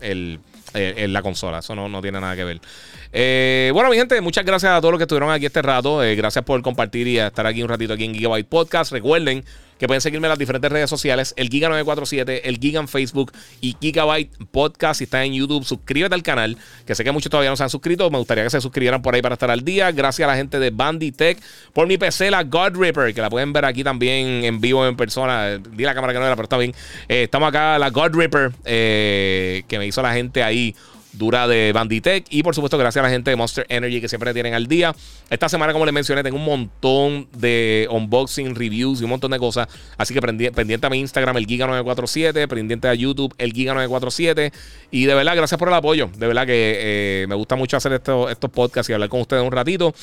A: la consola. Eso no, no tiene nada que ver. bueno, mi gente, muchas gracias a todos los que estuvieron aquí este rato. gracias por compartir y estar aquí un ratito aquí en Gigabyte Podcast. Recuerden que pueden seguirme en las diferentes redes sociales, el Giga947, el Giga en Facebook y Gigabyte Podcast. Si estás en YouTube, suscríbete al canal, que sé que muchos todavía no se han suscrito. Me gustaría que se suscribieran por ahí para estar al día. Gracias a la gente de Banditech por mi PC, la God Ripper, que la pueden ver aquí también en vivo, en persona. Di la cámara que no era, pero está bien. Eh, estamos acá, la God Ripper, eh, que me hizo la gente ahí dura de Banditech. Y por supuesto, gracias a la gente de Monster Energy que siempre tienen al día. Esta semana, como les mencioné, tengo un montón de unboxing, reviews y un montón de cosas. Así que pendiente a mi Instagram, el Giga947, pendiente a YouTube, el Giga947. Y de verdad, gracias por el apoyo. De verdad que eh, me gusta mucho hacer estos, estos podcasts y hablar con ustedes un ratito.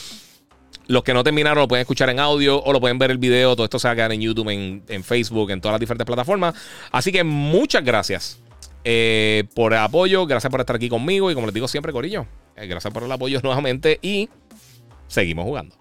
A: Los que no terminaron lo pueden escuchar en audio o lo pueden ver el video. Todo esto se va a quedar en YouTube, en, en Facebook, en todas las diferentes plataformas. Así que muchas gracias eh, por el apoyo. Gracias por estar aquí conmigo. Y como les digo siempre, Corillo, eh, gracias por el apoyo nuevamente. Y seguimos jugando.